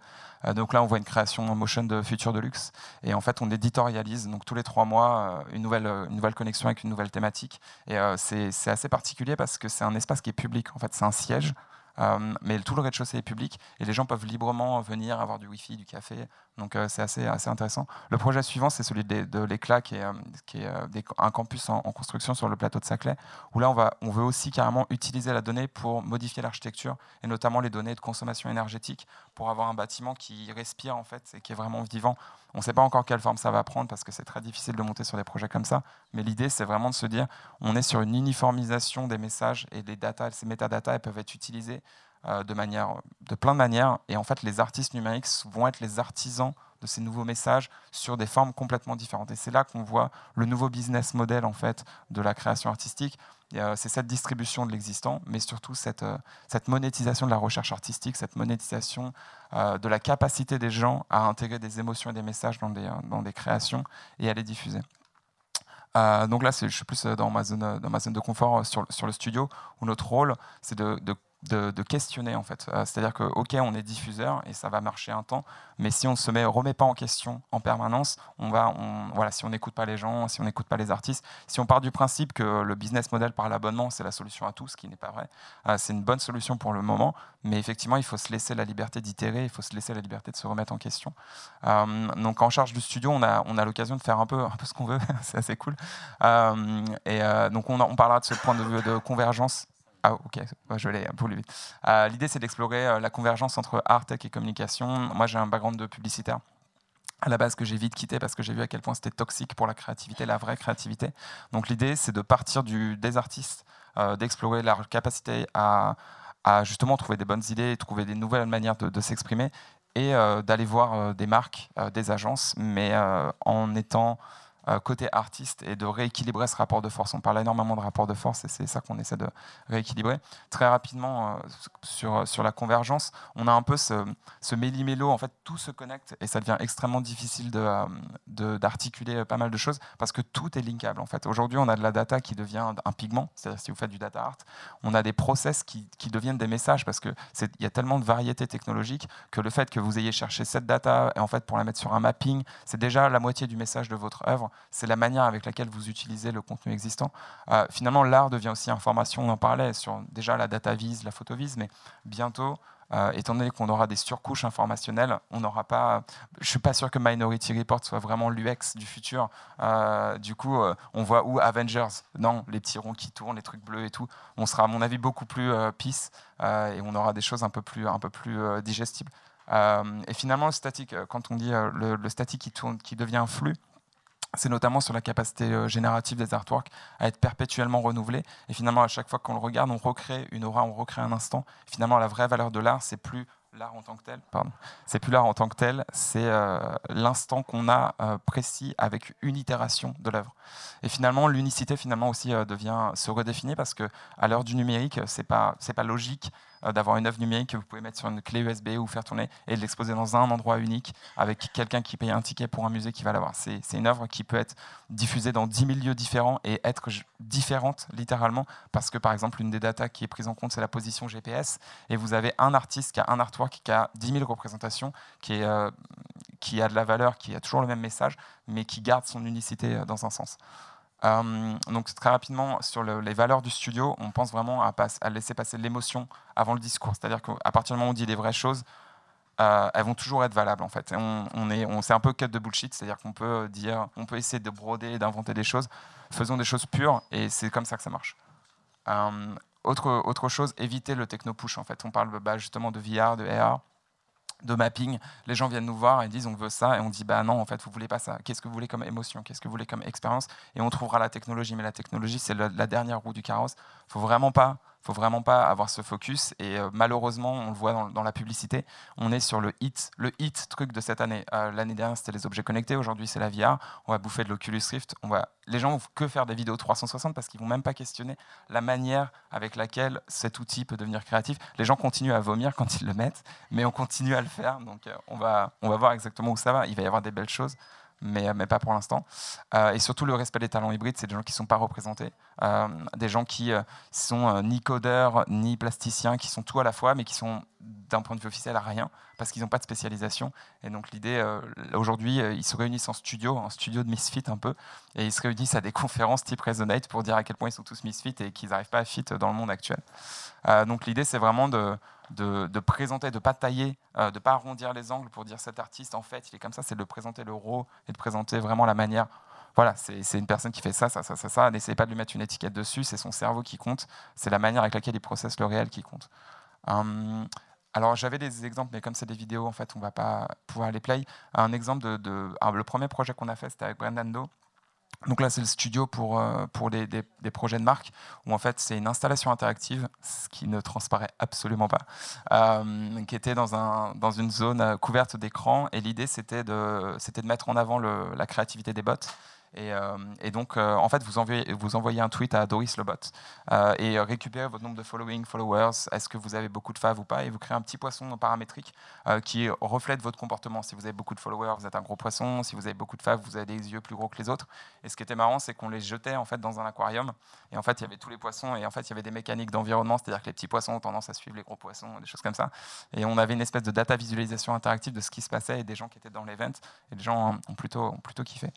donc là, on voit une création en motion de Future Deluxe. Et en fait, on éditorialise donc tous les trois mois une, nouvelle, une nouvelle connexion avec une nouvelle thématique. Et c'est assez particulier parce que c'est un espace qui est public. En fait, c'est un siège. Euh, mais tout le rez-de-chaussée est public et les gens peuvent librement venir avoir du wifi, du café. Donc euh, c'est assez, assez intéressant. Le projet suivant, c'est celui de, l'éclat, qui est, euh, qui est un campus en, construction sur le plateau de Saclay, où là on, va, on veut aussi carrément utiliser la donnée pour modifier l'architecture et notamment les données de consommation énergétique pour avoir un bâtiment qui respire en fait et qui est vraiment vivant. On ne sait pas encore quelle forme ça va prendre parce que c'est très difficile de monter sur des projets comme ça. Mais l'idée, c'est vraiment de se dire, on est sur une uniformisation des messages et des data, ces métadatas, elles peuvent être utilisées euh, de, manière, de plein de manières. Et en fait, les artistes numériques vont être les artisans de ces nouveaux messages sur des formes complètement différentes. Et c'est là qu'on voit le nouveau business model en fait de la création artistique. C'est cette distribution de l'existant, mais surtout cette, euh, cette monétisation de la recherche artistique, cette monétisation euh, de la capacité des gens à intégrer des émotions et des messages dans des, dans des créations et à les diffuser. Euh, donc là, je suis plus dans ma zone, dans ma zone de confort sur, sur le studio, où notre rôle, c'est de de, questionner en fait. Euh, c'est-à-dire que ok, on est diffuseur et ça va marcher un temps, mais si on se met, remet pas en question en permanence, on va, voilà, si on n'écoute pas les gens, si on n'écoute pas les artistes, si on part du principe que le business model par l'abonnement c'est la solution à tout, ce qui n'est pas vrai, euh, c'est une bonne solution pour le moment, mais effectivement il faut se laisser la liberté d'itérer, il faut se laisser la liberté de se remettre en question. Euh, donc en charge du studio, on a, on a l'occasion de faire un peu, un peu ce qu'on veut, c'est assez cool. et donc on, on parlera de ce point de vue de convergence ah ok, je peu plus vite. Euh, l'idée c'est d'explorer euh, la convergence entre art, tech et communication. Moi j'ai un background de publicitaire à la base que j'ai vite quitté parce que j'ai vu à quel point c'était toxique pour la créativité, la vraie créativité. Donc l'idée c'est de partir des artistes, euh, d'explorer leur capacité à, justement trouver des bonnes idées, trouver des nouvelles manières de, s'exprimer et d'aller voir des marques, des agences, mais en étant euh, côté artiste et de rééquilibrer ce rapport de force. On parle énormément de rapport de force et c'est ça qu'on essaie de rééquilibrer. Très rapidement, euh, sur, sur la convergence, on a un peu ce, ce méli-mélo, en fait, tout se connecte et ça devient extrêmement difficile euh, d'articuler de, pas mal de choses parce que tout est linkable. En fait. Aujourd'hui, on a de la data qui devient un pigment, c'est-à-dire si vous faites du data art, on a des process qui, qui deviennent des messages parce qu'il y a tellement de variétés technologiques que le fait que vous ayez cherché cette data et en fait pour la mettre sur un mapping, c'est déjà la moitié du message de votre œuvre c'est la manière avec laquelle vous utilisez le contenu existant. Euh, finalement, l'art devient aussi information, on en parlait sur déjà la data vise, la photo vise, mais bientôt, euh, étant donné qu'on aura des surcouches informationnelles, on n'aura pas. Je suis pas sûr que Minority Report soit vraiment l'UX du futur. Euh, du coup, on voit où Avengers Non, les petits ronds qui tournent, les trucs bleus et tout. On sera, à mon avis, beaucoup plus peace et on aura des choses un peu plus, un peu plus digestibles. et finalement, le statique, quand on dit le, statique qui tourne, qui devient un flux, c'est notamment sur la capacité euh, générative des artworks à être perpétuellement renouvelés. Et finalement, à chaque fois qu'on le regarde, on recrée une aura, on recrée un instant. Finalement, la vraie valeur de l'art, c'est plus l'art en tant que tel, pardon. C'est plus l'art en tant que tel, c'est euh, l'instant qu'on a euh, précis avec une itération de l'œuvre. Et finalement, l'unicité finalement aussi devient se redéfinir parce que à l'heure du numérique, c'est pas c'est pas logique d'avoir une œuvre numérique que vous pouvez mettre sur une clé USB ou faire tourner et l'exposer dans un endroit unique avec quelqu'un qui paye un ticket pour un musée qui va l'avoir. C'est une œuvre qui peut être diffusée dans 10 000 lieux différents et être différente littéralement parce que par exemple une des datas qui est prise en compte c'est la position GPS et vous avez un artiste qui a un artwork qui a 10 000 représentations euh, qui a de la valeur, qui a toujours le même message mais qui garde son unicité euh, dans un sens. Euh, donc très rapidement, sur les valeurs du studio, on pense vraiment à, laisser passer l'émotion avant le discours. C'est-à-dire qu'à partir du moment où on dit les vraies choses, euh, elles vont toujours être valables en fait. on, est, on, c'est un peu cut de bullshit, c'est-à-dire qu'on peut dire, on peut essayer de broder, d'inventer des choses. Faisons des choses pures et c'est comme ça que ça marche. Euh, autre, autre chose, éviter le techno push en fait. On parle bah, justement de VR, de AR de mapping, les gens viennent nous voir et disent on veut ça et on dit bah non en fait vous voulez pas ça. Qu'est-ce que vous voulez comme émotion? Qu'est-ce que vous voulez comme expérience? Et on trouvera la technologie. Mais la technologie c'est la dernière roue du carrosse. Faut vraiment pas faut vraiment pas avoir ce focus. Et euh, malheureusement, on le voit dans, la publicité, on est sur le hit, le hit truc de cette année. Euh, l'année dernière, c'était les objets connectés. Aujourd'hui, c'est la VR. On va bouffer de l'Oculus Rift. On va... Les gens vont que faire des vidéos 360 parce qu'ils vont même pas questionner la manière avec laquelle cet outil peut devenir créatif. Les gens continuent à vomir quand ils le mettent, mais on continue à le faire. Donc, euh, on va, on va voir exactement où ça va. Il va y avoir des belles choses mais, mais pas pour l'instant. Euh, et surtout, le respect des talents hybrides, c'est des gens qui ne sont pas représentés, euh, des gens qui euh, sont ni codeurs, ni plasticiens, qui sont tout à la fois, mais qui sont d'un point de vue officiel à rien, parce qu'ils n'ont pas de spécialisation. Et donc l'idée, aujourd'hui, ils se réunissent en studio, en studio de Misfit un peu, et ils se réunissent à des conférences type Resonate pour dire à quel point ils sont tous Misfit et qu'ils n'arrivent pas à fit dans le monde actuel. donc l'idée, c'est vraiment de de, présenter, de ne pas tailler, euh, de ne pas arrondir les angles pour dire cet artiste, en fait, il est comme ça, c'est de présenter le raw et de présenter vraiment la manière. Voilà, c'est une personne qui fait ça, ça, ça, ça, ça. N'essayez pas de lui mettre une étiquette dessus, c'est son cerveau qui compte, c'est la manière avec laquelle il processe le réel qui compte. Hum, alors j'avais des exemples, mais comme c'est des vidéos, en fait, on ne va pas pouvoir les play. Un exemple de, le premier projet qu'on a fait, c'était avec Brendan Doe. Donc là, c'est le studio pour, euh, pour des, projets de marque, où en fait, c'est une installation interactive, ce qui ne transparaît absolument pas, euh, qui était dans, un, dans une zone euh, couverte d'écran. Et l'idée, c'était de, de mettre en avant la créativité des bots euh, et, donc, euh, en fait, vous envoyez, un tweet à Doris le bot euh, et récupérez votre nombre de followers, est-ce que vous avez beaucoup de faves ou pas, et vous créez un petit poisson paramétrique qui reflète votre comportement. Si vous avez beaucoup de followers, vous êtes un gros poisson. Si vous avez beaucoup de faves, vous avez des yeux plus gros que les autres. Et ce qui était marrant, c'est qu'on les jetait en fait dans un aquarium. Et en fait, il y avait tous les poissons. Et en fait, il y avait des mécaniques d'environnement, c'est-à-dire que les petits poissons ont tendance à suivre les gros poissons, des choses comme ça. Et on avait une espèce de data visualisation interactive de ce qui se passait et des gens qui étaient dans l'event. Et les gens ont plutôt kiffé.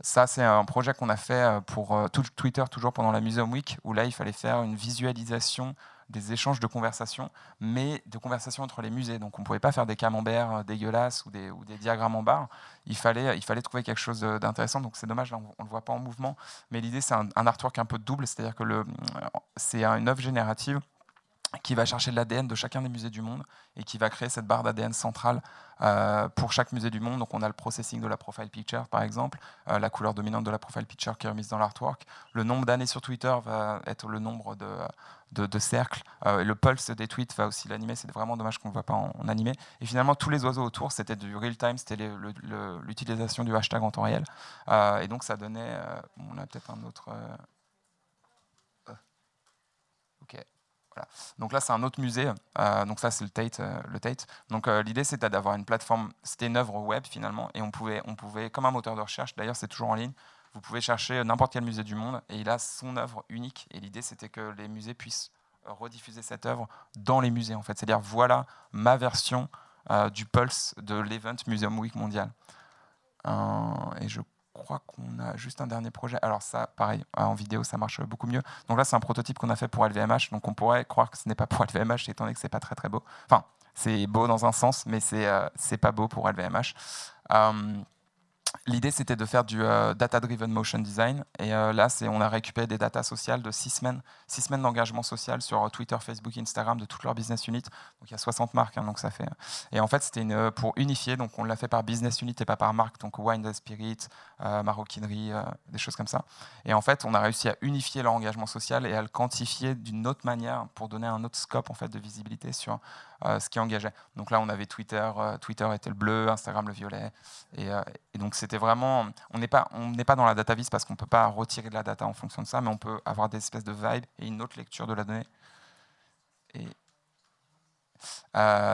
Ça, c'est un projet qu'on a fait euh, pour euh, Twitter, toujours pendant la Museum Week, où là, il fallait faire une visualisation des échanges de conversations, mais de conversations entre les musées. Donc on ne pouvait pas faire des camemberts euh, dégueulasses ou des, ou des diagrammes en barre. Il fallait, il fallait trouver quelque chose d'intéressant. Donc c'est dommage, on ne le voit pas en mouvement. Mais l'idée, c'est un, un, artwork un peu double, c'est-à-dire que c'est une œuvre générative qui va chercher l'ADN de chacun des musées du monde et qui va créer cette barre d'ADN centrale euh, pour chaque musée du monde. Donc on a le processing de la profile picture par exemple, euh, la couleur dominante de la profile picture qui est remise dans l'artwork. Le nombre d'années sur Twitter va être le nombre de, de, cercles. Euh, le pulse des tweets va aussi l'animer. C'est vraiment dommage qu'on ne voit pas en, animé. Et finalement, tous les oiseaux autour, c'était du real time, c'était l'utilisation du hashtag en temps réel. et donc ça donnait... on a peut-être un autre... ok. Donc là, c'est un autre musée. Euh, donc ça, c'est le Tate. Euh, le Tate. Donc euh, l'idée, c'était d'avoir une plateforme. C'était une œuvre web finalement, et on pouvait, on pouvait, comme un moteur de recherche. D'ailleurs, c'est toujours en ligne. Vous pouvez chercher n'importe quel musée du monde, et il a son œuvre unique. Et l'idée, c'était que les musées puissent rediffuser cette œuvre dans les musées. En fait, c'est-à-dire voilà ma version du pulse de l'event Museum Week mondial. et je crois qu'on a juste un dernier projet. Alors ça, pareil, en vidéo, ça marche beaucoup mieux. Donc là, c'est un prototype qu'on a fait pour LVMH. Donc on pourrait croire que ce n'est pas pour LVMH, étant donné que c'est pas très très beau. Enfin, c'est beau dans un sens, mais c'est euh, c'est pas beau pour LVMH. L'idée, c'était de faire du euh, data-driven motion design. Et euh, là, on a récupéré des datas sociales de six semaines, six semaines d'engagement social sur euh, Twitter, Facebook, Instagram de toutes leurs business units. Donc il y a 60 marques, hein, donc ça fait. Et en fait, c'était pour unifier. Donc on l'a fait par business unit et pas par marque. Donc Wine and Spirit, maroquinerie, des choses comme ça. Et en fait, on a réussi à unifier leur engagement social et à le quantifier d'une autre manière pour donner un autre scope en fait de visibilité sur ce qui engageait. Donc là, on avait Twitter, euh, Twitter était le bleu, Instagram le violet. Et, euh, donc c'était vraiment, on n'est pas, on n'est pas dans la data vis parce qu'on peut pas retirer de la data en fonction de ça, mais on peut avoir des espèces de vibes et une autre lecture de la donnée. Et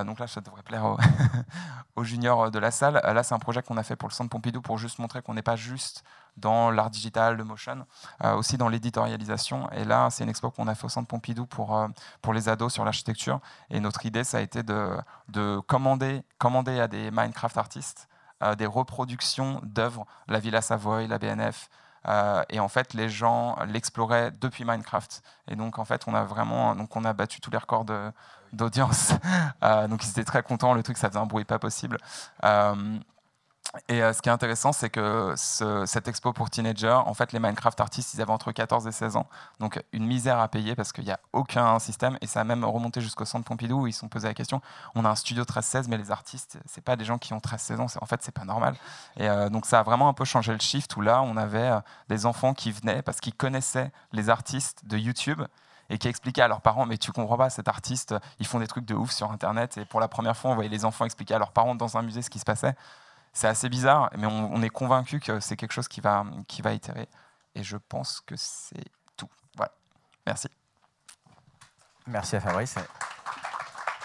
donc là, ça devrait plaire aux, juniors de la salle. Là, c'est un projet qu'on a fait pour le Centre Pompidou pour juste montrer qu'on n'est pas juste dans l'art digital, le motion, euh, aussi dans l'éditorialisation. Et là, c'est une expo qu'on a fait au Centre Pompidou pour, euh, pour les ados sur l'architecture. Et notre idée, ça a été de, de commander, commander à des Minecraft artistes des reproductions d'œuvres, la Villa Savoy, la BNF. et en fait, les gens l'exploraient depuis Minecraft. Et donc, en fait, on a vraiment, donc on a battu tous les records d'audience. donc, ils étaient très contents. Le truc, ça faisait un bruit pas possible. Et euh, ce qui est intéressant, c'est que cette expo pour teenagers, en fait, les Minecraft artistes, ils avaient entre 14 et 16 ans. Donc, une misère à payer parce qu'il n'y a aucun système. Et ça a même remonté jusqu'au centre Pompidou où ils se sont posés la question on a un studio 13-16, mais les artistes, c'est pas des gens qui ont 13-16 ans. En fait, c'est pas normal. Et euh, donc, ça a vraiment un peu changé le shift où là, on avait euh, des enfants qui venaient parce qu'ils connaissaient les artistes de YouTube et qui expliquaient à leurs parents mais tu comprends pas cet artiste ils font des trucs de ouf sur internet et pour la première fois on voyait les enfants expliquer à leurs parents dans un musée ce qui se passait c'est assez bizarre, mais on, est convaincu que c'est quelque chose qui va, qui va itérer. Et je pense que c'est tout. Voilà. Merci. Merci à Fabrice.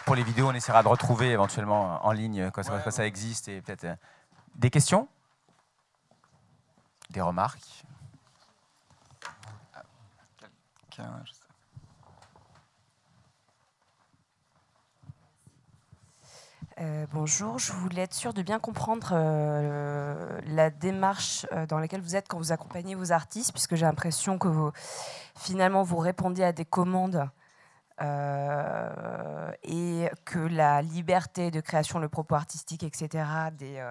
Pour les vidéos, on essaiera de retrouver éventuellement en ligne quand, ça existe et peut-être euh, des questions, des remarques? Quelqu'un, Euh, bonjour, je voulais être sûre de bien comprendre euh, la démarche euh, dans laquelle vous êtes quand vous accompagnez vos artistes, puisque j'ai l'impression que vous, finalement vous répondez à des commandes et que la liberté de création, le propos artistique, etc., des,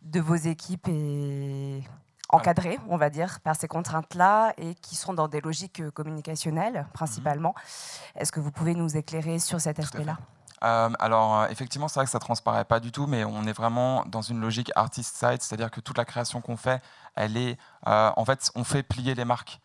de vos équipes est encadrée, on va dire, par ces contraintes-là et qui sont dans des logiques communicationnelles principalement. Mhm. Est-ce que vous pouvez nous éclairer sur cet aspect-là? Euh, alors, euh, effectivement, c'est vrai que ça transparaît pas du tout, mais on est vraiment dans une logique artist side, c'est-à-dire que toute la création qu'on fait, elle est, euh, en fait, on fait plier les marques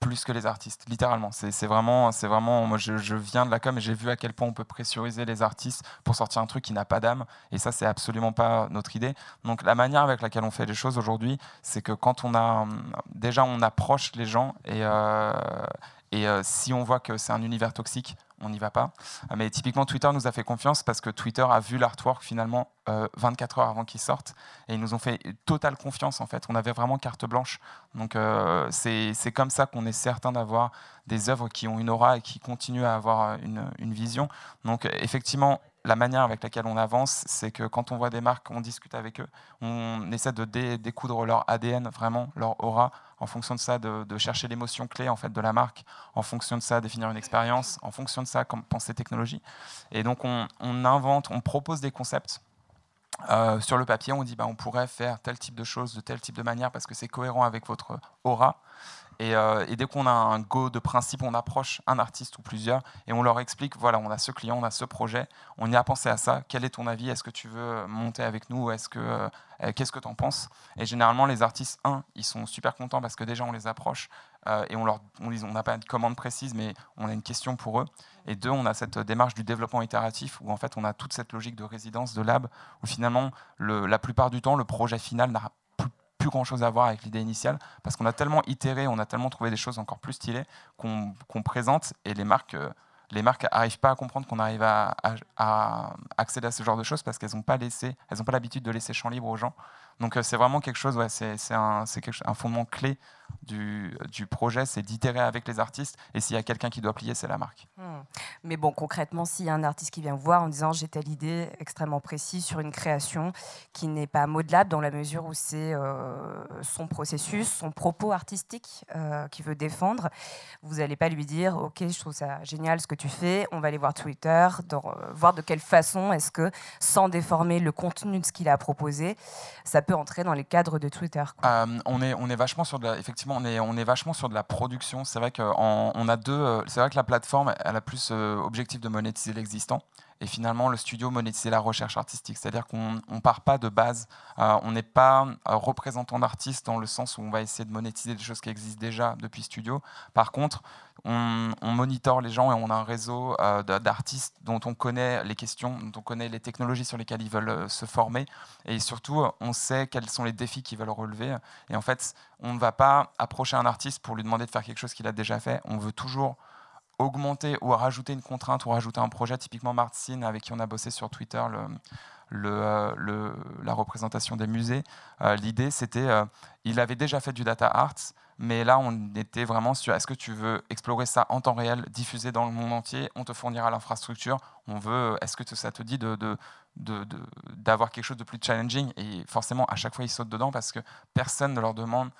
plus que les artistes, littéralement. C'est vraiment, vraiment. Moi, je, viens de la com et j'ai vu à quel point on peut pressuriser les artistes pour sortir un truc qui n'a pas d'âme. Et ça, c'est absolument pas notre idée. Donc, la manière avec laquelle on fait les choses aujourd'hui, c'est que quand on a déjà, on approche les gens et si on voit que c'est un univers toxique, on n'y va pas. Mais typiquement, Twitter nous a fait confiance parce que Twitter a vu l'artwork finalement 24 euh, heures avant qu'il sorte et ils nous ont fait totale confiance en fait. On avait vraiment carte blanche. Donc euh, c'est comme ça qu'on est certain d'avoir des œuvres qui ont une aura et qui continuent à avoir une, une vision. Donc effectivement, la manière avec laquelle on avance, c'est que quand on voit des marques, on discute avec eux, on essaie de découdre leur ADN, vraiment, leur aura, en fonction de ça, de, chercher l'émotion clé en fait de la marque, en fonction de ça, définir une expérience, en fonction de ça, penser technologie. Et donc on, invente, on propose des concepts. Euh, sur le papier, on dit bah, on pourrait faire tel type de choses de tel type de manière parce que c'est cohérent avec votre aura. Euh, et, dès qu'on a un go de principe, on approche un artiste ou plusieurs et on leur explique voilà, on a ce client, on a ce projet, on y a pensé à ça. Quel est ton avis Est-ce que tu veux monter avec nous Est-ce que euh, qu'est-ce que tu en penses? Et généralement, les artistes, un, ils sont super contents parce que déjà on les approche euh, et on leur on n'a pas de commande précise, mais on a une question pour eux. Et deux, on a cette démarche du développement itératif où en fait on a toute cette logique de résidence, de lab, où finalement le, la plupart du temps le projet final n'a plus grand chose à voir avec l'idée initiale parce qu'on a tellement itéré, on a tellement trouvé des choses encore plus stylées qu'on présente et les marques. Euh, les marques n'arrivent pas à comprendre qu'on arrive à, accéder à ce genre de choses parce qu'elles n'ont pas laissé, elles n'ont pas l'habitude de laisser champ libre aux gens. Donc euh, c'est vraiment quelque chose, c'est un, fondement clé du, projet, c'est d'itérer avec les artistes. Et s'il y a quelqu'un qui doit plier, c'est la marque. Hmm. Mais bon, concrètement, s'il y a un artiste qui vient voir en disant j'ai telle idée extrêmement précise sur une création qui n'est pas modelable dans la mesure où c'est euh, son processus, son propos artistique euh, qu'il veut défendre, vous n'allez pas lui dire ok, je trouve ça génial ce que tu fais, on va aller voir Twitter, voir de quelle façon est-ce que, sans déformer le contenu de ce qu'il a proposé, ça peut entrer dans les cadres de Twitter. Euh, on, est, on est vachement sur de la, effectivement, on est, on est vachement sur de la production. C'est vrai qu'on a deux. Euh, c'est vrai que la plateforme, elle a plus euh, objectif de monétiser l'existant. Et finalement, le studio monétiser la recherche artistique. C'est-à-dire qu'on ne part pas de base. on n'est pas représentant d'artistes dans le sens où on va essayer de monétiser des choses qui existent déjà depuis studio. Par contre, on, on les gens et on a un réseau euh, d'artistes dont on connaît les questions, dont on connaît les technologies sur lesquelles ils veulent euh, se former. Et surtout, on sait quels sont les défis qu'ils veulent relever. Et en fait, on ne va pas approcher un artiste pour lui demander de faire quelque chose qu'il a déjà fait. On veut toujours augmenter ou rajouter une contrainte ou rajouter un projet. Typiquement, Martin, avec qui on a bossé sur Twitter, euh, la représentation des musées. L'idée, c'était, il avait déjà fait du data arts, Mais là, on était vraiment sur est-ce que tu veux explorer ça en temps réel, diffuser dans le monde entier On te fournira l'infrastructure. On veut. Est-ce que ça te dit d'avoir quelque chose de plus challenging? Et forcément, à chaque fois, ils sautent dedans parce que personne ne leur demande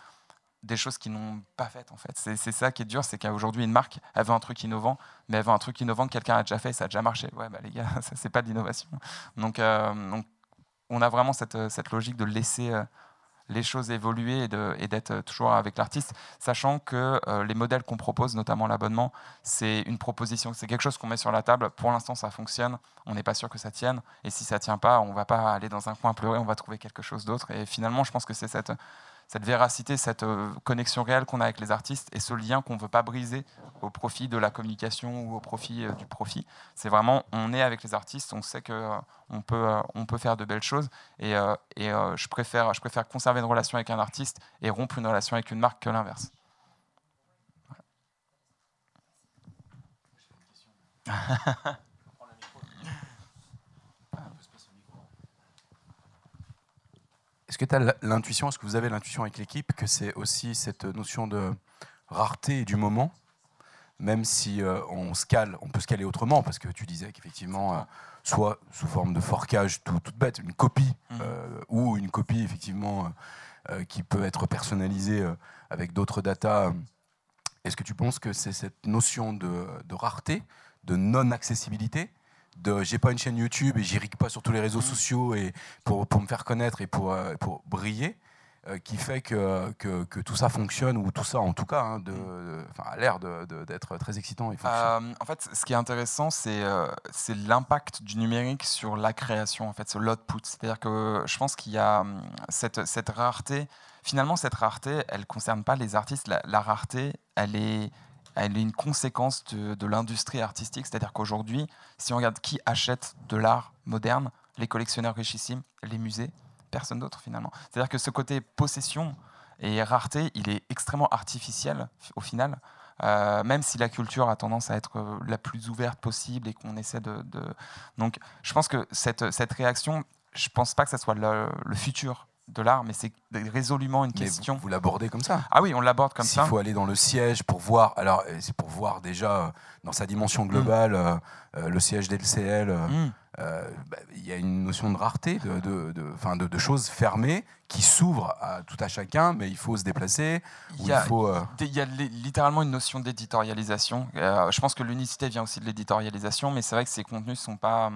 des choses qu'ils n'ont pas faites en fait. C'est ça qui est dur, c'est qu'aujourd'hui une marque, elle veut un truc innovant, mais elle veut un truc innovant que quelqu'un a déjà fait, ça a déjà marché. Ouais, bah les gars, ça c'est pas de l'innovation. Donc, euh, donc, on a vraiment cette, cette logique de laisser euh, les choses évoluer et d'être toujours avec l'artiste, sachant que euh, les modèles qu'on propose, notamment l'abonnement, c'est une proposition, c'est quelque chose qu'on met sur la table. Pour l'instant, ça fonctionne. On n'est pas sûr que ça tienne. Et si ça tient pas, on va pas aller dans un coin pleurer, on va trouver quelque chose d'autre. Et finalement, je pense que c'est cette cette véracité, cette euh, connexion réelle qu'on a avec les artistes et ce lien qu'on ne veut pas briser au profit de la communication ou au profit euh, du profit. C'est vraiment, on est avec les artistes, on sait qu'on euh, peut, on peut faire de belles choses et, et je, préfère, je préfère conserver une relation avec un artiste et rompre une relation avec une marque que l'inverse. que tu as l'intuition, est-ce que vous avez l'intuition avec l'équipe que c'est aussi cette notion de rareté du moment, même si euh, on se cale, on peut se caler autrement, parce que tu disais qu'effectivement, euh, soit sous forme de forcage tout, toute bête, une copie, mmh. euh, ou une copie effectivement qui peut être personnalisée avec d'autres datas. Est-ce que tu penses que c'est cette notion de, de rareté, de non-accessibilité, de j'ai pas une chaîne YouTube et j'y pas sur tous les réseaux mm. sociaux et pour, pour me faire connaître et pour, euh, pour briller, euh, qui fait que, que, que, tout ça fonctionne, ou tout ça en tout cas, hein, de, a l'air d'être très excitant. Euh, en fait, ce qui est intéressant, c'est c'est l'impact du numérique sur la création, en fait, sur l'output. C'est-à-dire que je pense qu'il y a hum, cette, cette rareté. Finalement, cette rareté, elle ne concerne pas les artistes. La, la rareté, elle est elle est une conséquence de, l'industrie artistique. C'est-à-dire qu'aujourd'hui, si on regarde qui achète de l'art moderne, les collectionneurs richissimes, les musées, personne d'autre finalement. C'est-à-dire que ce côté possession et rareté, il est extrêmement artificiel au final. Euh, même si la culture a tendance à être la plus ouverte possible et qu'on essaie de, Donc, je pense que cette, cette réaction, je ne pense pas que ce soit le futur de l'art, mais c'est résolument une question. Vous, l'abordez comme ça Ah oui, on l'aborde comme ça. Il faut aller dans le siège pour voir. Alors, euh, c'est pour voir déjà euh, dans sa dimension globale euh, le siège d'LCL. Mm. Bah, il y a une notion de rareté, de, de, de, de choses fermées qui s'ouvrent à tout à chacun, mais il faut se déplacer. Il y, a, il y a littéralement une notion d'éditorialisation. je pense que l'unicité vient aussi de l'éditorialisation, mais c'est vrai que ces contenus ne sont pas.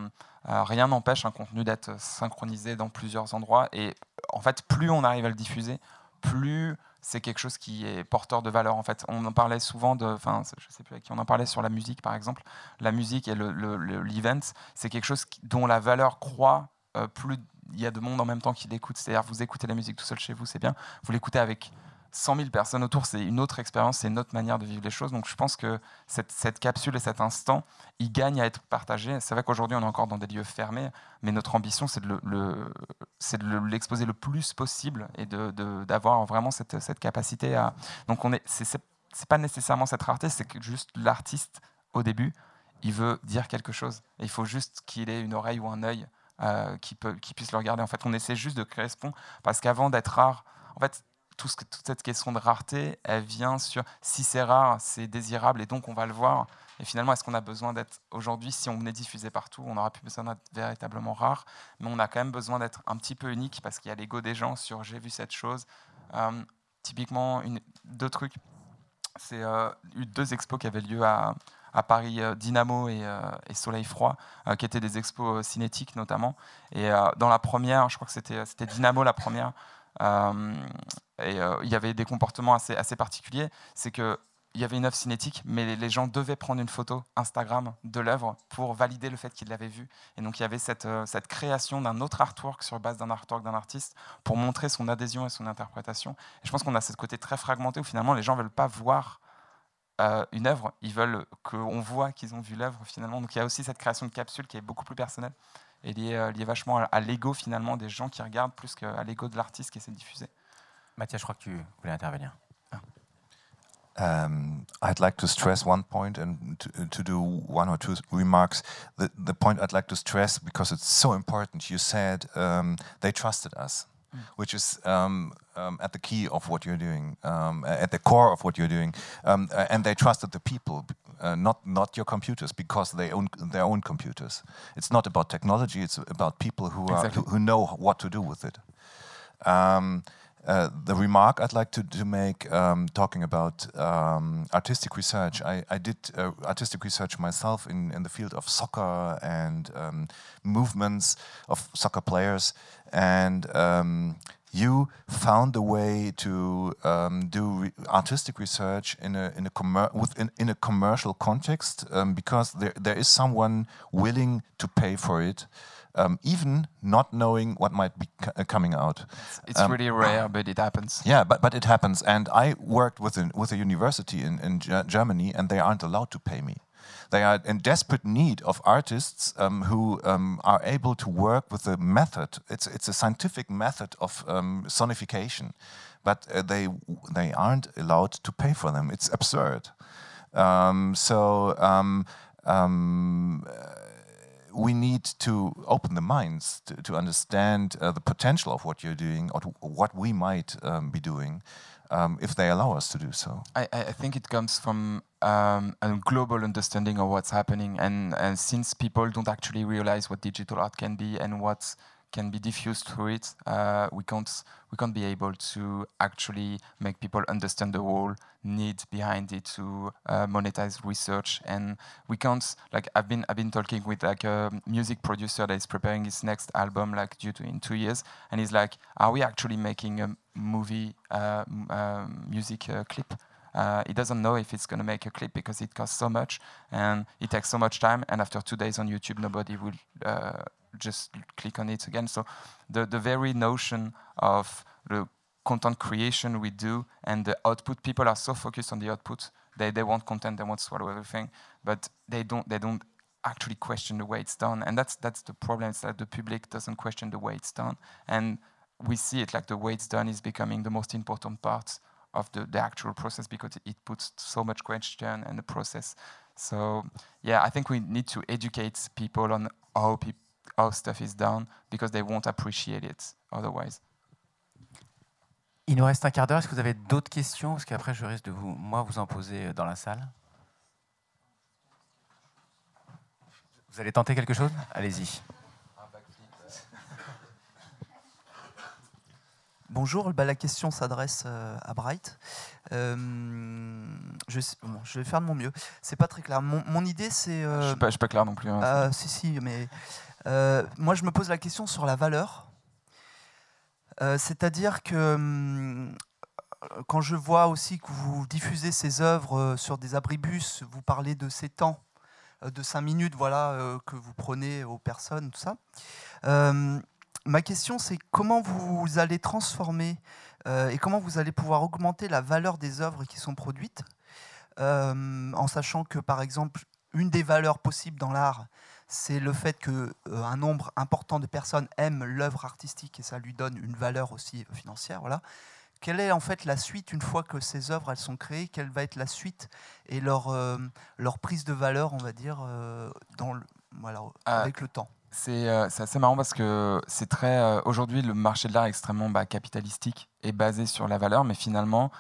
rien n'empêche un contenu d'être synchronisé dans plusieurs endroits. Et en fait, plus on arrive à le diffuser, plus c'est quelque chose qui est porteur de valeur. En fait, on en parlait souvent de, enfin, je sais plus qui on en parlait sur la musique, par exemple. La musique et l'event, c'est quelque chose dont la valeur croît euh, plus il y a de monde en même temps qui l'écoute. C'est-à-dire, vous écoutez la musique tout seul chez vous, c'est bien. Vous l'écoutez avec 100 000 personnes autour, c'est une autre expérience, c'est une autre manière de vivre les choses. Donc je pense que cette, capsule et cet instant, il gagne à être partagé. C'est vrai qu'aujourd'hui, on est encore dans des lieux fermés, mais notre ambition, c'est de, l'exposer le, plus possible et d'avoir vraiment cette, capacité à... Donc on est, c'est, pas nécessairement cette rareté, c'est juste l'artiste, au début, il veut dire quelque chose. il faut juste qu'il ait une oreille ou un œil euh, qui puisse le regarder. En fait, on essaie juste de créer ce pont, parce qu'avant d'être rare, en fait, tout toute cette question de rareté, elle vient sur si c'est rare, c'est désirable et donc on va le voir. Et finalement, est-ce qu'on a besoin d'être aujourd'hui, si on est diffusé partout, on n'aura plus besoin d'être véritablement rare, mais on a quand même besoin d'être un petit peu unique parce qu'il y a l'ego des gens sur j'ai vu cette chose. Euh, typiquement, deux trucs. C'est euh, eu deux expos qui avaient lieu à, à Paris euh, Dynamo et, et, Soleil Froid, qui étaient des expos cinétiques notamment. Et dans la première, je crois que c'était Dynamo la première, euh, et euh, il y avait des comportements assez, assez particuliers. C'est que il y avait une œuvre cinétique, mais les gens devaient prendre une photo Instagram de l'œuvre pour valider le fait qu'ils l'avaient vue. Et donc il y avait cette, euh, cette création d'un autre artwork sur base d'un artwork d'un artiste pour montrer son adhésion et son interprétation. Je pense qu'on a ce côté très fragmenté où finalement les gens ne veulent pas voir une œuvre, ils veulent qu'on voit qu'ils ont vu l'œuvre finalement. Donc il y a aussi cette création de capsule qui est beaucoup plus personnelle et lié, euh, lié vachement à, l'ego finalement des gens qui regardent plus qu'à l'ego de l'artiste qui essaie de diffuser. Mathias, je crois que tu voulais intervenir. Ah. Um, I'd like to stress one point and to, to, do one or two remarks. The, the point I'd like to stress because it's so important. You said um, they trusted us. Which is um, um, at the key of what you're doing, um, at the core of what you're doing, um, and they trusted the people, uh, not not your computers, because they own their own computers. It's not about technology; it's about people who are who, who know what to do with it. Uh, the remark I'd like to, to make, um, talking about um, artistic research, I, I did uh, artistic research myself in, in the field of soccer and um, movements of soccer players. And um, you found a way to um, do re artistic research in a, in a, commer- within, in a commercial context um, because there, there is someone willing to pay for it. Um, even not knowing what might be uh, coming out. It's Um, really rare, but it happens. Yeah, but, but it happens. And I worked with a, with a university in, in Ge- Germany, and they aren't allowed to pay me. They are in desperate need of artists um, who um, are able to work with a method. It's, it's a scientific method of um, sonification, but uh, they, they aren't allowed to pay for them. It's absurd. Um, so um, um, we need to open the minds to, to understand uh, the potential of what you're doing or what we might um, be doing um, if they allow us to do so. I, I think it comes from um, a global understanding of what's happening, and, and since people don't actually realize what digital art can be and what can be diffused through it, uh, we can't we can't be able to actually make people understand the whole need behind it to uh, monetize research, and we can't like I've been I've been talking with like a music producer that is preparing his next album like due to in two years, and he's like, are we actually making a movie uh, um, music uh, clip? Uh, he doesn't know if it's going to make a clip because it costs so much and it takes so much time. And after two days on YouTube, nobody will uh, just click on it again. So the, the very notion of the content creation we do and the output, people are so focused on the output. They, they want content, they want to swallow everything, but they don't, they don't actually question the way it's done. And that's, that's the problem, is that the public doesn't question the way it's done. And we see it like the way it's done is becoming the most important part of the, the actual process because it puts so much question in the process. So yeah, I think we need to educate people on how peop how stuff is done because they won't appreciate it otherwise. Il nous reste un quart d'heure. Est-ce que vous avez d'autres questions? Parce qu'après, je risque de vous, moi, vous en poser dans la salle. Vous allez tenter quelque chose? Allez-y. Bonjour, bah, la question s'adresse euh, à Bright. Euh, je, bon, je vais faire de mon mieux. C'est pas très clair. Mon, mon idée, c'est. Je euh, suis pas, je suis pas clair non plus. hein. ah, si, si, mais euh, moi, je me pose la question sur la valeur. Euh, C'est-à-dire que hum, quand je vois aussi que vous diffusez ces œuvres euh, sur des abribus, vous parlez de ces temps de 5 minutes voilà, que vous prenez aux personnes, tout ça. Euh, ma question, c'est comment vous allez transformer et comment vous allez pouvoir augmenter la valeur des œuvres qui sont produites, euh, en sachant que, par exemple, une des valeurs possibles dans l'art, c'est le fait que euh, un nombre important de personnes aiment l'œuvre artistique et ça lui donne une valeur aussi financière. Voilà. Quelle est en fait la suite une fois que ces œuvres elles sont créées Quelle va être la suite et leur, euh, leur prise de valeur, on va dire, euh, dans le, voilà, Ah. avec le temps? C'est euh, c'est assez marrant parce que c'est très. Aujourd'hui, le marché de l'art est extrêmement bah, capitalistique et basé sur la valeur, mais finalement,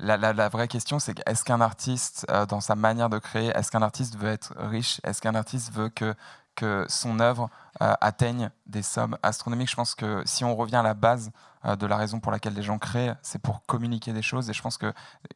la, la- la vraie question, c'est est-ce qu'un artiste, euh, dans sa manière de créer, est-ce qu'un artiste veut être riche? Est-ce qu'un artiste veut que, que son œuvre euh, atteigne des sommes astronomiques? Je pense que si on revient à la base euh, de la raison pour laquelle les gens créent, c'est pour communiquer des choses. Et je pense que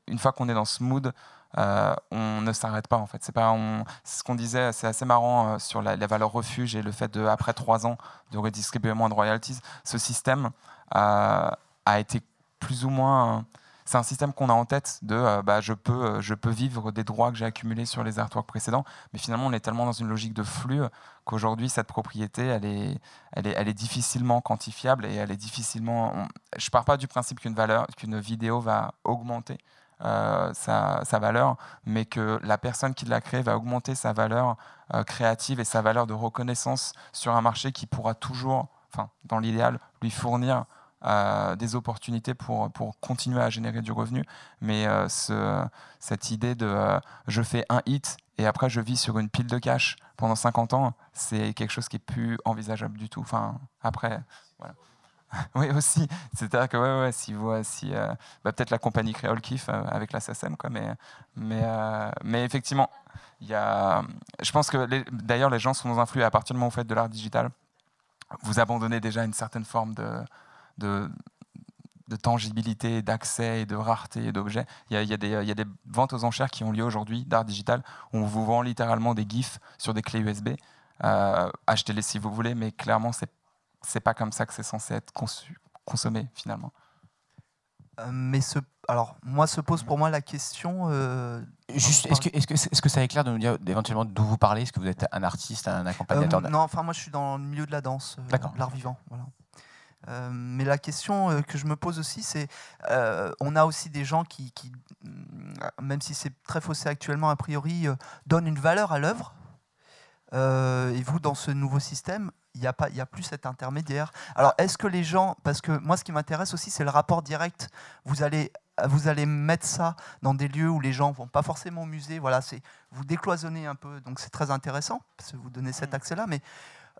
une fois qu'on est dans ce mood, on ne s'arrête pas en fait. C'est pas ce qu'on disait, c'est assez marrant sur la, les valeurs refuge et le fait de après trois ans de redistribuer moins de royalties. Ce système a été plus ou moins. C'est un système qu'on a en tête de euh, bah, je, peux, euh, je peux vivre des droits que j'ai accumulés sur les artworks précédents, mais finalement on est tellement dans une logique de flux qu'aujourd'hui cette propriété elle est, elle, est, elle est difficilement quantifiable et elle est difficilement. on- je pars pas du principe qu'une valeur, qu'une vidéo va augmenter euh, sa, sa valeur, mais que la personne qui l'a créée va augmenter sa valeur créative et sa valeur de reconnaissance sur un marché qui pourra toujours, enfin dans l'idéal, lui fournir euh, des opportunités pour, pour continuer à générer du revenu. Mais euh, ce- cette idée de euh, je fais un hit et après je vis sur une pile de cash pendant 50 ans, c'est quelque chose qui est plus envisageable du tout. Enfin, après, oui, aussi. C'est-à-dire que, si vous, si, bah, peut-être la compagnie créole kiffe avec la SACEM, quoi, mais, mais, mais effectivement, y a, je pense que d'ailleurs, les gens sont dans un flux à partir du moment où vous faites de l'art digital, vous abandonnez déjà une certaine forme de, de, de tangibilité, d'accès et de rareté d'objets. Il, il, il, y a des ventes aux enchères qui ont lieu aujourd'hui d'art digital où on vous vend littéralement des GIFs sur des clés USB. Euh, achetez-les si vous voulez, mais clairement, c'est n'est pas comme ça que c'est censé être conçu, consommé finalement. Euh, mais ce, alors, moi, se pose pour moi la question. Euh, Juste, est-ce que, que, est-ce que ça est clair de nous dire éventuellement d'où vous parlez? Est-ce que vous êtes un artiste, un accompagnateur Non, enfin, moi, je suis dans le milieu de la danse, l'art vivant. Voilà. Euh, mais la question euh, que je me pose aussi, c'est euh, on a aussi des gens qui, mm, même si c'est très faussé actuellement, a priori, donnent une valeur à l'œuvre. et vous, dans ce nouveau système, il n'y a, pas, a plus cet intermédiaire. Alors, est-ce que les gens, parce que moi, ce qui m'intéresse aussi, c'est le rapport direct. Vous allez, vous allez mettre ça dans des lieux où les gens vont pas forcément au musée. Voilà, c'est vous décloisonnez un peu, donc c'est très intéressant parce que vous donnez cet mmh. accès-là. Mais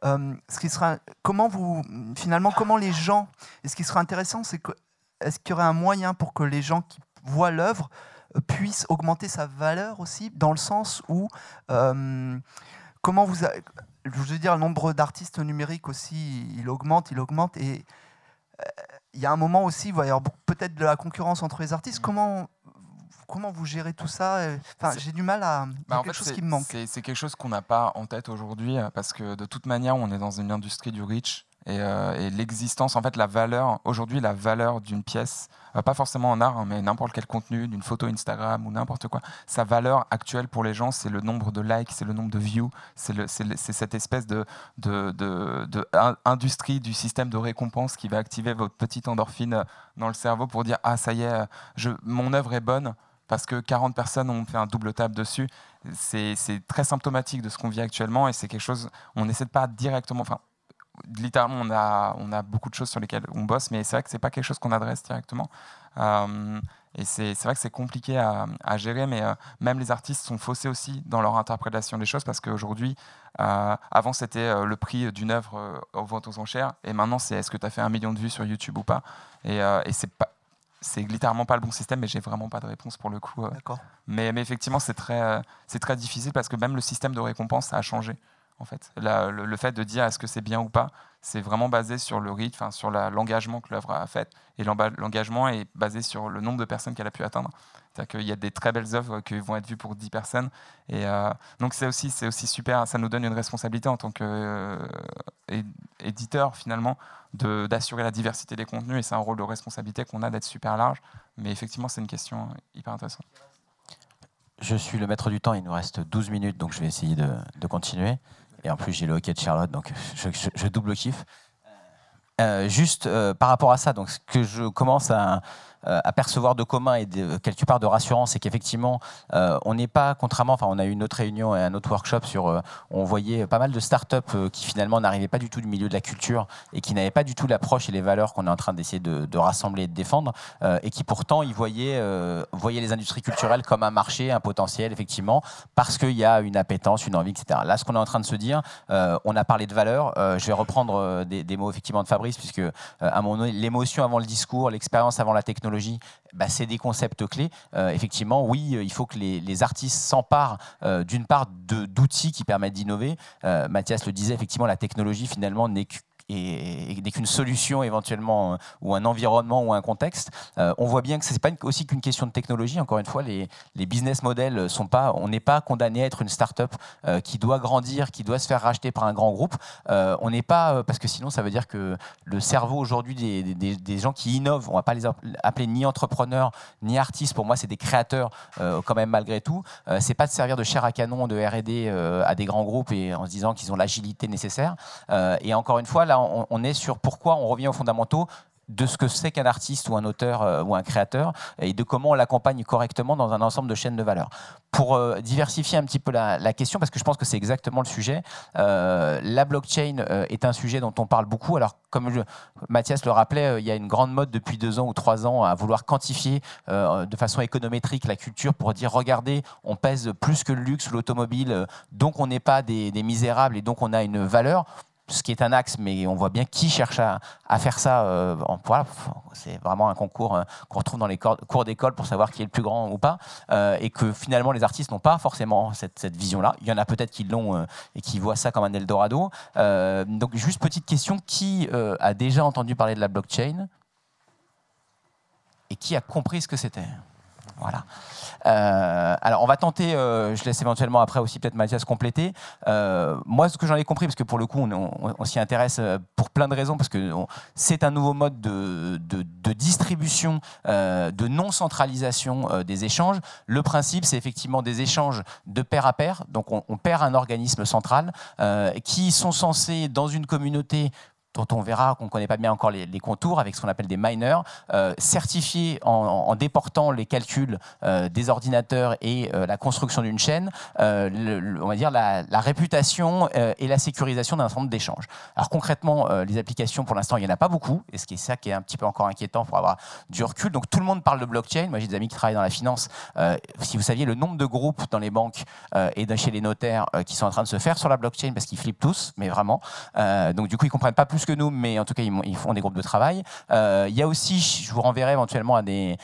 euh, ce qui sera, comment vous, finalement, comment les gens, et ce qui sera intéressant, c'est que, est-ce qu'il y aurait un moyen pour que les gens qui voient l'œuvre euh, puissent augmenter sa valeur aussi, dans le sens où, euh, comment vous, je veux dire, le nombre d'artistes numériques aussi, il augmente, il augmente, et il y a un moment aussi, il va peut-être de la concurrence entre les artistes. Comment comment vous gérez tout ça enfin, J'ai du mal à. Bah, quelque chose qui me manque. C'est quelque chose qu'on n'a pas en tête aujourd'hui euh, parce que de toute manière, on est dans une industrie du rich et, euh, l'existence, en fait, la valeur, aujourd'hui, la valeur d'une pièce, euh, pas forcément en art, hein, mais n'importe quel contenu, d'une photo Instagram ou n'importe quoi, sa valeur actuelle pour les gens, c'est le nombre de likes, c'est le nombre de views, c'est cette espèce de, de, de, de, industrie du système de récompense qui va activer votre petite endorphine dans le cerveau pour dire Ah, ça y est, je, mon œuvre est bonne parce que 40 personnes ont fait un double table dessus. C'est très symptomatique de ce qu'on vit actuellement et c'est quelque chose, on n'essaie pas directement, enfin, littéralement, on a, on a beaucoup de choses sur lesquelles on bosse, mais c'est vrai que c'est pas quelque chose qu'on adresse directement. Euh, et c'est vrai que c'est compliqué à, gérer, mais euh, même les artistes sont faussés aussi dans leur interprétation des choses parce qu'aujourd'hui, euh, avant c'était le prix d'une œuvre aux ventes aux enchères, et maintenant c'est est-ce que tu as fait un million de vues sur YouTube ou pas? Et, et c'est pas c'est littéralement pas le bon système, mais j'ai vraiment pas de réponse pour le coup. Euh. Mais, mais, effectivement, c'est très, euh, c'est très difficile parce que même le système de récompense a changé. En fait, le, fait de dire est-ce que c'est bien ou pas, c'est vraiment basé sur le rythme, sur l'engagement que l'œuvre a fait, et l'engagement est basé sur le nombre de personnes qu'elle a pu atteindre. C'est-à-dire qu'il y a des très belles œuvres qui vont être vues pour 10 personnes. Et euh, donc c'est aussi, aussi super, ça nous donne une responsabilité en tant qu'éditeur finalement d'assurer la diversité des contenus et c'est un rôle de responsabilité qu'on a d'être super large. Mais effectivement, c'est une question hyper intéressante. Je suis le maître du temps, il nous reste 12 minutes, donc je vais essayer de, continuer. Et en plus, j'ai le hockey de Charlotte, donc je, double kiff. Euh, juste euh, par rapport à ça, donc ce que je commence à, à percevoir de commun et de, quelque part de rassurance, c'est qu'effectivement, euh, on n'est pas, contrairement, enfin, on a eu une autre réunion et un autre workshop sur, euh, on voyait pas mal de startups qui finalement n'arrivaient pas du tout du milieu de la culture et qui n'avaient pas du tout l'approche et les valeurs qu'on est en train d'essayer de, rassembler et de défendre, et qui pourtant, ils voyaient, voyaient les industries culturelles comme un marché, un potentiel, effectivement, parce qu'il y a une appétence, une envie, etc. Là, ce qu'on est en train de se dire, on a parlé de valeurs, je vais reprendre des, mots effectivement de Fabrice, puisque à mon l'émotion avant le discours, l'expérience avant la technologie, bah, c'est des concepts clés. Euh, effectivement, oui, il faut que les, artistes s'emparent euh, d'une part d'outils qui permettent d'innover. Euh, Mathias le disait, effectivement, la technologie finalement n'est et, dès qu'une solution éventuellement euh, ou un environnement ou un contexte, euh, on voit bien que ce n'est pas aussi qu'une question de technologie. Encore une fois, les, business models sont pas, on n'est pas condamné à être une start-up euh, qui doit grandir, qui doit se faire racheter par un grand groupe. on n'est pas, parce que sinon ça veut dire que le cerveau aujourd'hui des, des, gens qui innovent, on va pas les appeler ni entrepreneurs ni artistes. Pour moi, c'est des créateurs quand même malgré tout. c'est pas de servir de chair à canon de R&D à des grands groupes et en se disant qu'ils ont l'agilité nécessaire. et encore une fois, là on, est sur pourquoi on revient aux fondamentaux de ce que c'est qu'un artiste ou un auteur euh, ou un créateur et de comment on l'accompagne correctement dans un ensemble de chaînes de valeur. Pour euh, diversifier un petit peu la, question, parce que je pense que c'est exactement le sujet, euh, la blockchain est un sujet dont on parle beaucoup. Alors, comme Mathias le rappelait, il y a une grande mode depuis deux ans ou trois ans à vouloir quantifier de façon économétrique la culture pour dire, regardez, on pèse plus que le luxe ou l'automobile, donc on n'est pas des misérables et donc on a une valeur ce qui est un axe, mais on voit bien qui cherche à, faire ça. Euh, voilà, c'est vraiment un concours euh, qu'on retrouve dans les cours d'école pour savoir qui est le plus grand ou pas, euh, et que finalement les artistes n'ont pas forcément cette, vision-là. Il y en a peut-être qui l'ont et qui voient ça comme un Eldorado. donc juste petite question, qui a déjà entendu parler de la blockchain? Et qui a compris ce que c'était? Voilà. Euh, alors, on va tenter, euh, je laisse éventuellement après aussi peut-être Mathias compléter. Euh, moi, ce que j'en ai compris, parce que pour le coup, on, s'y intéresse pour plein de raisons, parce que c'est un nouveau mode de, distribution, de non-centralisation des échanges. Le principe, c'est effectivement des échanges de pair à pair. Donc, on, on perd un organisme central qui sont censés, dans une communauté, dont on verra qu'on ne connaît pas bien encore les, contours, avec ce qu'on appelle des miners, euh, certifiés en, déportant les calculs euh, des ordinateurs et euh, la construction d'une chaîne, on va dire la, réputation et la sécurisation d'un certain nombre d'échanges. Alors concrètement, les applications, pour l'instant, il n'y en a pas beaucoup, et ce qui est ça qui est un petit peu encore inquiétant pour avoir du recul. Donc tout le monde parle de blockchain. Moi, j'ai des amis qui travaillent dans la finance. si vous saviez le nombre de groupes dans les banques et chez les notaires qui sont en train de se faire sur la blockchain, parce qu'ils flippent tous, mais vraiment. donc du coup, ils comprennent pas plus que nous, mais en tout cas, ils, font des groupes de travail. Euh, il y a aussi, je vous renverrai éventuellement à des,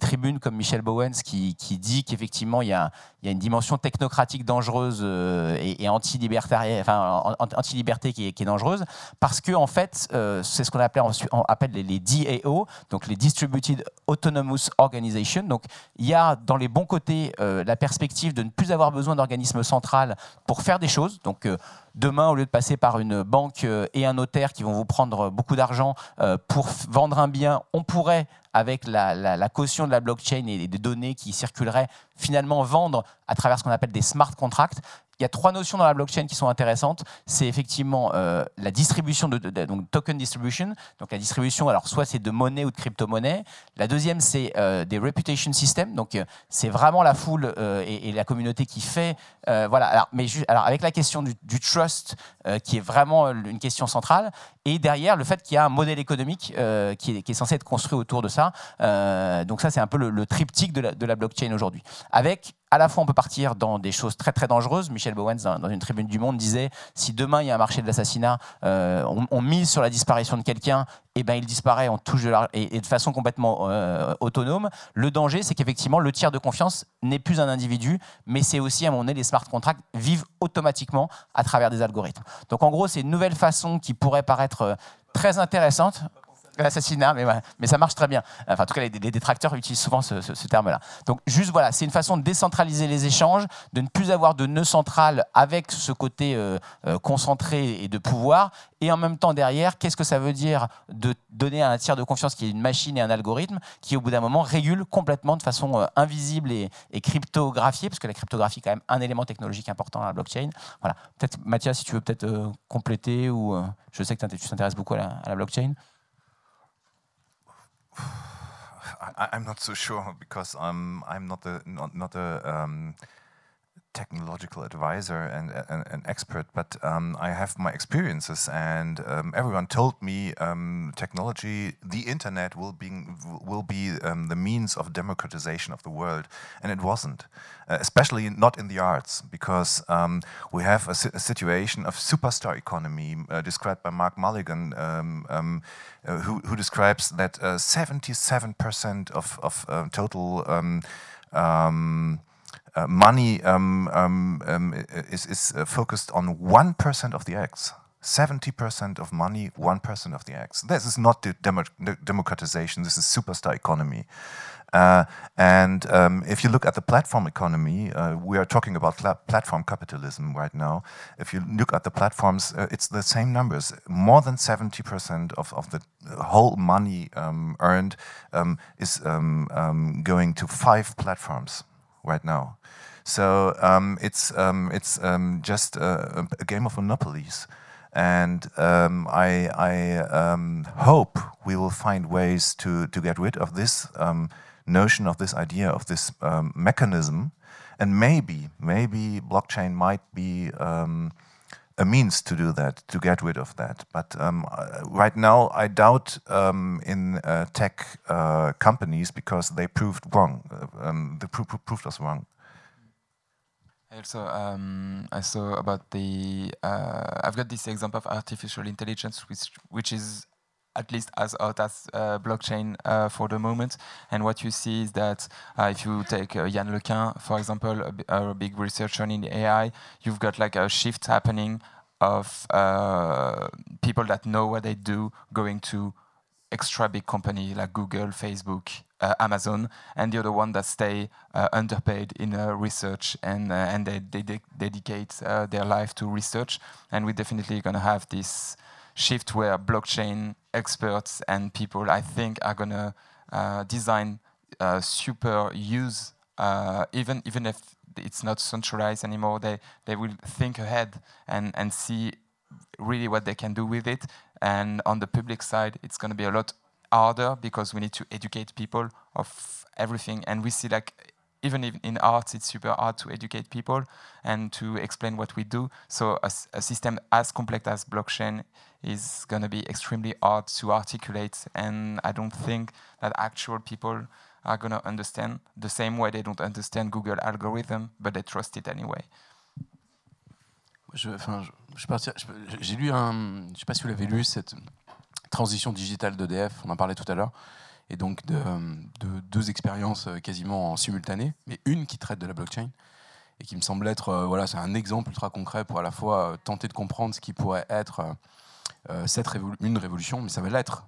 tribunes comme Michel Bowens qui, dit qu'effectivement, il y a, une dimension technocratique dangereuse euh, et, anti-liberté enfin, anti qui, qui est dangereuse, parce que en fait, euh, c'est ce qu'on appelle, on appelle les, les, DAO, donc les Distributed Autonomous Organization. Donc, il y a dans les bons côtés la perspective de ne plus avoir besoin d'organismes central pour faire des choses. Donc, Demain, au lieu de passer par une banque euh, et un notaire qui vont vous prendre beaucoup d'argent euh, pour vendre un bien, on pourrait, avec la, caution de la blockchain et des données qui circuleraient, finalement vendre à travers ce qu'on appelle des smart contracts il y a trois notions dans la blockchain qui sont intéressantes. C'est effectivement euh, la distribution de, donc token distribution, donc la distribution. Alors soit c'est de monnaie ou de crypto-monnaie. La deuxième c'est euh, des reputation systems. Donc euh, c'est vraiment la foule et, la communauté qui fait. voilà. Alors mais alors avec la question du, trust qui est vraiment une question centrale. Et derrière le fait qu'il y a un modèle économique qui est, censé être construit autour de ça. donc ça c'est un peu le, triptyque de la, la blockchain aujourd'hui. Avec à la fois on peut partir dans des choses très très dangereuses. Michel Bowens, dans, une tribune du Monde, disait si demain il y a un marché de l'assassinat, euh, on, mise sur la disparition de quelqu'un, et eh ben il disparaît, on touche de et, de façon complètement euh, autonome. Le danger, c'est qu'effectivement le tiers de confiance n'est plus un individu, mais c'est aussi à moment donné les smart contracts vivent automatiquement à travers des algorithmes. Donc en gros, c'est une nouvelle façon qui pourrait paraître euh, très intéressante l'assassinat, mais, ça marche très bien. Enfin, en tout cas, les, détracteurs utilisent souvent ce, terme-là. Donc, juste voilà, c'est une façon de décentraliser les échanges, de ne plus avoir de nœud central avec ce côté euh, euh, concentré et de pouvoir. Et en même temps, derrière, qu'est-ce que ça veut dire de donner à un tiers de confiance qui est une machine et un algorithme qui, au bout d'un moment, régule complètement de façon euh, invisible et, cryptographiée, parce que la cryptographie est quand même un élément technologique important dans la blockchain. Voilà. Peut-être, Mathias, si tu veux peut-être compléter, ou je sais que tu t'intéresses beaucoup à la blockchain. I, am not so sure because I'm I'm not a not not a um, technological advisor and an expert, but um, I have my experiences, and um, everyone told me um, technology, the internet will be will be um, the means of democratization of the world, and it wasn't, uh, especially not in the arts, because um, we have a, si a, situation of superstar economy uh, described by Mark Mulligan, um, uh, who, who, describes that 77% uh, of, of uh, total uh, money um, um, um, is, is uh, focused on 1% of the eggs. 70% of money, 1% of the eggs. This is not the demo democratization, this is superstar economy. Uh, and um, if you look at the platform economy, uh, we are talking about platform capitalism right now. If you look at the platforms, uh, it's the same numbers. More than 70% of, of the whole money um, earned um, is um, um, going to five platforms right now. So um, it's um, it's um, just a, a, game of monopolies, and um, I, I um, hope we will find ways to to get rid of this um, notion of this idea of this mechanism, and maybe maybe blockchain might be a means to do that, to get rid of that. But um, right now, I doubt um, in uh, tech uh, companies because they proved wrong. Uh, um, they pro proved us wrong. Also, um, I saw about the. Uh, I've got this example of artificial intelligence, which which is at least as hot as uh, blockchain uh, for the moment. And what you see is that uh, if you take uh, Yann Lequin, for example, a, big researcher in AI, you've got like a shift happening of uh, people that know what they do going to extra big company like Google, Facebook, uh, Amazon, and the other one that stay underpaid in research and and they, they de dedicate their life to research. And we're definitely going to have this shift where blockchain experts and people, I think, are going to uh, design uh, super use, uh, even even if it's not centralized anymore. They they will think ahead and and see really what they can do with it. And on the public side, it's going to be a lot harder because we need to educate people of everything. And we see like even in arts, it's super hard to educate people and to explain what we do. So a, a system as complex as blockchain is going to be extremely hard to articulate. And I don't think that actual people are going to understand the same way they don't understand Google algorithm, but they trust it anyway. J'ai lu un, je sais pas si vous l'avez lu, cette transition digitale d'EDF, on en parlait tout à l'heure, et donc de, de, deux expériences quasiment simultanées, mais une qui traite de la blockchain et qui me semble être, euh, voilà, c'est un exemple ultra concret pour à la fois euh, tenter de comprendre ce qui pourrait être euh, euh, cette une révolution, mais ça va l'être.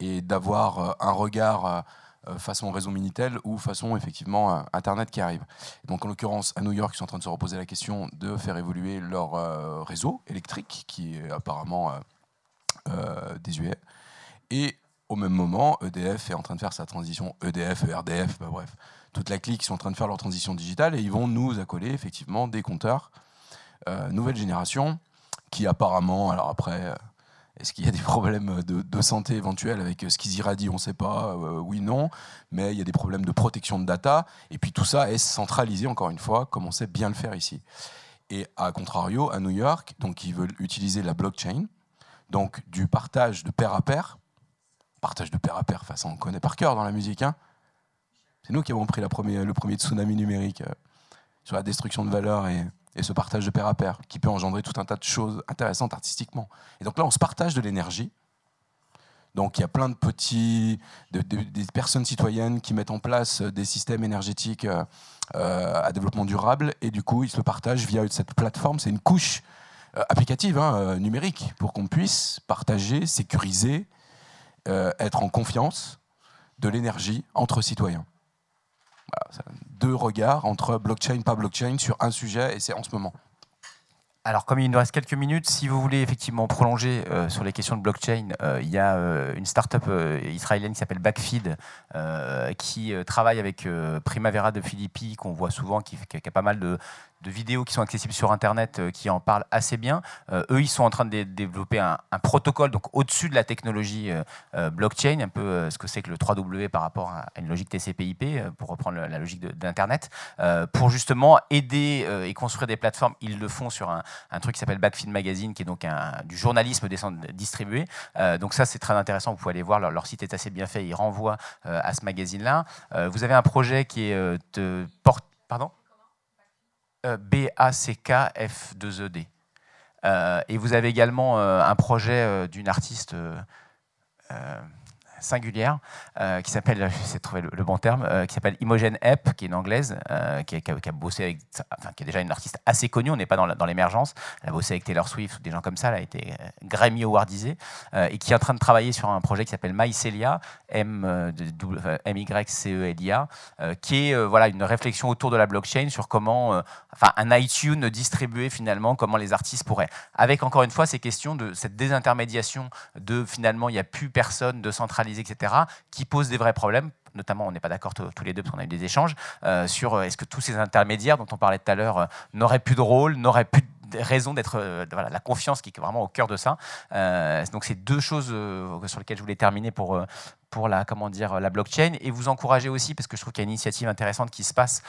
Et d'avoir euh, un regard euh, façon réseau Minitel ou façon effectivement Internet qui arrive. Donc en l'occurrence à New York, ils sont en train de se reposer la question de faire évoluer leur réseau électrique qui est apparemment désuet. Et au même moment, EDF est en train de faire sa transition EDF, ERDF, bah, bref, toute la clique, ils sont en train de faire leur transition digitale et ils vont nous accoler effectivement des compteurs nouvelle génération qui apparemment, alors après, est-ce qu'il y a des problèmes de, santé éventuels avec ce qu'ils irradient On ne sait pas. Euh, oui, non. Mais il y a des problèmes de protection de data. Et puis tout ça est centralisé, encore une fois, comme on sait bien le faire ici. Et à contrario, à New York, donc ils veulent utiliser la blockchain, donc du partage de pair à pair. Partage de pair à pair, enfin, ça on connaît par cœur dans la musique. Hein. C'est nous qui avons pris le premier tsunami numérique euh, sur la destruction de valeur et, ce partage de pair à pair qui peut engendrer tout un tas de choses intéressantes artistiquement. Et donc là, on se partage de l'énergie. Donc il y a plein de petits, des personnes citoyennes qui mettent en place des systèmes énergétiques euh, à développement durable et du coup ils se partagent via cette plateforme. C'est une couche euh, applicative hein, euh, numérique pour qu'on puisse partager, sécuriser, être en confiance de l'énergie entre citoyens deux regards entre blockchain, pas blockchain sur un sujet, et c'est en ce moment. Alors, comme il nous reste quelques minutes, si vous voulez effectivement prolonger euh, sur les questions de blockchain, euh, il y a euh, une start-up israélienne qui s'appelle Backfeed, qui travaille avec Primavera de Philippi, qu'on voit souvent, qui, a pas mal de, de vidéos qui sont accessibles sur Internet euh, qui en parlent assez bien. Euh, eux, ils sont en train de développer un, protocole donc au-dessus de la technologie euh, blockchain, un peu ce que c'est que le 3W par rapport à une logique TCP/IP, pour reprendre la logique d'Internet, pour justement aider et construire des plateformes. Ils le font sur un, truc qui s'appelle Backfeed Magazine, qui est donc un, du journalisme distribué. donc ça, c'est très intéressant. Vous pouvez aller voir, leur, site est assez bien fait. Ils renvoient à ce magazine-là. vous avez un projet qui est de porte... Pardon? B-A-C-K-F-2-E-D. Euh, et vous avez également euh, un projet euh, d'une artiste singulière euh, qui s'appelle, j'essaie de trouver le, bon terme, euh, qui s'appelle Imogen Epp, qui est une anglaise, euh, qui, a, bossé avec, enfin, qui est déjà une artiste assez connue. On n'est pas dans l'émergence. Elle a bossé avec Taylor Swift ou des gens comme ça. Elle a été Grammy Awardisée et qui est en train de travailler sur un projet qui s'appelle Mycelia, M M Y C E L I A, qui est voilà une réflexion autour de la blockchain sur comment, enfin, un iTunes distribué finalement, comment les artistes pourraient, avec encore une fois ces questions de cette désintermédiation de finalement il n'y a plus personne de centralisé etc., qui posent des vrais problèmes notamment, on n'est pas d'accord tous les deux parce qu'on a eu des échanges euh, sur euh, est-ce que tous ces intermédiaires dont on parlait tout à l'heure euh, n'auraient plus de rôle, n'auraient plus de raison d'être voilà, la confiance qui est vraiment au cœur de ça. donc c'est deux choses sur lesquelles je voulais terminer pour pour la, comment dire, la blockchain et vous encourager aussi, parce que je trouve qu'il y a une initiative intéressante qui se passe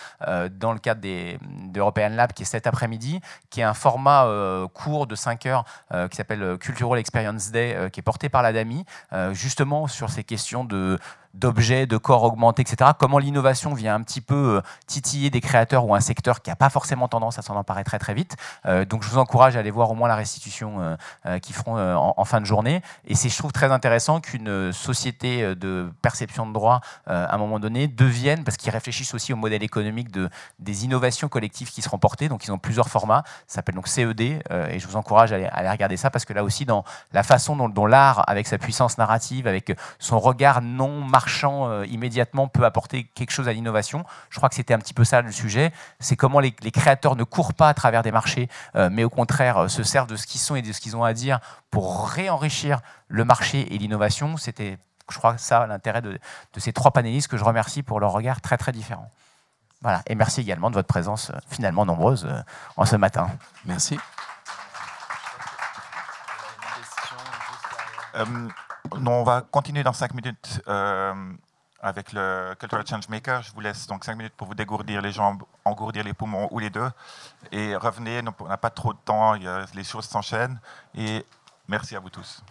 dans le cadre des, d'European Lab qui est cet après-midi, qui est un format court de 5 heures qui s'appelle Cultural Experience Day, qui est porté par la DAMI, justement sur ces questions de d'objets, de corps augmentés, etc. Comment l'innovation vient un petit peu euh, titiller des créateurs ou un secteur qui n'a pas forcément tendance à s'en emparer très très vite. Euh, donc je vous encourage à aller voir au moins la restitution euh, qu'ils feront en, fin de journée. Et c'est, je trouve, très intéressant qu'une société de perception de droit, à un moment donné, devienne, parce qu'ils réfléchissent aussi au modèle économique de, des innovations collectives qui seront portées. Donc ils ont plusieurs formats. Ça s'appelle donc CED. et je vous encourage à aller, regarder ça parce que là aussi, dans la façon dont, l'art, avec sa puissance narrative, avec son regard non marchand euh, immédiatement peut apporter quelque chose à l'innovation. Je crois que c'était un petit peu ça le sujet. C'est comment les, créateurs ne courent pas à travers des marchés, euh, mais au contraire euh, se servent de ce qu'ils sont et de ce qu'ils ont à dire pour réenrichir le marché et l'innovation. C'était, je crois, ça l'intérêt de, ces trois panélistes que je remercie pour leur regard très très différent. Voilà. Et merci également de votre présence finalement nombreuse en ce matin. Merci. on va continuer dans cinq minutes euh, avec le Cultural Change Maker. Je vous laisse donc cinq minutes pour vous dégourdir les jambes, engourdir les poumons ou les deux. Et revenez, on n'a pas trop de temps, les choses s'enchaînent. Et merci à vous tous.